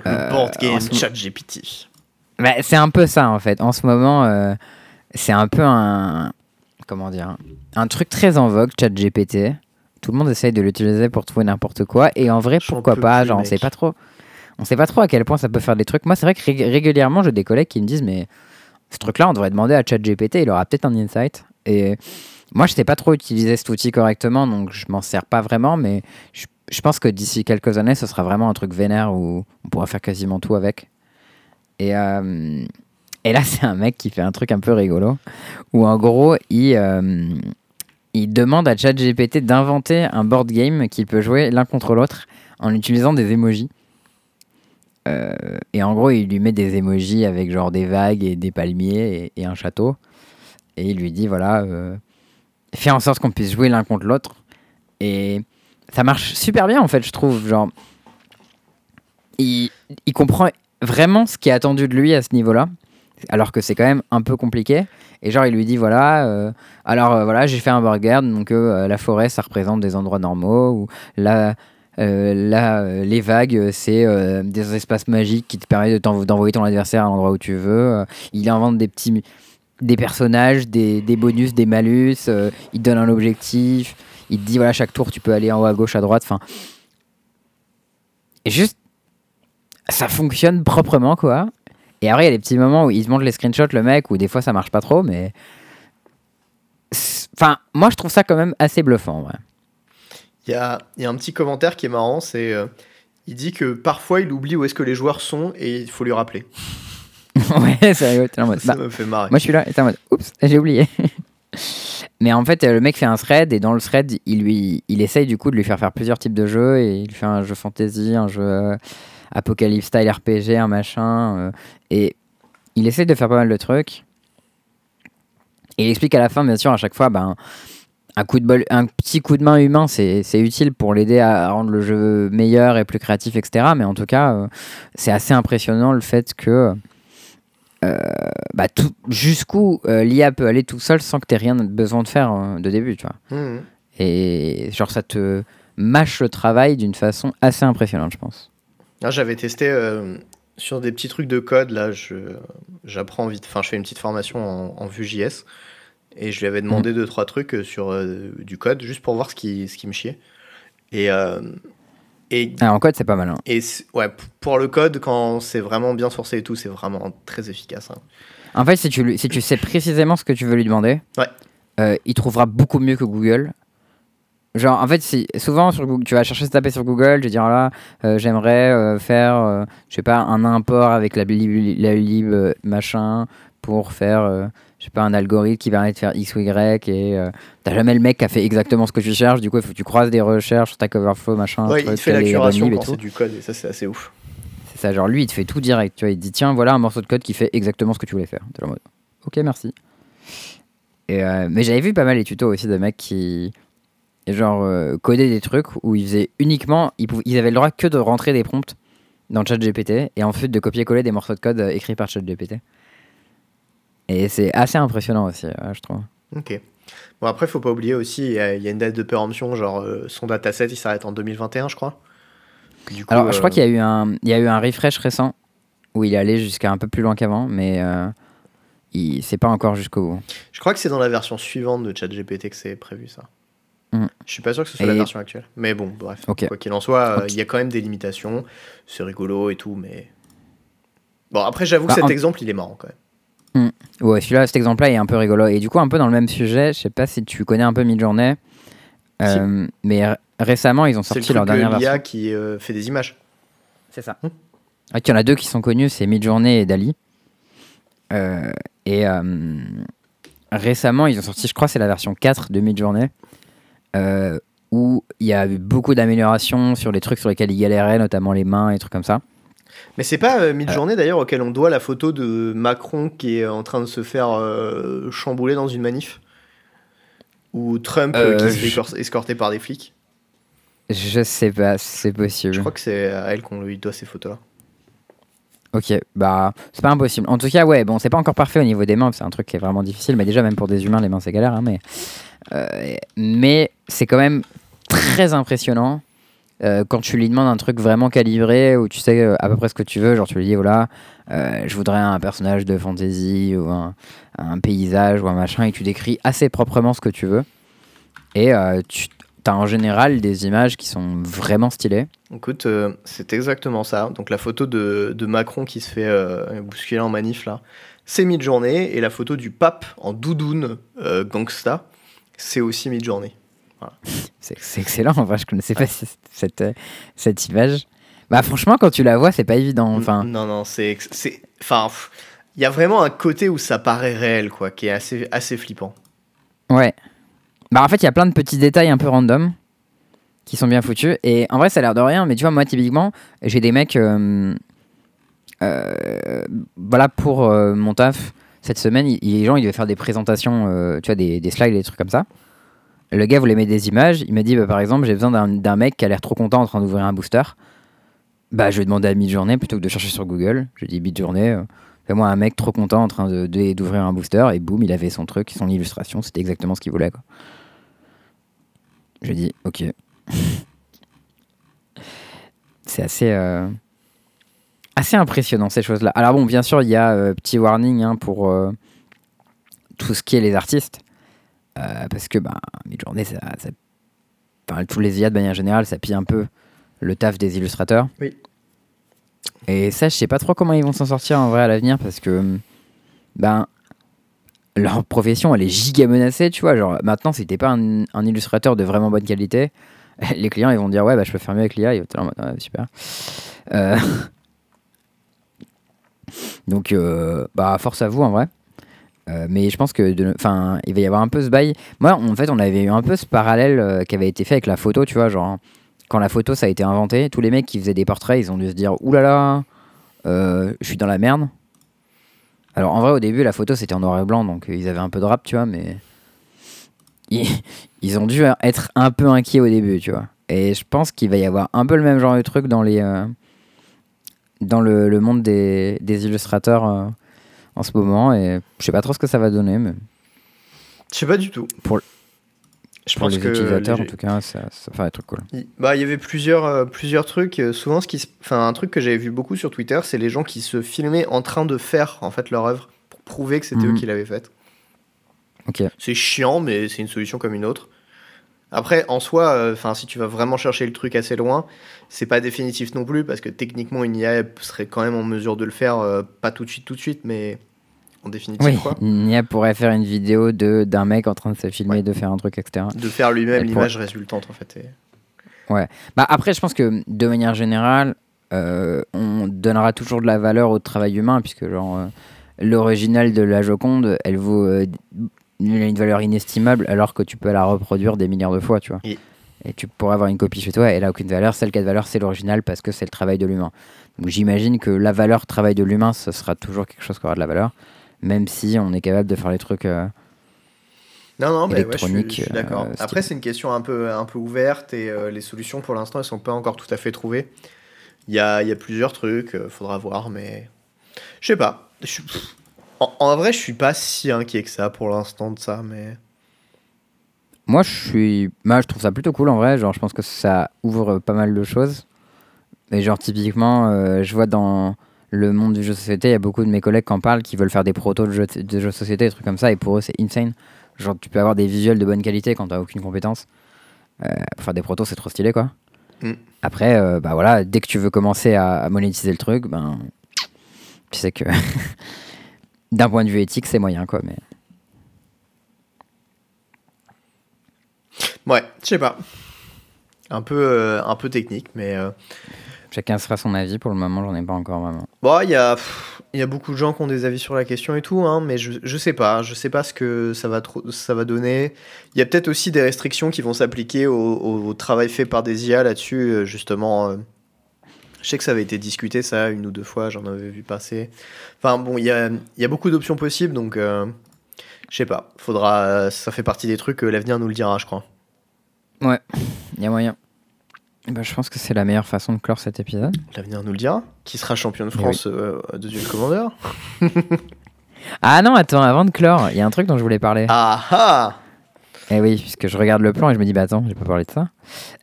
Le euh, board game ChatGPT. Bah, c'est un peu ça en fait. En ce moment, euh, c'est un peu un. Comment dire Un truc très en vogue, ChatGPT. Tout le monde essaye de l'utiliser pour trouver n'importe quoi. Et en vrai, pourquoi pas Genre, on sait pas trop. On sait pas trop à quel point ça peut faire des trucs. Moi, c'est vrai que régulièrement, j'ai des collègues qui me disent Mais ce truc-là, on devrait demander à ChatGPT, il aura peut-être un insight. Et moi, je sais pas trop utiliser cet outil correctement, donc je m'en sers pas vraiment, mais je pense que d'ici quelques années, ce sera vraiment un truc vénère où on pourra faire quasiment tout avec. Et, euh, et là, c'est un mec qui fait un truc un peu rigolo, où en gros, il, euh, il demande à ChatGPT d'inventer un board game qu'il peut jouer l'un contre l'autre en utilisant des emojis. Euh, et en gros, il lui met des emojis avec genre des vagues et des palmiers et un château. Et il lui dit voilà, fais en sorte qu'on puisse jouer l'un contre l'autre. Et ça marche super bien en fait, je trouve. Genre, il, il comprend vraiment ce qui est attendu de lui à ce niveau-là, alors que c'est quand même un peu compliqué. Et genre, il lui dit voilà, euh, alors euh, voilà, j'ai fait un burger, donc euh, la forêt, ça représente des endroits normaux, ou les vagues, c'est des espaces magiques qui te permettent d'envoyer ton adversaire à l'endroit où tu veux. il invente des petits des personnages, des, des bonus, des malus, il donne un objectif il te dit voilà chaque tour tu peux aller en haut à gauche à droite enfin. Et juste ça fonctionne proprement quoi. Et après il y a des petits moments où il se montre les screenshots le mec où des fois ça marche pas trop mais enfin moi je trouve ça quand même assez bluffant il y a, y a, un petit commentaire qui est marrant c'est euh, il dit que parfois il oublie où est-ce que les joueurs sont et il faut lui rappeler ouais c'est rigolo en mode, ça bah, me fait marrer moi je suis là et en mode oups j'ai oublié mais en fait, le mec fait un thread et dans le thread, il, lui, il essaye du coup de lui faire faire plusieurs types de jeux et il fait un jeu fantasy, un jeu euh, apocalypse style RPG, un machin. Euh, et il essaye de faire pas mal de trucs. Et il explique à la fin, bien sûr, à chaque fois, ben, un, coup de bol, un petit coup de main humain, c'est utile pour l'aider à rendre le jeu meilleur et plus créatif, etc. Mais en tout cas, euh, c'est assez impressionnant le fait que euh, bah, jusqu'où euh, l'IA peut aller tout seul sans que tu aies rien besoin de faire euh, de début, tu vois. Mmh. Et genre, ça te mâche le travail d'une façon assez impressionnante, je pense. Ah, J'avais testé sur des petits trucs de code, là, j'apprends vite, enfin, je fais une petite formation en, Vue.js, et je lui avais demandé mmh. deux, trois trucs sur du code, juste pour voir ce qui, ce qui me chiait. Et ah, en code, c'est pas mal. Hein. Et ouais, pour le code, quand c'est vraiment bien sourcé et tout, c'est vraiment très efficace. Hein. En fait, si tu, si tu sais précisément ce que tu veux lui demander, ouais. Euh, il trouvera beaucoup mieux que Google. Genre, en fait, si, souvent, sur Google, tu vas chercher à taper sur Google, tu vas dire là, euh, j'aimerais euh, faire, je sais pas, un import avec la lib, la lib machin pour faire je sais pas, un algorithme qui va de faire X ou Y et euh, t'as jamais le mec qui a fait exactement ce que tu cherches. Du coup, il faut que tu croises des recherches sur ta coverflow, machin. Ouais, il te fait la curation quand c'est du code et ça, c'est assez ouf. C'est ça, genre lui, il te fait tout direct. Tu vois, il te dit tiens, voilà un morceau de code qui fait exactement ce que tu voulais faire. T'es en mode ok, merci. Et, euh, mais j'avais vu pas mal les tutos aussi de mecs qui genre euh, codaient des trucs où ils faisaient uniquement, ils, ils avaient le droit que de rentrer des prompts dans ChatGPT et ensuite de copier-coller des morceaux de code euh, écrits par ChatGPT. Et c'est assez impressionnant aussi, euh, je trouve. Ok. Bon, après, faut pas oublier aussi, il y, a il y a une date de péremption, genre euh, son dataset, il s'arrête en 2021, je crois. Du coup, Alors, je crois euh, qu'il y, a eu un- il y a eu un refresh récent où il est allé jusqu'à un peu plus loin qu'avant, mais euh, il c'est pas encore jusqu'au bout. Je crois que c'est dans la version suivante de ChatGPT que c'est prévu, ça. Mm. Je suis pas sûr que ce soit la version actuelle. Mais bon, bref. Ok. Quoi qu'il en soit, il y a quand même des limitations. C'est rigolo et tout, mais. Bon, après, j'avoue Bah, que cet en- exemple, il est marrant quand même. Ouais, celui-là, cet exemple-là est un peu rigolo. Et du coup, un peu dans le même sujet, je sais pas si tu connais un peu Midjourney, euh, mais récemment, ils ont C'est le sorti leur de dernière version. qui euh, fait des images. C'est ça. Hmm. il y en a deux qui sont connus, c'est Midjourney et Dali. Euh, et euh, récemment, ils ont sorti, je crois, c'est la version 4 de Midjourney, euh, où il y a eu beaucoup d'améliorations sur les trucs sur lesquels ils galéraient, notamment les mains et trucs comme ça. Mais c'est pas euh, Midjourney d'ailleurs auquel on doit la photo de Macron qui est en train de se faire euh, chambouler dans une manif? Ou Trump euh, Euh, qui se fait escorter par des flics? Je sais pas, c'est possible. Je crois que c'est à elle qu'on lui doit ces photos-là. Ok, bah c'est pas impossible. En tout cas, ouais, bon, c'est pas encore parfait au niveau des mains, c'est un truc qui est vraiment difficile, mais déjà même pour des humains, les mains c'est galère, hein, mais euh, mais c'est quand même très impressionnant euh, quand tu lui demandes un truc vraiment calibré où tu sais euh, à peu près ce que tu veux, genre tu lui dis voilà, euh, je voudrais un personnage de fantasy ou un, paysage ou un machin et tu décris assez proprement ce que tu veux et euh, tu as en général des images qui sont vraiment stylées. Écoute, c'est exactement ça. Donc la photo de, Macron qui se fait bousculer en manif là, c'est mid-journée. Et la photo du pape en doudoune gangsta, c'est aussi mid-journée. C'est c'est excellent, enfin, je connaissais pas c- cette, euh, cette image. Bah franchement, quand tu la vois, c'est pas évident. Enfin, Non, non, c'est... Enfin, il y a vraiment un côté où ça paraît réel, quoi, qui est assez, assez flippant. ouais. Bah en fait, il y a plein de petits détails un peu random qui sont bien foutus. Et en vrai, ça a l'air de rien, mais tu vois, moi, typiquement, j'ai des mecs. euh, euh, voilà, pour euh, mon taf, cette semaine, il- les gens, ils devaient faire des présentations, tu vois, des, des slides, des trucs comme ça. Le gars voulait mettre des images. Il m'a dit, bah, par exemple, j'ai besoin d'un mec qui a l'air trop content en train d'ouvrir un booster. Bah, je vais demander à Midjourney plutôt que de chercher sur Google. Je dis Midjourney, euh, fais-moi un mec trop content en train d'ouvrir un booster. Et boum, il avait son truc, son illustration. C'était exactement ce qu'il voulait. Quoi. Je dis, ok. C'est assez, euh, assez impressionnant ces choses-là. Alors bon, bien sûr, il y a euh, petit warning hein, pour euh, tout ce qui est les artistes. Euh, parce que bah, Midjourney, ça, ça, enfin, tous les IA de manière générale, ça pille un peu le taf des illustrateurs. Oui. Et ça, je sais pas trop comment ils vont s'en sortir en vrai à l'avenir parce que ben leur profession elle est giga menacée, tu vois. Genre maintenant, si t'es pas un, un illustrateur de vraiment bonne qualité, les clients ils vont dire ouais bah je peux faire mieux avec l'IA. En mode, Ouais, super. Euh, Donc euh, bah force à vous en vrai. Euh, mais je pense que, enfin, il va y avoir un peu ce bail. Moi, en fait, on avait eu un peu ce parallèle euh, qui avait été fait avec la photo, tu vois, genre quand la photo ça a été inventé, tous les mecs qui faisaient des portraits, ils ont dû se dire oulala, euh, je suis dans la merde. Alors en vrai, au début, la photo c'était en noir et blanc, donc euh, ils avaient un peu de rap, tu vois, mais ils, ont dû être un peu inquiets au début, tu vois. Et je pense qu'il va y avoir un peu le même genre de truc dans les dans le, le monde des, des illustrateurs en ce moment, et je sais pas trop ce que ça va donner, mais Je sais pas du tout. Pour- je pour pense les que utilisateurs, les- en tout cas, ça, ça va faire des trucs cool. Il bah, il y avait plusieurs, euh, plusieurs trucs. Euh, Souvent, ce qui enfin, un truc que j'avais vu beaucoup sur Twitter, c'est les gens qui se filmaient en train de faire en fait leur œuvre pour prouver que c'était eux Mhm. qui l'avaient faite. Ok. C'est chiant, mais c'est une solution comme une autre. Après, en soi, euh, si tu vas vraiment chercher le truc assez loin, c'est pas définitif non plus parce que techniquement une IA serait quand même en mesure de le faire, euh, pas tout de suite, tout de suite, mais en définitive Oui, quoi. Nia pourrait faire une vidéo de d'un mec en train de se filmer, Ouais. de faire un truc, etc. De faire lui-même l'image résultante en fait. et- Bah après, je pense que de manière générale, euh, on donnera toujours de la valeur au travail humain, puisque genre l'original de la Joconde, elle vaut euh, elle a une valeur inestimable, alors que tu peux la reproduire des milliards de fois, tu vois. Et- Et tu pourrais avoir une copie chez toi, elle a aucune valeur. Celle qui a de valeur, c'est l'original parce que c'est le travail de l'humain. Donc j'imagine que la valeur travail de l'humain, ce sera toujours quelque chose qui aura de la valeur, même si on est capable de faire les trucs. euh, Non, non, ouais, je suis, électronique, je suis d'accord. euh, Après, c'est une question un peu, un peu ouverte et euh, les solutions pour l'instant, elles sont pas encore tout à fait trouvées. Il y a, y a plusieurs trucs, euh, faudra voir, mais je sais pas. En, en vrai, je suis pas si inquiet que ça pour l'instant de ça, mais Moi, je suis. Moi, je trouve ça plutôt cool en vrai. Genre, je pense que ça ouvre pas mal de choses. Et genre, typiquement, euh, je vois dans le monde du jeu de société, il y a beaucoup de mes collègues qui en parlent, qui veulent faire des protos de jeux de, jeux de société, des trucs comme ça. Et pour eux, c'est insane. Genre, tu peux avoir des visuels de bonne qualité quand t'as aucune compétence. Euh, pour faire des protos, c'est trop stylé, quoi. Mm. Après, euh, bah voilà, dès que tu veux commencer à, à monétiser le truc, ben. Tu sais que. D'un point de vue éthique, c'est moyen, quoi. Mais... ouais, je sais pas. Un peu, euh, un peu technique, mais euh, Chacun sera son avis. Pour le moment, j'en ai pas encore vraiment. bon, il y a, il y a beaucoup de gens qui ont des avis sur la question et tout, hein, mais je, je sais pas, je sais pas ce que ça va, trop, ça va donner. Il y a peut-être aussi des restrictions qui vont s'appliquer au, au- au travail fait par des IA là-dessus, euh, justement. euh, je sais que ça avait été discuté, ça, une ou deux fois, j'en avais vu passer. Enfin bon, il y a, il y a beaucoup d'options possibles, donc euh, je sais pas. Faudra, ça fait partie des trucs que l'avenir nous le dira, je crois. Ouais, il y a moyen. Ben, je pense que c'est la meilleure façon de clore cet épisode. L'avenir nous le dira. Qui sera champion de Eh France euh, de Duel Commander? Ah non, attends, avant de clore, il y a un truc dont je voulais parler. Ah ah Eh oui, puisque je regarde le plan et je me dis, bah attends, j'ai pas parlé de ça.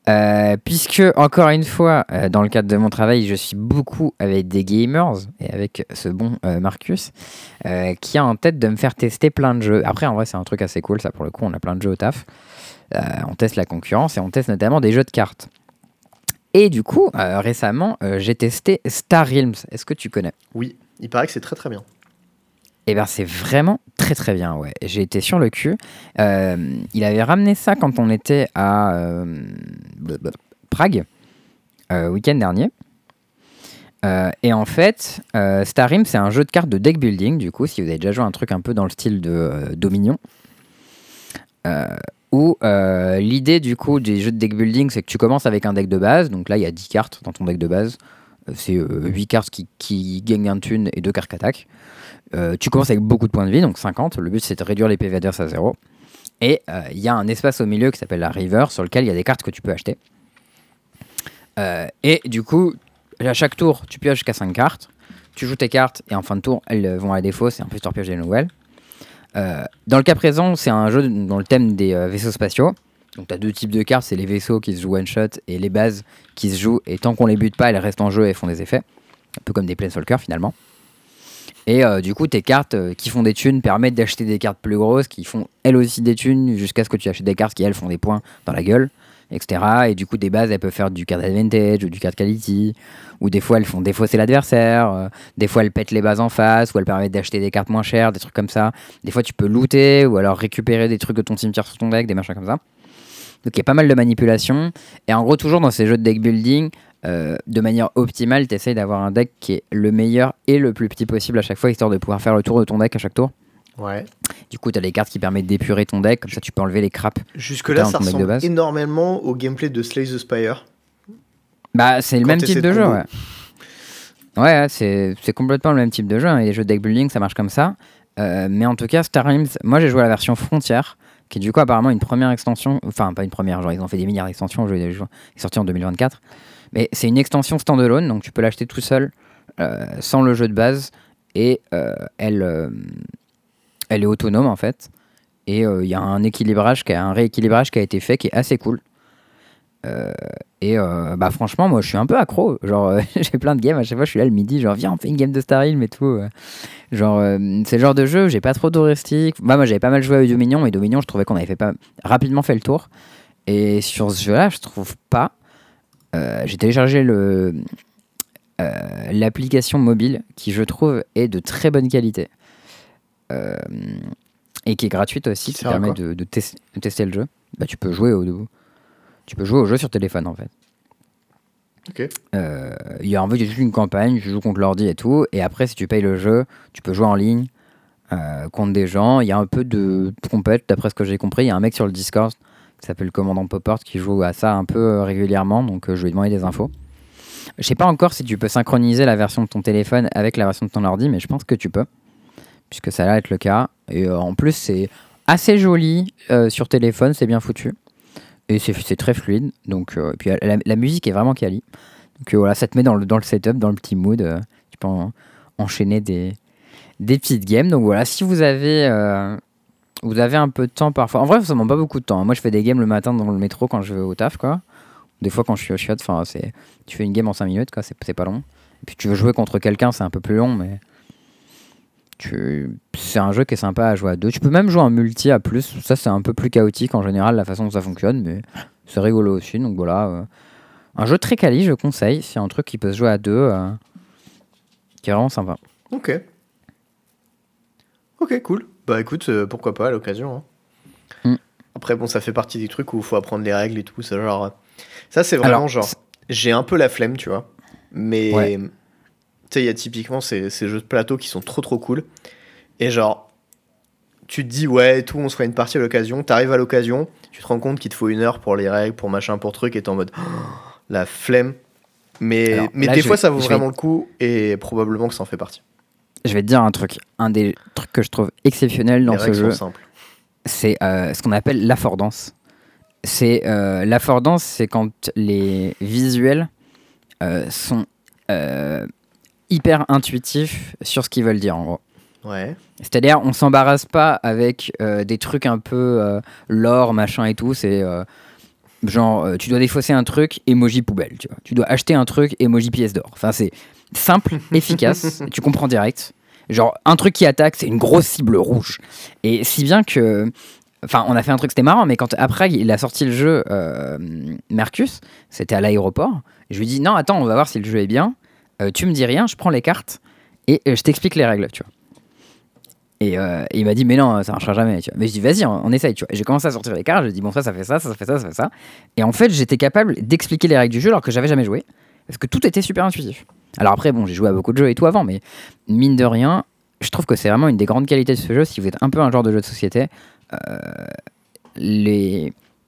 Euh, puisque, encore une fois, euh, dans le cadre de mon travail, je suis beaucoup avec des gamers et avec ce bon euh, Marcus, qui a en tête de me faire tester plein de jeux. Après, en vrai, c'est un truc assez cool, ça pour le coup, on a plein de jeux au taf. On teste la concurrence et on teste notamment des jeux de cartes. Et du coup, récemment, j'ai testé Star Realms. Est-ce que tu connais? Oui, il paraît que c'est très très bien. Eh bien, c'est vraiment très très bien, ouais. J'ai été sur le cul. Euh, il avait ramené ça quand on était à euh, Prague, euh, week-end dernier. Et en fait, Starim, c'est un jeu de cartes de deck building, du coup, si vous avez déjà joué un truc un peu dans le style de Dominion. Où l'idée du coup des jeux de deck building, c'est que tu commences avec un deck de base. Donc là, il y a 10 cartes dans ton deck de base. Euh, C'est 8 cartes qui, qui gagnent un thune et 2 cartes qui attaquent. Euh, tu commences avec beaucoup de points de vie, donc 50. Le but, c'est de réduire les PV à 0. Et euh, il y a un espace au milieu qui s'appelle la river, sur lequel il y a des cartes que tu peux acheter. Euh, et du coup, à chaque tour, tu pioches jusqu'à 5 cartes. Tu joues tes cartes, et en fin de tour, elles euh, vont à la défaut, c'est un peu tu repioches des nouvelles. Euh, dans le cas présent, c'est un jeu dans le thème des euh, vaisseaux spatiaux. Donc tu as deux types de cartes, c'est les vaisseaux qui se jouent one shot et les bases qui se jouent et tant qu'on les bute pas, elles restent en jeu et font des effets. Un peu comme des Planeswalkers finalement. Et euh, du coup, tes cartes euh, qui font des thunes permettent d'acheter des cartes plus grosses qui font elles aussi des thunes jusqu'à ce que tu achètes des cartes qui elles font des points dans la gueule, etc. Et du coup, des bases elles peuvent faire du card advantage ou du card quality, ou des fois elles font défausser l'adversaire, euh, des fois elles pètent les bases en face, ou elles permettent d'acheter des cartes moins chères, des trucs comme ça. Des fois tu peux looter ou alors récupérer des trucs de ton cimetière sur ton deck, des machins comme ça. Donc il y a pas mal de manipulation. Et en gros, toujours dans ces jeux de deck building, euh, de manière optimale, tu essayes d'avoir un deck qui est le meilleur et le plus petit possible à chaque fois, histoire de pouvoir faire le tour de ton deck à chaque tour. Ouais. Du coup, tu as des cartes qui permettent d'épurer ton deck, comme ça tu peux enlever les craps. Jusque-là, ça ressemble base. énormément au gameplay de Slay the Spire. Bah, c'est le Quand même type de jeu, ouais. Ouais, c'est c'est complètement le même type de jeu. hein. Et les jeux de deck building, ça marche comme ça. Euh, mais en tout cas, Star Realms, moi j'ai joué à la version Frontière, qui est du coup apparemment une première extension. Enfin, pas une première, genre ils ont fait des milliards d'extensions. Le jeu est sorti en 2024. Mais c'est une extension standalone, donc tu peux l'acheter tout seul, euh, sans le jeu de base. Et euh, elle, euh, elle est autonome en fait. Et il y a un équilibrage, qui a, un rééquilibrage qui a été fait qui est assez cool. Euh, et euh, bah franchement, moi je suis un peu accro. Genre, euh, j'ai plein de games à chaque fois, je suis là le midi, genre viens, on fait une game de Star Realm et tout. euh. Genre, c'est le genre de jeu, j'ai pas trop d'heuristiques. Bah, moi j'avais pas mal joué à Dominion et Dominion, je trouvais qu'on avait fait pas rapidement fait le tour. Et sur ce jeu-là, je trouve pas. J'ai téléchargé le l'application mobile qui, je trouve, est de très bonne qualité. Et qui est gratuite aussi, Qui permet quoi de, de tes- de tester le jeu. Bah, tu peux jouer au tu peux jouer au jeu sur téléphone en fait. Ok. Euh, Il y a en fait juste une campagne, tu joues contre l'ordi et tout, et après si tu payes le jeu, tu peux jouer en ligne euh, contre des gens. Il y a un peu de trompette, d'après ce que j'ai compris. Il y a un mec sur le Discord qui s'appelle le commandant Poport qui joue à ça un peu euh, régulièrement, donc je lui ai demandé des infos. Je sais pas encore si tu peux synchroniser la version de ton téléphone avec la version de ton ordi, mais je pense que tu peux, puisque ça a l'air d'être le cas. Et en plus, c'est assez joli sur téléphone, c'est bien foutu. Et c'est très fluide. Donc, euh, et puis la, la musique est vraiment quali. Donc euh, voilà, ça te met dans le, dans le setup, dans le petit mood. euh, tu peux en- enchaîner des, des petites games. Donc voilà, si vous avez, euh, vous avez un peu de temps parfois. En vrai, ça demande pas beaucoup de temps. hein. Moi, je fais des games le matin dans le métro quand je vais au taf, quoi. Des fois, quand je suis au c'est, tu fais une game en 5 minutes, c'est pas long. Et puis, tu veux jouer contre quelqu'un, c'est un peu plus long, mais. Tu... C'est un jeu qui est sympa à jouer à deux. Tu peux même jouer en multi à plus. Ça, c'est un peu plus chaotique en général, la façon dont ça fonctionne, mais c'est rigolo aussi. Donc voilà. euh, Un jeu très quali, je conseille. C'est un truc qui peut se jouer à deux. euh, qui est vraiment sympa. Ok. Ok, cool. Bah écoute, euh, pourquoi pas à l'occasion. hein. Mm. Après, bon, ça fait partie des trucs où il faut apprendre les règles et tout. Ça, genre, ça c'est vraiment Alors, genre. J'ai un peu la flemme, tu vois. Mais. Ouais. Tu sais, il y a typiquement ces, ces jeux de plateau qui sont trop trop cool. Et genre. Tu te dis, ouais, et tout, on se fera une partie à l'occasion. T'arrives à l'occasion, tu te rends compte qu'il te faut une heure pour les règles, pour machin, pour truc, et t'es en mode. Oh, la flemme. Mais, Alors, mais là, des fois, vais- ça vaut vais- vraiment le coup, et probablement que ça en fait partie. Je vais te dire un truc. Un des trucs que je trouve exceptionnel dans les ce jeu, c'est euh, ce qu'on appelle l'affordance. C'est euh, l'affordance, c'est quand les visuels euh, sont hyper intuitifs sur ce qu'ils veulent dire en gros. Ouais. C'est-à-dire, on s'embarrasse pas avec euh, des trucs un peu euh, lore, machin et tout. C'est euh, genre, euh, tu dois défausser un truc, emoji poubelle, tu vois. Tu dois acheter un truc, emoji pièce d'or. Enfin, c'est simple, efficace, tu comprends direct. Genre, un truc qui attaque, c'est une grosse cible rouge. Et si bien que. Enfin, on a fait un truc, c'était marrant, mais quand après il a sorti le jeu, Mercus, c'était à l'aéroport. Je lui dis non, attends, on va voir si le jeu est bien. Euh, tu me dis rien, je prends les cartes et euh, je t'explique les règles, tu vois. Et, euh, il m'a dit, mais non, ça marchera jamais. Tu vois. Mais je dis, vas-y, on, essaye. Tu vois. Et J'ai commencé à sortir les cartes, j'ai dit, bon, ça, ça fait ça, ça, fait ça, ça fait ça. Et en fait, j'étais capable d'expliquer les règles du jeu alors que j'avais jamais joué. Parce que tout était super intuitif. Alors après, bon, j'ai joué à beaucoup de jeux et tout avant, mais mine de rien, je trouve que c'est vraiment une des grandes qualités de ce jeu. Si vous êtes un peu un genre de jeu de société,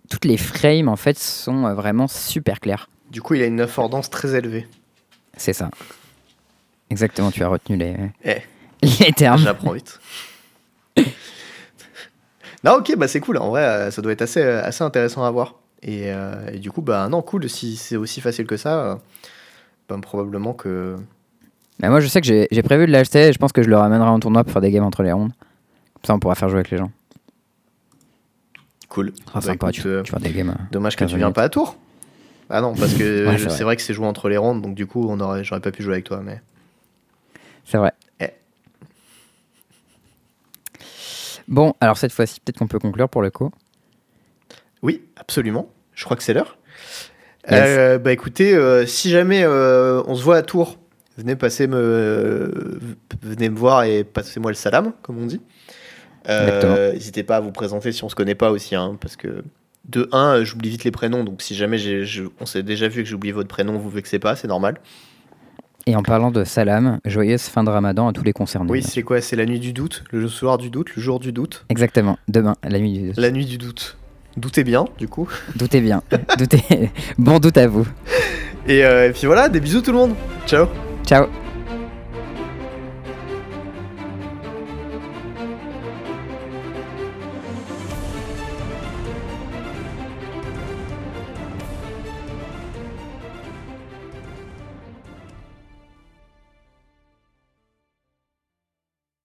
toutes les frames, en fait, sont vraiment super claires. Du coup, il a une affordance très élevée. C'est ça. Exactement, tu as retenu les, Eh. les termes. J'apprends vite. non, ok, bah c'est cool. En vrai, euh, ça doit être assez, euh, assez intéressant à voir. Et, euh, et du coup, bah non, cool. Si c'est aussi facile que ça, bah, probablement que. Mais moi, je sais que j'ai prévu de l'acheter et je pense que je le ramènerai en tournoi pour faire des games entre les rondes. Comme ça, on pourra faire jouer avec les gens. Cool. Ah, Bah, sympa, écoute, tu, euh, des games. Dommage que 15 tu viens minutes. pas à Tours. Ah non, parce que Ouais, c'est vrai. vrai que c'est joué entre les rondes, donc du coup, on aurait, j'aurais pas pu jouer avec toi. Mais C'est vrai. Eh. Bon, alors cette fois-ci, peut-être qu'on peut conclure pour le coup. oui, absolument. Je crois que c'est l'heure. Yes. Euh, bah écoutez, euh, si jamais euh, on se voit à Tours, venez passer me, venez me voir et passez-moi le salam, comme on dit. N'hésitez pas à vous présenter si on se connaît pas aussi, hein, parce que de 1, j'oublie vite les prénoms, donc si jamais je- on s'est déjà vu que j'ai oublié votre prénom, vous vexez pas, c'est normal. Et en parlant de salam, joyeuse fin de ramadan à tous les concernés. Oui, c'est quoi C'est la nuit du doute, le soir du doute, le jour du doute, Exactement, demain, la nuit du doute. la nuit du doute. Doutez bien, du coup. Doutez bien. Doutez... bon doute à vous. Et, euh, et puis voilà, des bisous tout le monde. Ciao. Ciao